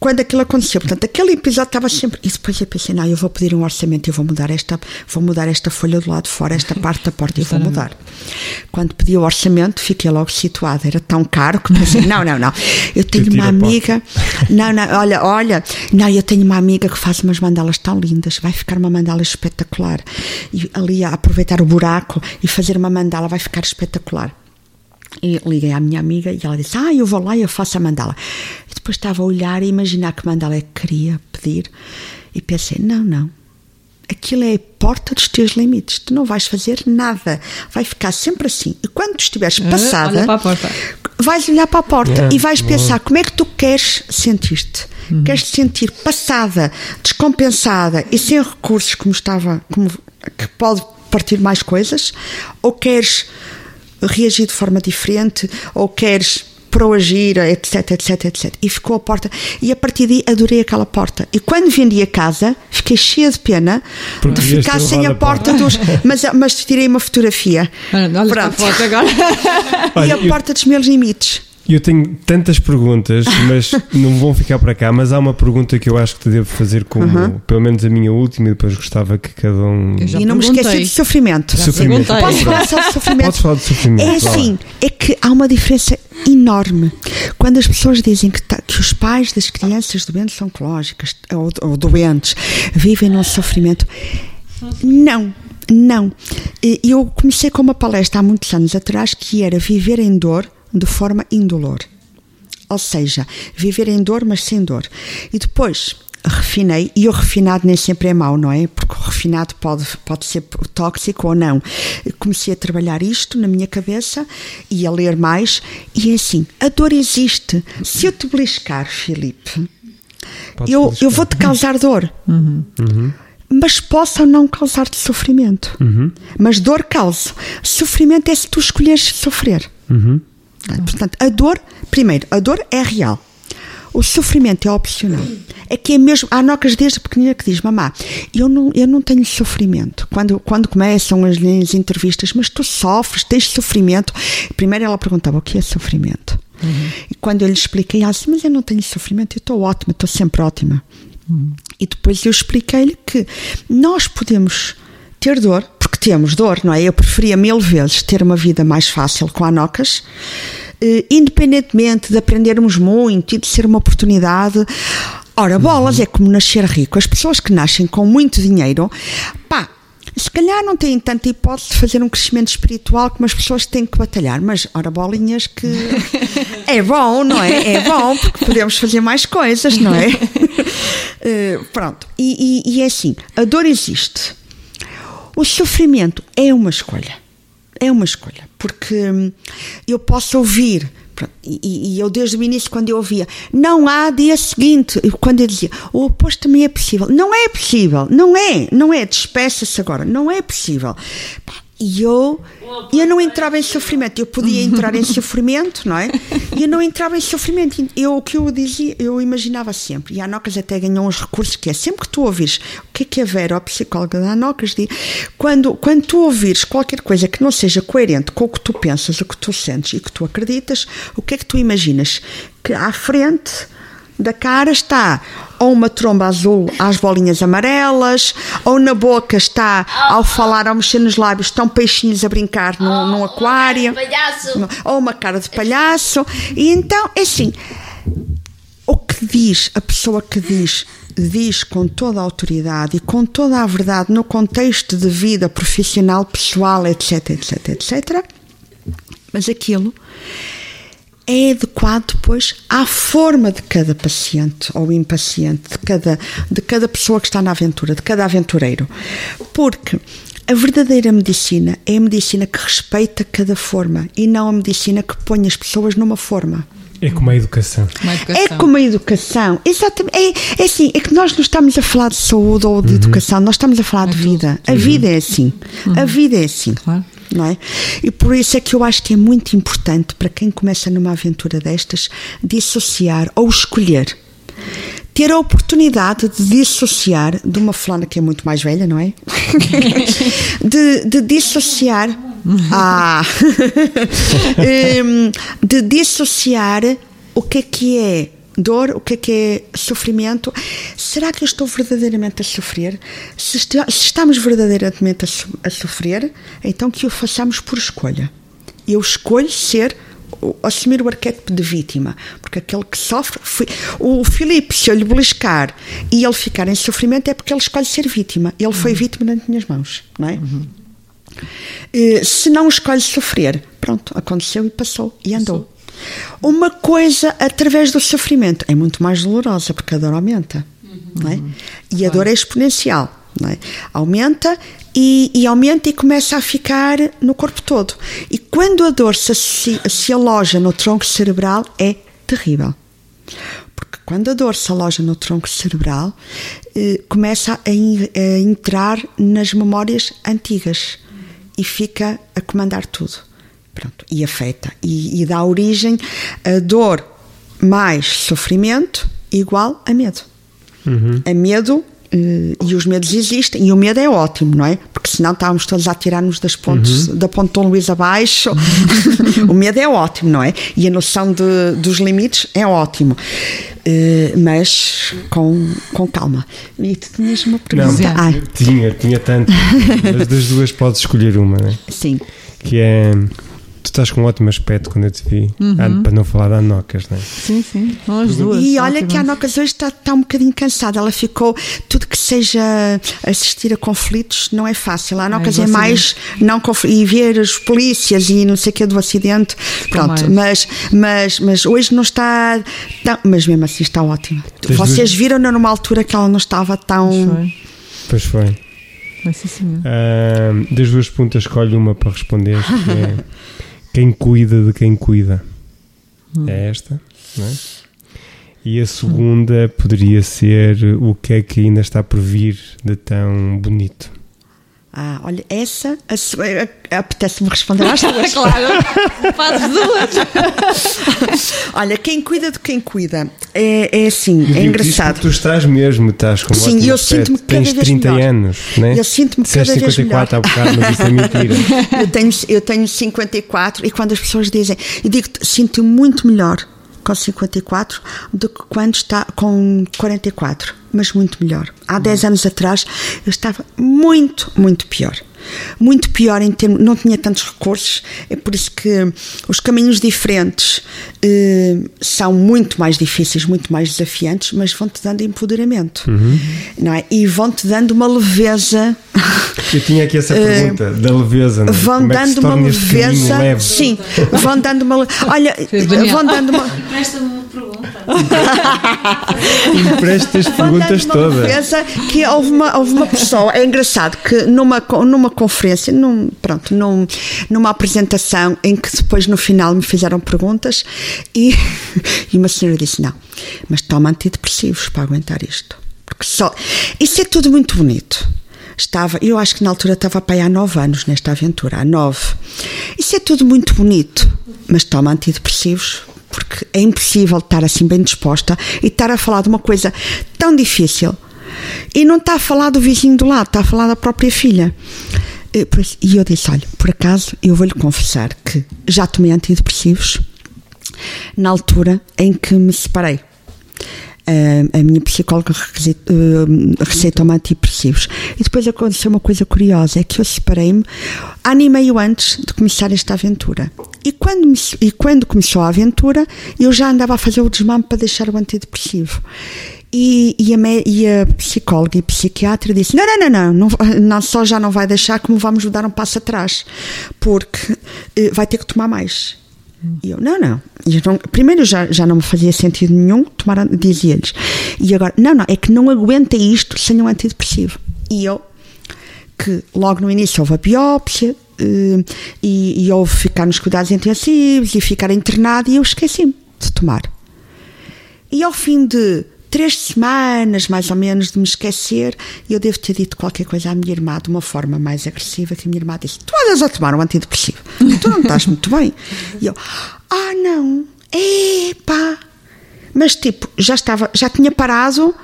quando aquilo aconteceu. Portanto, aquele episódio estava sempre. E depois eu pensei, não, eu vou pedir um orçamento, eu vou mudar esta, vou mudar esta folha do lado de fora, esta parte da porta, eu vou mudar. Quando pedi o orçamento, fiquei logo situada. Era tão caro que pensei, não, não, não. Eu tenho tiro uma amiga. Não, não, olha, olha, não, eu tenho uma amiga que faz umas mandalas tão lindas, vai ficar uma mandala espetacular. E ali a aproveitar o buraco e fazer uma mandala vai ficar espetacular. E liguei à minha amiga e ela disse: Ah, eu vou lá e eu faço a mandala. E depois estava a olhar e imaginar que mandala é que queria pedir. E pensei: Não, não. Aquilo é a porta dos teus limites. Tu não vais fazer nada. Vai ficar sempre assim. E quando tu estiveres passada, olha para a porta. vais olhar para a porta Yeah, e vais boa. pensar como é que tu queres sentir-te. Queres te sentir passada, descompensada e sem recursos, como estava, como, que pode partir mais coisas, ou queres reagir de forma diferente, ou queres proagir, etc, etc, etc. E ficou a porta. E a partir daí adorei aquela porta. E quando vendi a casa, fiquei cheia de pena Porque de ficar sem a levado a porta dos. Mas, mas tirei uma fotografia. Olha, olha para a Pronto. foto agora. E a porta dos meus limites. Eu tenho tantas perguntas, mas não vão ficar para cá. Mas há uma pergunta que eu acho que te devo fazer como, pelo menos a minha última, e depois gostava que cada um. E não me esqueci do sofrimento. Já Sofrimento. Posso falar só de sofrimento? Podes falar de sofrimento. É assim, é que há uma diferença enorme. Quando as pessoas dizem que, tá- que os pais das crianças doentes oncológicas ou, ou doentes vivem num sofrimento, não, não. E Eu comecei com uma palestra há muitos anos atrás que era viver em dor de forma indolor. Ou seja, viver em dor, mas sem dor. E depois refinei, e o refinado nem sempre é mau, não é? Porque o refinado pode, pode ser tóxico ou não. Comecei a trabalhar isto na minha cabeça e a ler mais, e é assim: a dor existe. Se eu te beliscar, Filipe, Podes eu, beliscar. eu vou-te causar dor. Mas posso ou não causar-te sofrimento. Mas dor causa. Sofrimento é se tu escolheres sofrer. Portanto, a dor, primeiro, a dor é real. O sofrimento é opcional. É que é mesmo. Há nocas desde pequenina que diz: Mamá, eu não, eu não tenho sofrimento. Quando, quando começam as minhas entrevistas, mas tu sofres, tens sofrimento. Primeiro ela perguntava: O que é sofrimento? E quando eu lhe expliquei, ela disse: Mas eu não tenho sofrimento, eu estou ótima, estou sempre ótima. E depois eu expliquei-lhe que nós podemos ter dor, temos dor, não é? Eu preferia mil vezes ter uma vida mais fácil com a Nocas, eh, independentemente de aprendermos muito e de ser uma oportunidade. Ora, bolas é como nascer rico. As pessoas que nascem com muito dinheiro, pá, se calhar não têm tanta hipótese de fazer um crescimento espiritual como as pessoas têm que batalhar, mas ora, bolinhas que é bom, não é? É bom porque podemos fazer mais coisas, não é? Eh, pronto, e, e- e é assim: a dor existe. O sofrimento é uma escolha. É uma escolha. Porque hum, eu posso ouvir. E, e eu, desde o início, quando eu ouvia, não há dia seguinte, quando eu dizia, o oposto também é possível. Não é possível, não é, não é, despeça-se agora, não é possível. E eu, eu não entrava em sofrimento, eu podia entrar em sofrimento, não é? E eu não entrava em sofrimento. Eu, o que eu dizia, eu imaginava sempre, e a Anocas até ganhou uns recursos que é sempre que tu ouvires o que é que a Vera, a psicóloga da Anocas, diz, quando, quando tu ouvires qualquer coisa que não seja coerente com o que tu pensas, o que tu sentes e o que tu acreditas, o que é que tu imaginas? Que à frente da cara está ou uma tromba azul às bolinhas amarelas, ou na boca está, ao falar, ao mexer nos lábios, estão peixinhos a brincar num, num aquário, ou uma cara de palhaço. E então, é assim, o que diz, a pessoa que diz, diz com toda a autoridade e com toda a verdade no contexto de vida profissional, pessoal, etc, etc, etc. Mas aquilo é adequado depois à forma de cada paciente ou impaciente, de cada, de cada pessoa que está na aventura, de cada aventureiro. Porque a verdadeira medicina é a medicina que respeita cada forma e não a medicina que põe as pessoas numa forma. É como a educação. Uma É educação. como a educação, exatamente. É, é assim, é que nós não estamos a falar de saúde ou de educação, nós estamos a falar de vida. A vida é assim. A vida é assim. Claro. Não é? E por isso é que eu acho que é muito importante para quem começa numa aventura destas dissociar ou escolher. Ter a oportunidade de dissociar de uma fulana que é muito mais velha, não é? de, de dissociar. Ah! De dissociar o que é que é dor, o que é que é sofrimento. Será que eu estou verdadeiramente a sofrer? Se, se estamos verdadeiramente a, a sofrer, então que o façamos por escolha. Eu escolho ser assumir o arquétipo de vítima, porque aquele que sofre, foi- o Filipe, se eu lhe beliscar e ele ficar em sofrimento é porque ele escolhe ser vítima. Ele foi vítima nas minhas mãos, não é? Eh, se não escolhe sofrer, pronto, aconteceu e passou e andou. Uma coisa através do sofrimento é muito mais dolorosa porque a dor aumenta, não é? E a dor é exponencial, é? Aumenta e, e aumenta e começa a ficar no corpo todo. E quando a dor se, associa- se aloja no tronco cerebral é terrível. Porque quando a dor se aloja no tronco cerebral, eh, começa a, in- a entrar nas memórias antigas e fica a comandar tudo. Pronto, e afeta. E, e dá origem a dor mais sofrimento igual a medo. A medo, eh, e os medos existem, e o medo é ótimo, não é? Porque senão estávamos todos a tirar-nos das pontes, da ponte Dom Luís abaixo. o medo é ótimo, não é? E a noção de- dos limites é ótimo. Eh, mas com, com calma. E tu tinhas uma Não, pergunta. Ai, tinha, tinha tanto. Mas das duas podes escolher uma, né? sim. Que é. Tu estás com um ótimo aspecto quando eu te vi. Ah, para não falar de anocas, né? Sim, sim. São as duas. E olha que a ótimas. Nocas hoje está, está um bocadinho cansada. Ela ficou. Tudo que seja assistir a conflitos não é fácil. A Nocas do é mais. Não, conf- e ver as polícias e não sei o que do acidente. Pronto. Mas, mas, mas hoje não está. Tão, mas mesmo assim está ótima. Vocês duas- viram numa altura que ela não estava tão. Foi. Pois foi. Foi sim, senhor. Ah, das duas perguntas, escolhe uma para responder. Que é quem cuida de quem cuida? É esta, não é? E a segunda poderia ser o que é que ainda está por vir de tão bonito? Ah, olha, essa. Apetece-me responder às duas. Claro. Fazes duas. Olha, quem cuida de quem cuida. É, é assim, Eu é engraçado. Tu estás mesmo, estás com Sim, eu sinto-me cada Tens vez 30 melhor. anos, né? Eu sinto-me cada Disseste vez 54 há melhor. bocado, mas isso é mentira. Eu tenho, eu tenho 54 e quando as pessoas dizem, eu digo sinto muito melhor com 54 do que quando está com 44, mas muito melhor. Há 10 anos atrás eu estava muito, muito pior. Muito pior em termos, não tinha tantos recursos, é por isso que os caminhos diferentes eh, são muito mais difíceis, muito mais desafiantes, mas vão-te dando empoderamento, não é? E vão-te dando uma leveza Eu tinha aqui essa pergunta da leveza, não é? Eh, vão Como é que se dando uma leveza. leve? Sim, vão dando uma. Olha, vão dando uma. Presta-me uma pergunta. Empresta as vão perguntas dando uma todas. leveza que houve uma, houve uma pessoa. É engraçado que numa, numa conferência, num, pronto, num, numa apresentação em que depois no final me fizeram perguntas e, e uma senhora disse: Não, mas toma antidepressivos para aguentar isto. Porque só. Isso é tudo muito bonito. Estava, eu acho que na altura estava para aí há nove anos nesta aventura, há nove. Isso é tudo muito bonito, mas toma antidepressivos porque é impossível estar assim bem disposta e estar a falar de uma coisa tão difícil e não está a falar do vizinho do lado, está a falar da própria filha. E pois- E eu disse: Olha, por acaso eu vou-lhe confessar que já tomei antidepressivos na altura em que me separei. Ah, a minha psicóloga ah, receitou-me antidepressivos. E depois aconteceu uma coisa curiosa: é que eu separei-me ano e meio antes de começar esta aventura. E quando, me- e quando começou a aventura, eu já andava a fazer o desmame para deixar o antidepressivo. E, e, a, e a psicóloga e psiquiatra disse: não, não, não, não, não, não só já não vai deixar, como vamos dar um passo atrás, porque eh, vai ter que tomar mais. E eu, não, não. Eu não- primeiro já, já não me fazia sentido nenhum tomar, dizia-lhes. E agora, não, não, é que não aguenta isto sem um antidepressivo. E eu, que logo no início houve a biópsia eh, e, e houve ficar nos cuidados intensivos e ficar internado e eu esqueci-me. de tomar. E ao fim de três semanas, mais ou menos, de me esquecer, eu devo ter dito qualquer coisa à minha irmã de uma forma mais agressiva, que a minha irmã disse, tu andas a tomar um antidepressivo, tu não estás muito bem. E eu, ah não, epá. Mas tipo, já estava, já tinha parado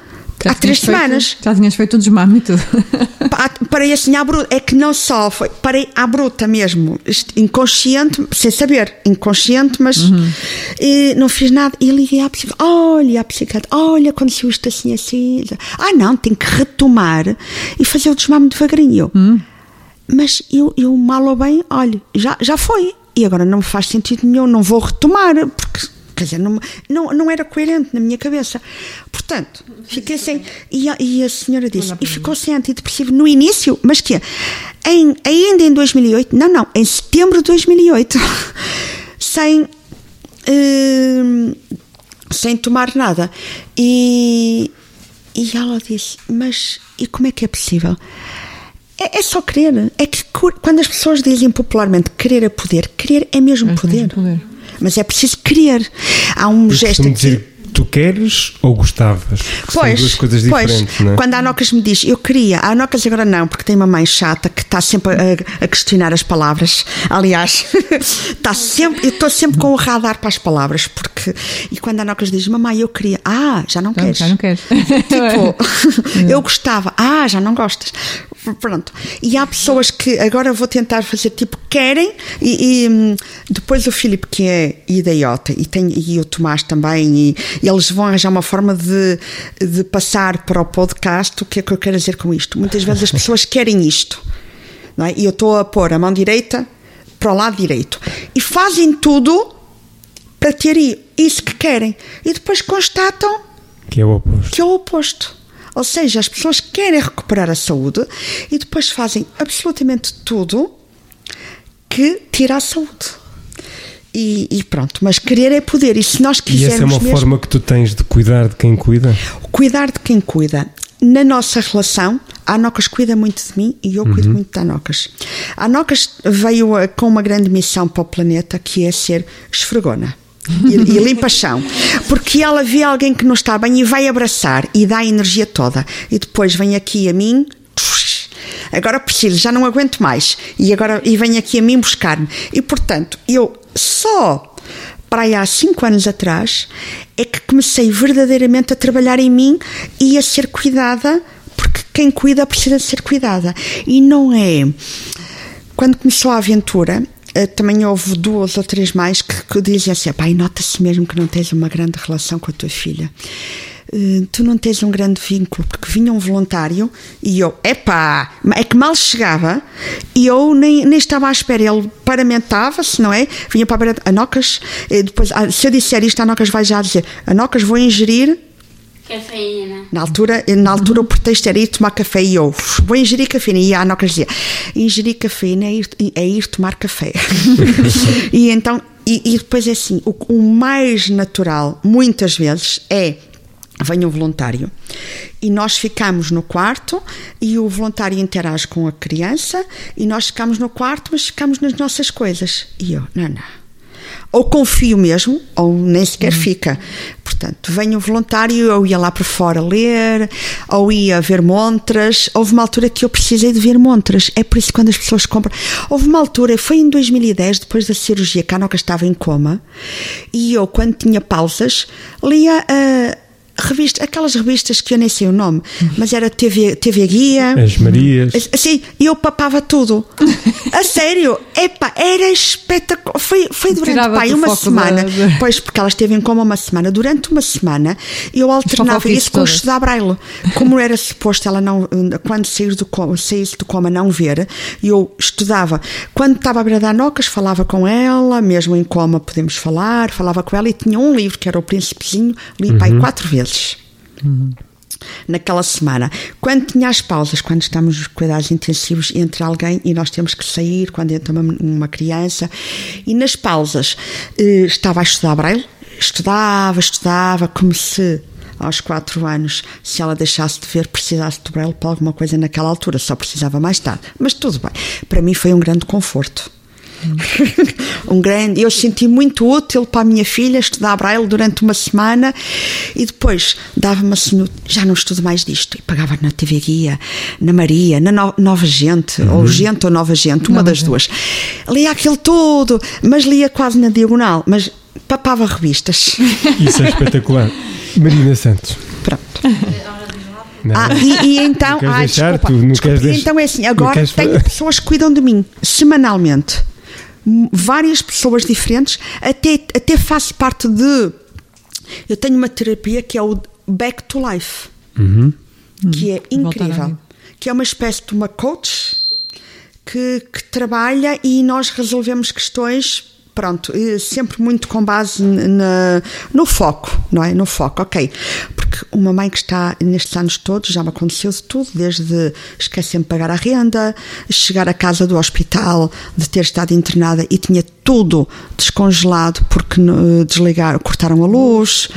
Já há três feito- semanas. já tinhas feito o desmame e tudo. Pa- Parei assim à bruta. É que não só foi. Parei à bruta mesmo. Inconsciente, sem saber. Inconsciente, mas eh, não fiz nada. E liguei à psicóloga. Olha, à psiquiatra. Olha, aconteceu isto assim, assim. Ah, não, tenho que retomar e fazer o desmame devagarinho. Eu, Mas eu, eu mal ou bem, olha, já, já foi. E agora não me faz sentido nenhum. Não vou retomar. Porque. Quer dizer, não, não, não era coerente na minha cabeça. Portanto, fiquei sem. E a, e a senhora disse: e ficou sem antidepressivo no início, mas que em, ainda em 2008, não, não, em setembro de 2008, sem. hum, sem tomar nada. E, e ela disse: Mas e como é que é possível? É, é só querer. É que quando as pessoas dizem popularmente querer é poder, querer é mesmo Mas poder. mesmo poder. Mas é preciso querer. Há um Eu gesto aqui. dizer tu queres ou gostavas? Porque são duas coisas diferentes, não é? Quando a Anocas me diz, eu queria, a Anocas agora não, porque tem uma mãe chata que está sempre a, a questionar as palavras. Aliás, está sempre, eu estou sempre com o radar para as palavras, porque. E quando a Anocas diz, mamãe, eu queria, ah, já não Então, queres. já não queres. Tipo, eu gostava, ah, já não gostas. Pronto. E há pessoas que agora vou tentar fazer tipo querem, e, e, hum, depois o Filipe, que é idiota, e, tem, e o Tomás também, e, e eles vão arranjar uma forma de, de passar para o podcast. O que é que eu quero dizer com isto? Muitas vezes as pessoas querem isto, não é? E eu estou a pôr a mão direita para o lado direito e fazem tudo para ter isso que querem, e depois constatam Que é o oposto. que é o oposto. Ou seja, as pessoas querem recuperar a saúde e depois fazem absolutamente tudo que tira a saúde. E, e pronto, mas querer é poder. E se nós E quisermos essa é uma mesmo forma que tu tens de cuidar de quem cuida? cuidar de quem cuida. Na nossa relação, a Anocas cuida muito de mim e eu cuido muito da Anocas. A Anocas veio eh, com uma grande missão para o planeta que é ser esfregona. E, e limpa chão, porque ela vê alguém que não está bem e vai abraçar e dá a energia toda, e depois vem aqui a mim, agora preciso, já não aguento mais, e agora e vem aqui a mim buscar-me. E portanto, eu só para aí há cinco anos atrás é que comecei verdadeiramente a trabalhar em mim e a ser cuidada, porque quem cuida precisa de ser cuidada. E não é. Quando começou a aventura, também houve duas ou três mais que, que dizem assim: pai, nota-se mesmo que não tens uma grande relação com a tua filha. Eh, Tu não tens um grande vínculo, porque vinha um voluntário e eu, epá, é que mal chegava e eu nem, nem estava à espera. Ele paramentava-se, não é? Vinha para a beira, Anocas, e depois, ah, se eu disser isto, a Anocas vai já dizer: Anocas, vou ingerir Cafeína. na altura, na altura o pretexto era ir tomar café e eu vou ingerir cafeína. E a Anocas dizia: ingerir cafeína é ir, é ir tomar café. e então, e, e depois é assim: o, o mais natural, muitas vezes, é. Vem um voluntário e nós ficamos no quarto e o voluntário interage com a criança e nós ficamos no quarto, mas ficamos nas nossas coisas. E eu, não, não ou confio mesmo, ou nem sequer fica. Portanto, vem o voluntário, eu ia lá para fora ler, ou ia ver montras. Houve uma altura que eu precisei de ver montras. É por isso que quando as pessoas compram. Houve uma altura, foi em 2010, depois da cirurgia, que a Anoca estava em coma, e eu, quando tinha pausas, lia a. Revista, aquelas revistas que eu nem sei o nome, mas era TV, TV Guia. As Marias. Assim, e eu papava tudo. A sério, epá, era espetacular. Foi, foi durante pai, uma semana. da- Pois, porque elas esteve em coma uma semana. Durante uma semana, eu alternava isso com estudar braille. Como era suposto ela não, quando sair do coma, saísse do coma, não ver, eu estudava. Quando estava à beira da Anocas, falava com ela, mesmo em coma podemos falar, falava com ela e tinha um livro que era o Príncipezinho, li pai quatro vezes naquela semana. Quando tinha as pausas, quando estamos nos cuidados intensivos entre alguém e nós temos que sair, quando entra uma, uma criança, e nas pausas eh, estava a estudar braille, estudava, estudava, como se aos quatro anos, se ela deixasse de ver, precisasse de braille para alguma coisa naquela altura, só precisava mais tarde. Mas tudo bem. Para mim foi um grande conforto. um grande. Eu senti muito útil para a minha filha estudar braille durante uma semana e depois dava-me assim, já não estudo mais disto. E pagava na TV Guia, na Maria, na No- Nova Gente, ou Gente ou Nova Gente, uma das duas. Lia aquilo tudo, mas lia quase na diagonal, mas papava revistas. Isso é espetacular. Marina Santos. Pronto. Não. Ah, e, e então, Não ah, deixar? desculpa, deixar- então é assim, agora queres tenho pessoas que cuidam de mim semanalmente, várias pessoas diferentes, até, até faço parte de. Eu tenho uma terapia que é o Back to Life, Uhum. que é à incrível, que é uma espécie de uma coach que, que trabalha e nós resolvemos questões. Pronto, eh, sempre muito com base na, no foco, não é? No foco, ok. Porque uma mãe que está nestes anos todos já me aconteceu de tudo, desde esquecer-me de pagar a renda, chegar à casa do hospital, de ter estado internada e tinha tudo descongelado porque eh, desligaram, cortaram a luz,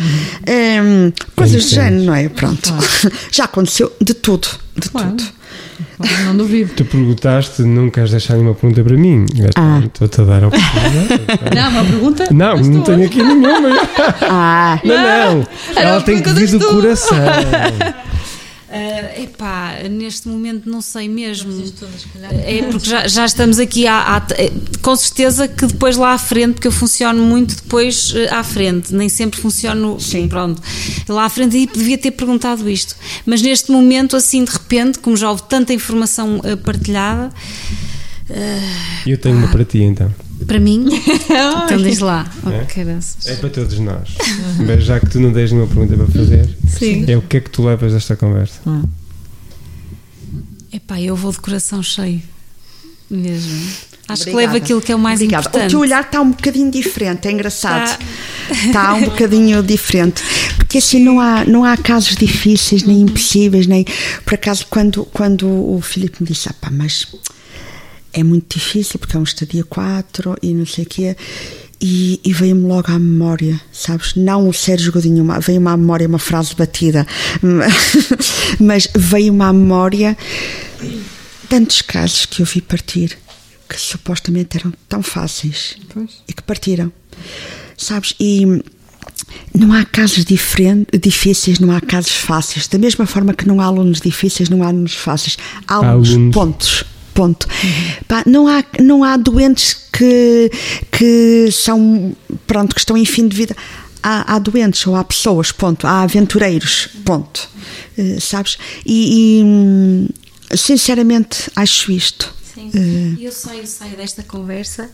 em, coisas do género, não é? Pronto. Já aconteceu de tudo, de Claro. tudo. Não duvido. Tu perguntaste, não queres deixar nenhuma pergunta para mim? Ah. Estou-te a dar a oportunidade. Não, uma pergunta? Não, não tenho aqui nenhuma. Ah, Não, não. Era Ela tem que vir do coração. Ah, epá, neste momento não sei mesmo. É porque já, já estamos aqui há, há- eh, com certeza que depois lá à frente, porque eu funciono muito depois eh, à frente, nem sempre funciono Sim. pronto. Lá à frente aí devia ter perguntado isto. Mas neste momento, assim de repente, como já houve tanta informação eh, partilhada, Eu tenho uma para ti então. Para mim, então diz lá. Oh, É? É para todos nós. Mas já que tu não tens nenhuma pergunta para fazer, Sim. é o que é que tu levas desta conversa? Epá, eu vou de coração cheio. Mesmo. Acho que Obrigada. levo aquilo que é o mais Obrigada. importante. O teu olhar está um bocadinho diferente, é engraçado. Está um bocadinho diferente. Porque assim não há, não há casos difíceis, nem impossíveis, nem. Por acaso, quando, quando o Filipe me disse, ah, pá, mas é muito difícil, porque é um estadia 4 e não sei o quê. E, e veio-me logo à memória, sabes? Não o Sérgio Godinho, uma- veio-me à memória uma frase batida, mas veio-me à memória tantos casos que eu vi partir que supostamente eram tão fáceis Pois. e que partiram, sabes? E não há casos diferen- difíceis, não há casos fáceis. Da mesma forma que não há alunos difíceis, não há alunos fáceis. Há alunos, alunos. pontos. Ponto. Pá, não, há, não há doentes que, que são pronto, que estão em fim de vida. Há, há doentes ou há pessoas, ponto. Há aventureiros, ponto. Eh, sabes? E, e, hum, sinceramente acho isto. Sim. E eu saio, saio desta conversa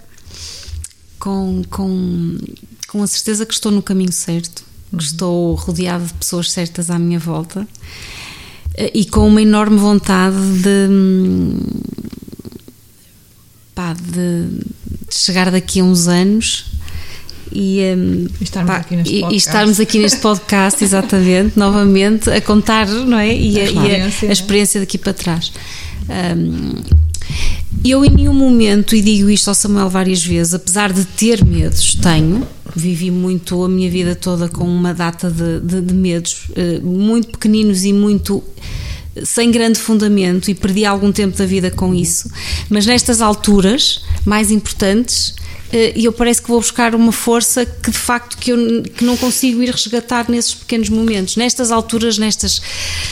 com, com, com a certeza que estou no caminho certo, que estou rodeada de pessoas certas à minha volta e com uma enorme vontade de, pá, de, de chegar daqui a uns anos e, hum, E estarmos pá, aqui neste e- podcast. estarmos aqui neste podcast, exatamente, novamente, a contar, não é? E, a, e a- experiência, a né? experiência daqui para trás. Hum, eu em nenhum momento, e digo isto ao Samuel várias vezes, apesar de ter medos, tenho, vivi muito a minha vida toda com uma data de, de- de medos, eh, muito pequeninos e muito eh, sem grande fundamento, e perdi algum tempo da vida com isso, mas nestas alturas mais importantes, eh, eu parece que vou buscar uma força que de facto que eu que não consigo ir resgatar nesses pequenos momentos. Nestas alturas, nestas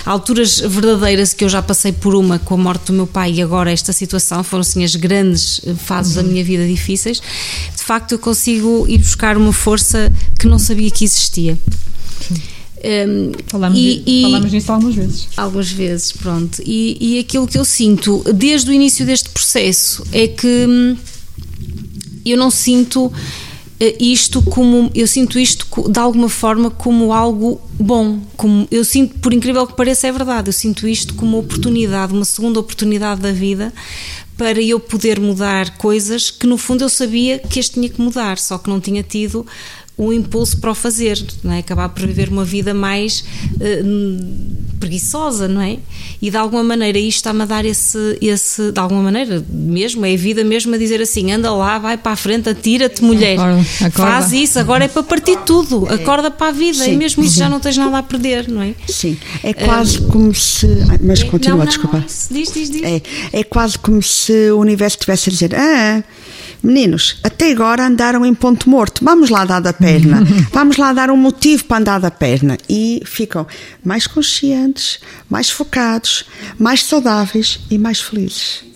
alturas verdadeiras que eu já passei por uma com a morte do meu pai e agora esta situação, foram assim as grandes eh, fases da minha vida difíceis, de facto eu consigo ir buscar uma força que não sabia que existia. Um, Falámos, e- di- e- falámos nisso algumas vezes. Algumas vezes, pronto. E, e aquilo que eu sinto desde o início deste processo é que hum, eu não sinto eh, isto como eu sinto isto de alguma forma como algo bom como eu sinto por incrível que pareça é verdade eu sinto isto como uma oportunidade uma segunda oportunidade da vida para eu poder mudar coisas que no fundo eu sabia que este tinha que mudar só que não tinha tido o impulso para o fazer, não é? acabar por viver uma vida mais eh, preguiçosa, não é? E de alguma maneira isto está-me a dar esse, esse, de alguma maneira mesmo, é a vida mesmo a dizer assim: anda lá, vai para a frente, atira-te, mulher, Acorda, acorda. faz isso, agora é para partir tudo, acorda para a vida, Sim. e mesmo isso já não tens nada a perder, não é? Sim, é quase como se. Mas continua, não, não, desculpa. não, diz, diz, diz. É, é quase como se o universo estivesse a dizer: Ah, meninos, até agora andaram em ponto morto, vamos lá dar da perna, vamos lá dar um motivo para andar da perna. E ficam mais conscientes, mais focados, mais saudáveis e mais felizes.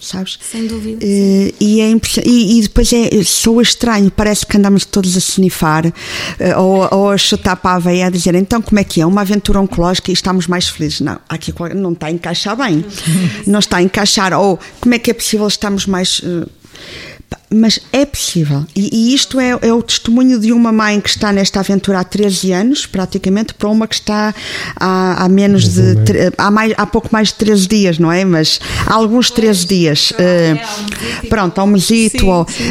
Sabes? Sem dúvida. Eh, e, é e, e depois é, soa estranho, parece que andamos todos a snifar eh, ou, ou a chutar para a veia a dizer então como é que é? Uma aventura oncológica e estamos mais felizes. Não, aqui não está a encaixar bem. Não está a encaixar. Ou como é que é possível estarmos mais. pá, mas é possível. E, e isto é, é o testemunho de uma mãe que está nesta aventura há 13 anos, praticamente, para uma que está há, há menos de. Tre- Há, mais, há pouco mais de 13 dias, não é? Mas há alguns 13 dias. eh, pronto, há um mesito.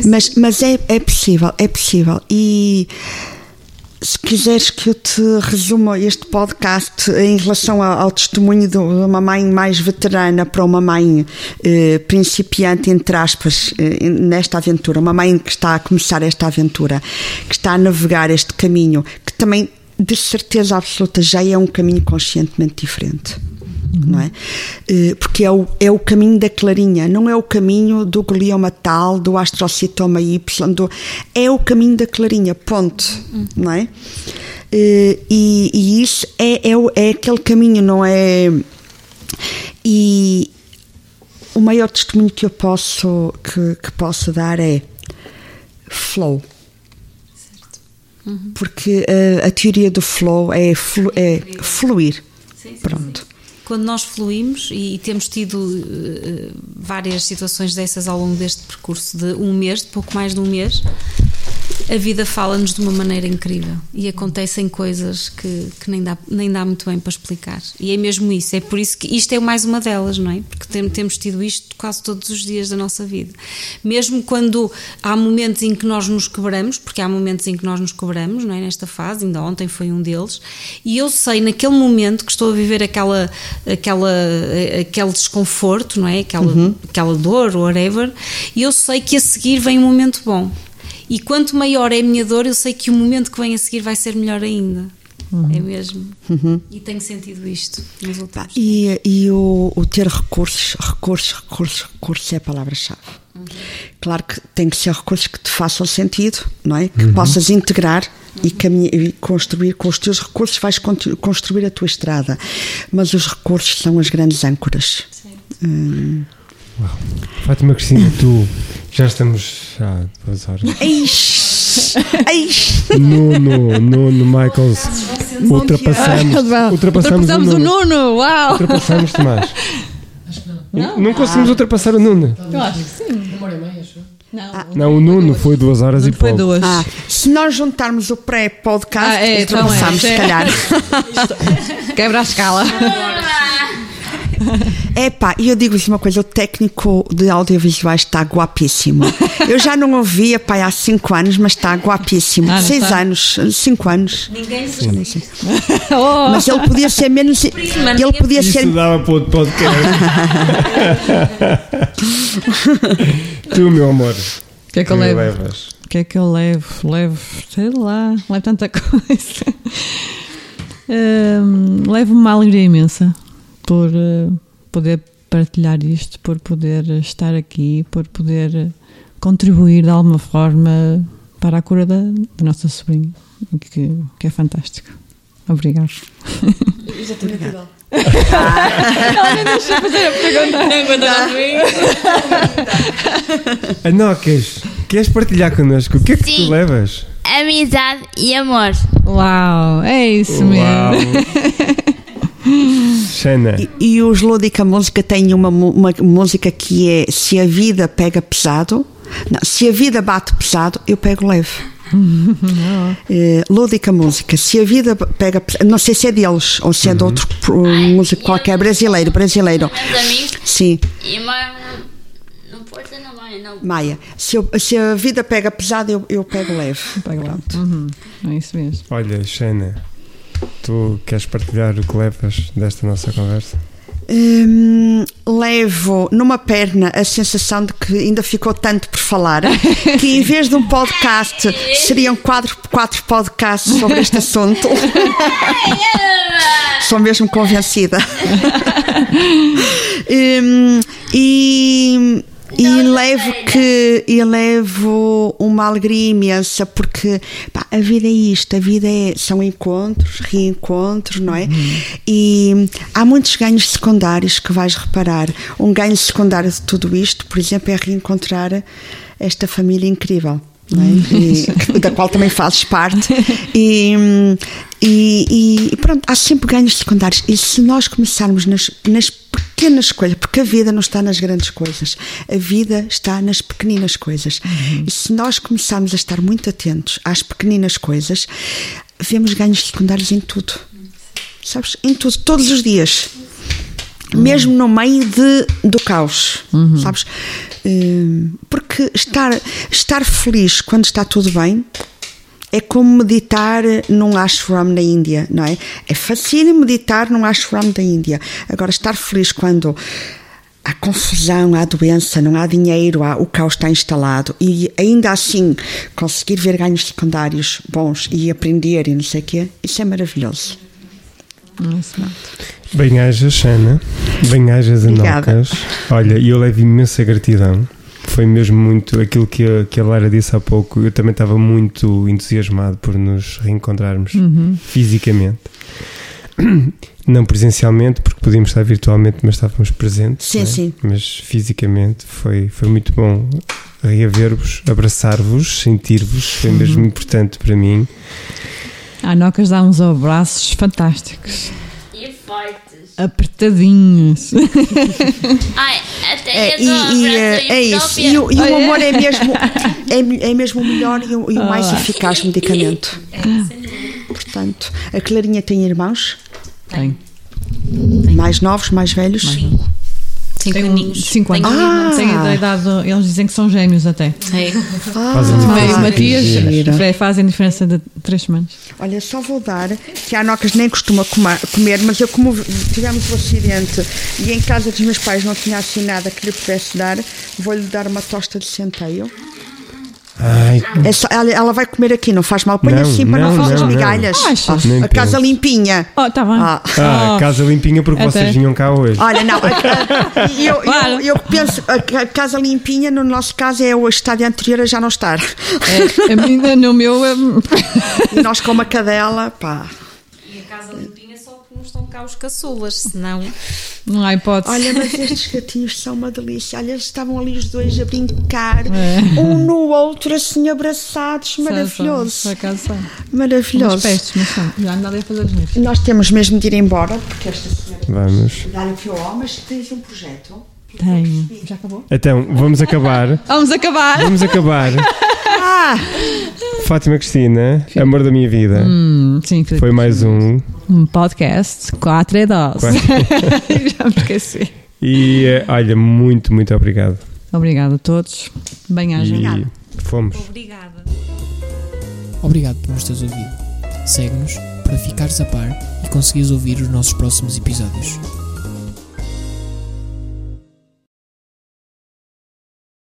Mas, mas é, é possível, é possível. E se quiseres que eu te resuma este podcast em relação ao, testemunho de uma mãe mais veterana para uma mãe eh, principiante, entre aspas, eh, nesta aventura, uma mãe que está a começar esta aventura, que está a navegar este caminho, que também, de certeza absoluta, já é um caminho conscientemente diferente. Não é? Eh, Porque é o, é o caminho da clarinha, não é o caminho do glioma tal, do astrocitoma Y, do, é o caminho da clarinha, ponto. Não é? Eh, E, e isso é, é, é aquele caminho, não é? E o maior testemunho que eu posso, que, que posso dar é flow. Porque eh, a teoria do flow é, flu- é fluir. Pronto. Quando nós fluímos e, temos tido eh, várias situações dessas ao longo deste percurso de um mês, de pouco mais de um mês, a vida fala-nos de uma maneira incrível e acontecem coisas que, que nem, dá, nem dá muito bem para explicar. E é mesmo isso, é por isso que isto é mais uma delas, não é? Porque tem- temos tido isto quase todos os dias da nossa vida. Mesmo quando há momentos em que nós nos quebramos, porque há momentos em que nós nos quebramos, não é? Nesta fase, ainda ontem foi um deles, e eu sei naquele momento que estou a viver aquela, aquela, aquele desconforto, não é? Aquela, aquela dor, whatever, e eu sei que a seguir vem um momento bom. E quanto maior é a minha dor, eu sei que o momento que vem a seguir vai ser melhor ainda. É mesmo. E tenho sentido isto nos últimos E, e o, o ter recursos, recursos, recursos, recursos é a palavra-chave. Claro que tem que ser recursos que te façam sentido, não é? Que possas integrar e, caminhar, e construir com os teus recursos, vais construir a tua estrada. Mas os recursos são as grandes âncoras. Hum. Fátima Cristina, tu já estamos há duas horas. Nuno, Nuno Michaels. Ultrapassamos, ultrapassamos, Ultrapassamos o Nuno, uau! Ultrapassamos Tomás. Acho que não. Não, não conseguimos ultrapassar o Nuno. Eu acho que sim. Uma hora e meia, acho. Não, Não, o Nuno foi duas horas e foi pouco. duas. Ah, se nós juntarmos o pré-podcast, Ah, é, então é. ultrapassamos, se calhar. Quebra a escala. É pá, e eu digo-vos uma coisa: o técnico de audiovisuais está guapíssimo. Eu já não ouvia, pá, há 5 anos, mas está guapíssimo. Ah, não 6 está? anos, 5 anos. Ninguém se Oh, Mas ele podia ser menos. Ele podia ser. Isso dava para outro podcast. tu, meu amor. o que é que eu levo? levas? O que é que eu levo? Levo, sei lá, levo tanta coisa. Hum, levo uma alegria imensa por eh, poder partilhar isto, por poder estar aqui, por poder contribuir de alguma forma para a cura da, da nossa sobrinha, que, que é fantástico. Obrigada. Anocas, queres partilhar connosco? O que é que tu Sim. levas? Amizade e amor. Uau, é isso Uau. mesmo. Xana, E, e os Lúdica Música têm uma, uma música que é Se a vida pega pesado, não, se a vida bate pesado, eu pego leve. Eh, Lúdica Música, se a vida pega pesado, não sei se é deles ou se é de outro pro- músico qualquer, brasileiro, brasileiro. Sim, e moram no Porto não não. Maia, se, eu- se a vida pega pesado, eu, eu pego leve. Pronto. Uhum, é isso mesmo. olha, Xana, Tu queres partilhar o que levas desta nossa conversa? Hum, levo numa perna a sensação de que ainda ficou tanto por falar que em vez de um podcast seriam quatro, quatro podcasts sobre este assunto. Sou mesmo convencida. Hum, e e levo que e levo uma alegria imensa porque pá, a vida é isto, a vida é, são encontros, reencontros, não é? E há muitos ganhos secundários que vais reparar. Um ganho secundário de tudo isto, por exemplo, é reencontrar esta família incrível. É? E- da qual também fazes parte. E, e, e pronto, há sempre ganhos secundários. E se nós começarmos nas, nas pequenas coisas, porque a vida não está nas grandes coisas a vida está nas pequeninas coisas. E se nós começarmos a estar muito atentos às pequeninas coisas vemos ganhos secundários em tudo. Sabes, em tudo, todos os dias mesmo no meio de, do caos, sabes? Hum, Porque estar, estar feliz quando está tudo bem é como meditar num ashram na Índia, não é? É fácil meditar num ashram da Índia. Agora, estar feliz quando há confusão, há doença, não há dinheiro, há, o caos está instalado e ainda assim conseguir ver ganhos secundários bons e aprender e não sei o quê, isso é maravilhoso. Bem-ajas, Ana. Bem-ajas. Anocas. Olha, e eu levo imensa gratidão. Foi mesmo muito aquilo que a, que a Lara disse há pouco. Eu também estava muito entusiasmado por nos reencontrarmos fisicamente. Não presencialmente, porque podíamos estar virtualmente, mas estávamos presentes. Sim, não é? sim. Mas fisicamente foi, foi muito bom reaver-vos, abraçar-vos, sentir-vos. Foi mesmo importante para mim. A Nocas dá uns abraços fantásticos, E fortes. apertadinhos. Ai, até É, eu e, e, abraço é, é isso. E, o- e o Olha. amor é mesmo, é, é mesmo o melhor e o, e o mais Ah. eficaz medicamento. Portanto, a Clarinha tem irmãos Tem. mais novos, mais velhos. Cinco Tem um- aninhos. cinco anos. Tenho um. Ah. Tem a idade, eles dizem que são gêmeos até. É. Fazem Ah, diferença. Ah, Matias giro. Fre- fazem diferença de três semanas. Olha, só vou dar, que a Anocas nem costuma comer, mas eu como tivemos o acidente e em casa dos meus pais não tinha assim nada que lhe pudesse dar, vou-lhe dar uma tosta de centeio. Ai, É só- ela, ela vai comer aqui, não faz mal. Põe Não, assim para não, não, fazer as não, não. migalhas. Nem a casa penso. limpinha. Oh, tá bem. Ah. ah, Oh. casa limpinha porque Até. vocês vinham cá hoje. Olha, não, a- a- eu, eu, Claro. eu penso, a ca- casa limpinha, no nosso caso, é o estádio anterior a já não estar. É, a minha, no meu. hum, E nós com uma cadela, pá. E a casa limpinha não estão cá os caçulas, senão. Não há hipótese. Olha, mas estes gatinhos são uma delícia. Olha, eles estavam ali os dois a brincar, É. um no outro, assim, abraçados. Maravilhoso. são, são. Maravilhoso. mas são. Já anda ali a fazer os meus. Nós temos mesmo de ir embora, porque esta senhora Vamos. dá-lhe o amo, mas tens um projeto. Tenho. Já acabou? Então, vamos acabar. Vamos acabar! Vamos acabar. Ah! Fátima Cristina, amor da minha vida. Hum, sim. Foi mais um. um podcast 4 e 12. Já me esqueci. E eh, olha, muito, muito obrigado. Obrigada a todos. Bem-aja. Fomos. Obrigada. Obrigado por nos teres ouvido. Segue-nos para ficares a par e conseguires ouvir os nossos próximos episódios.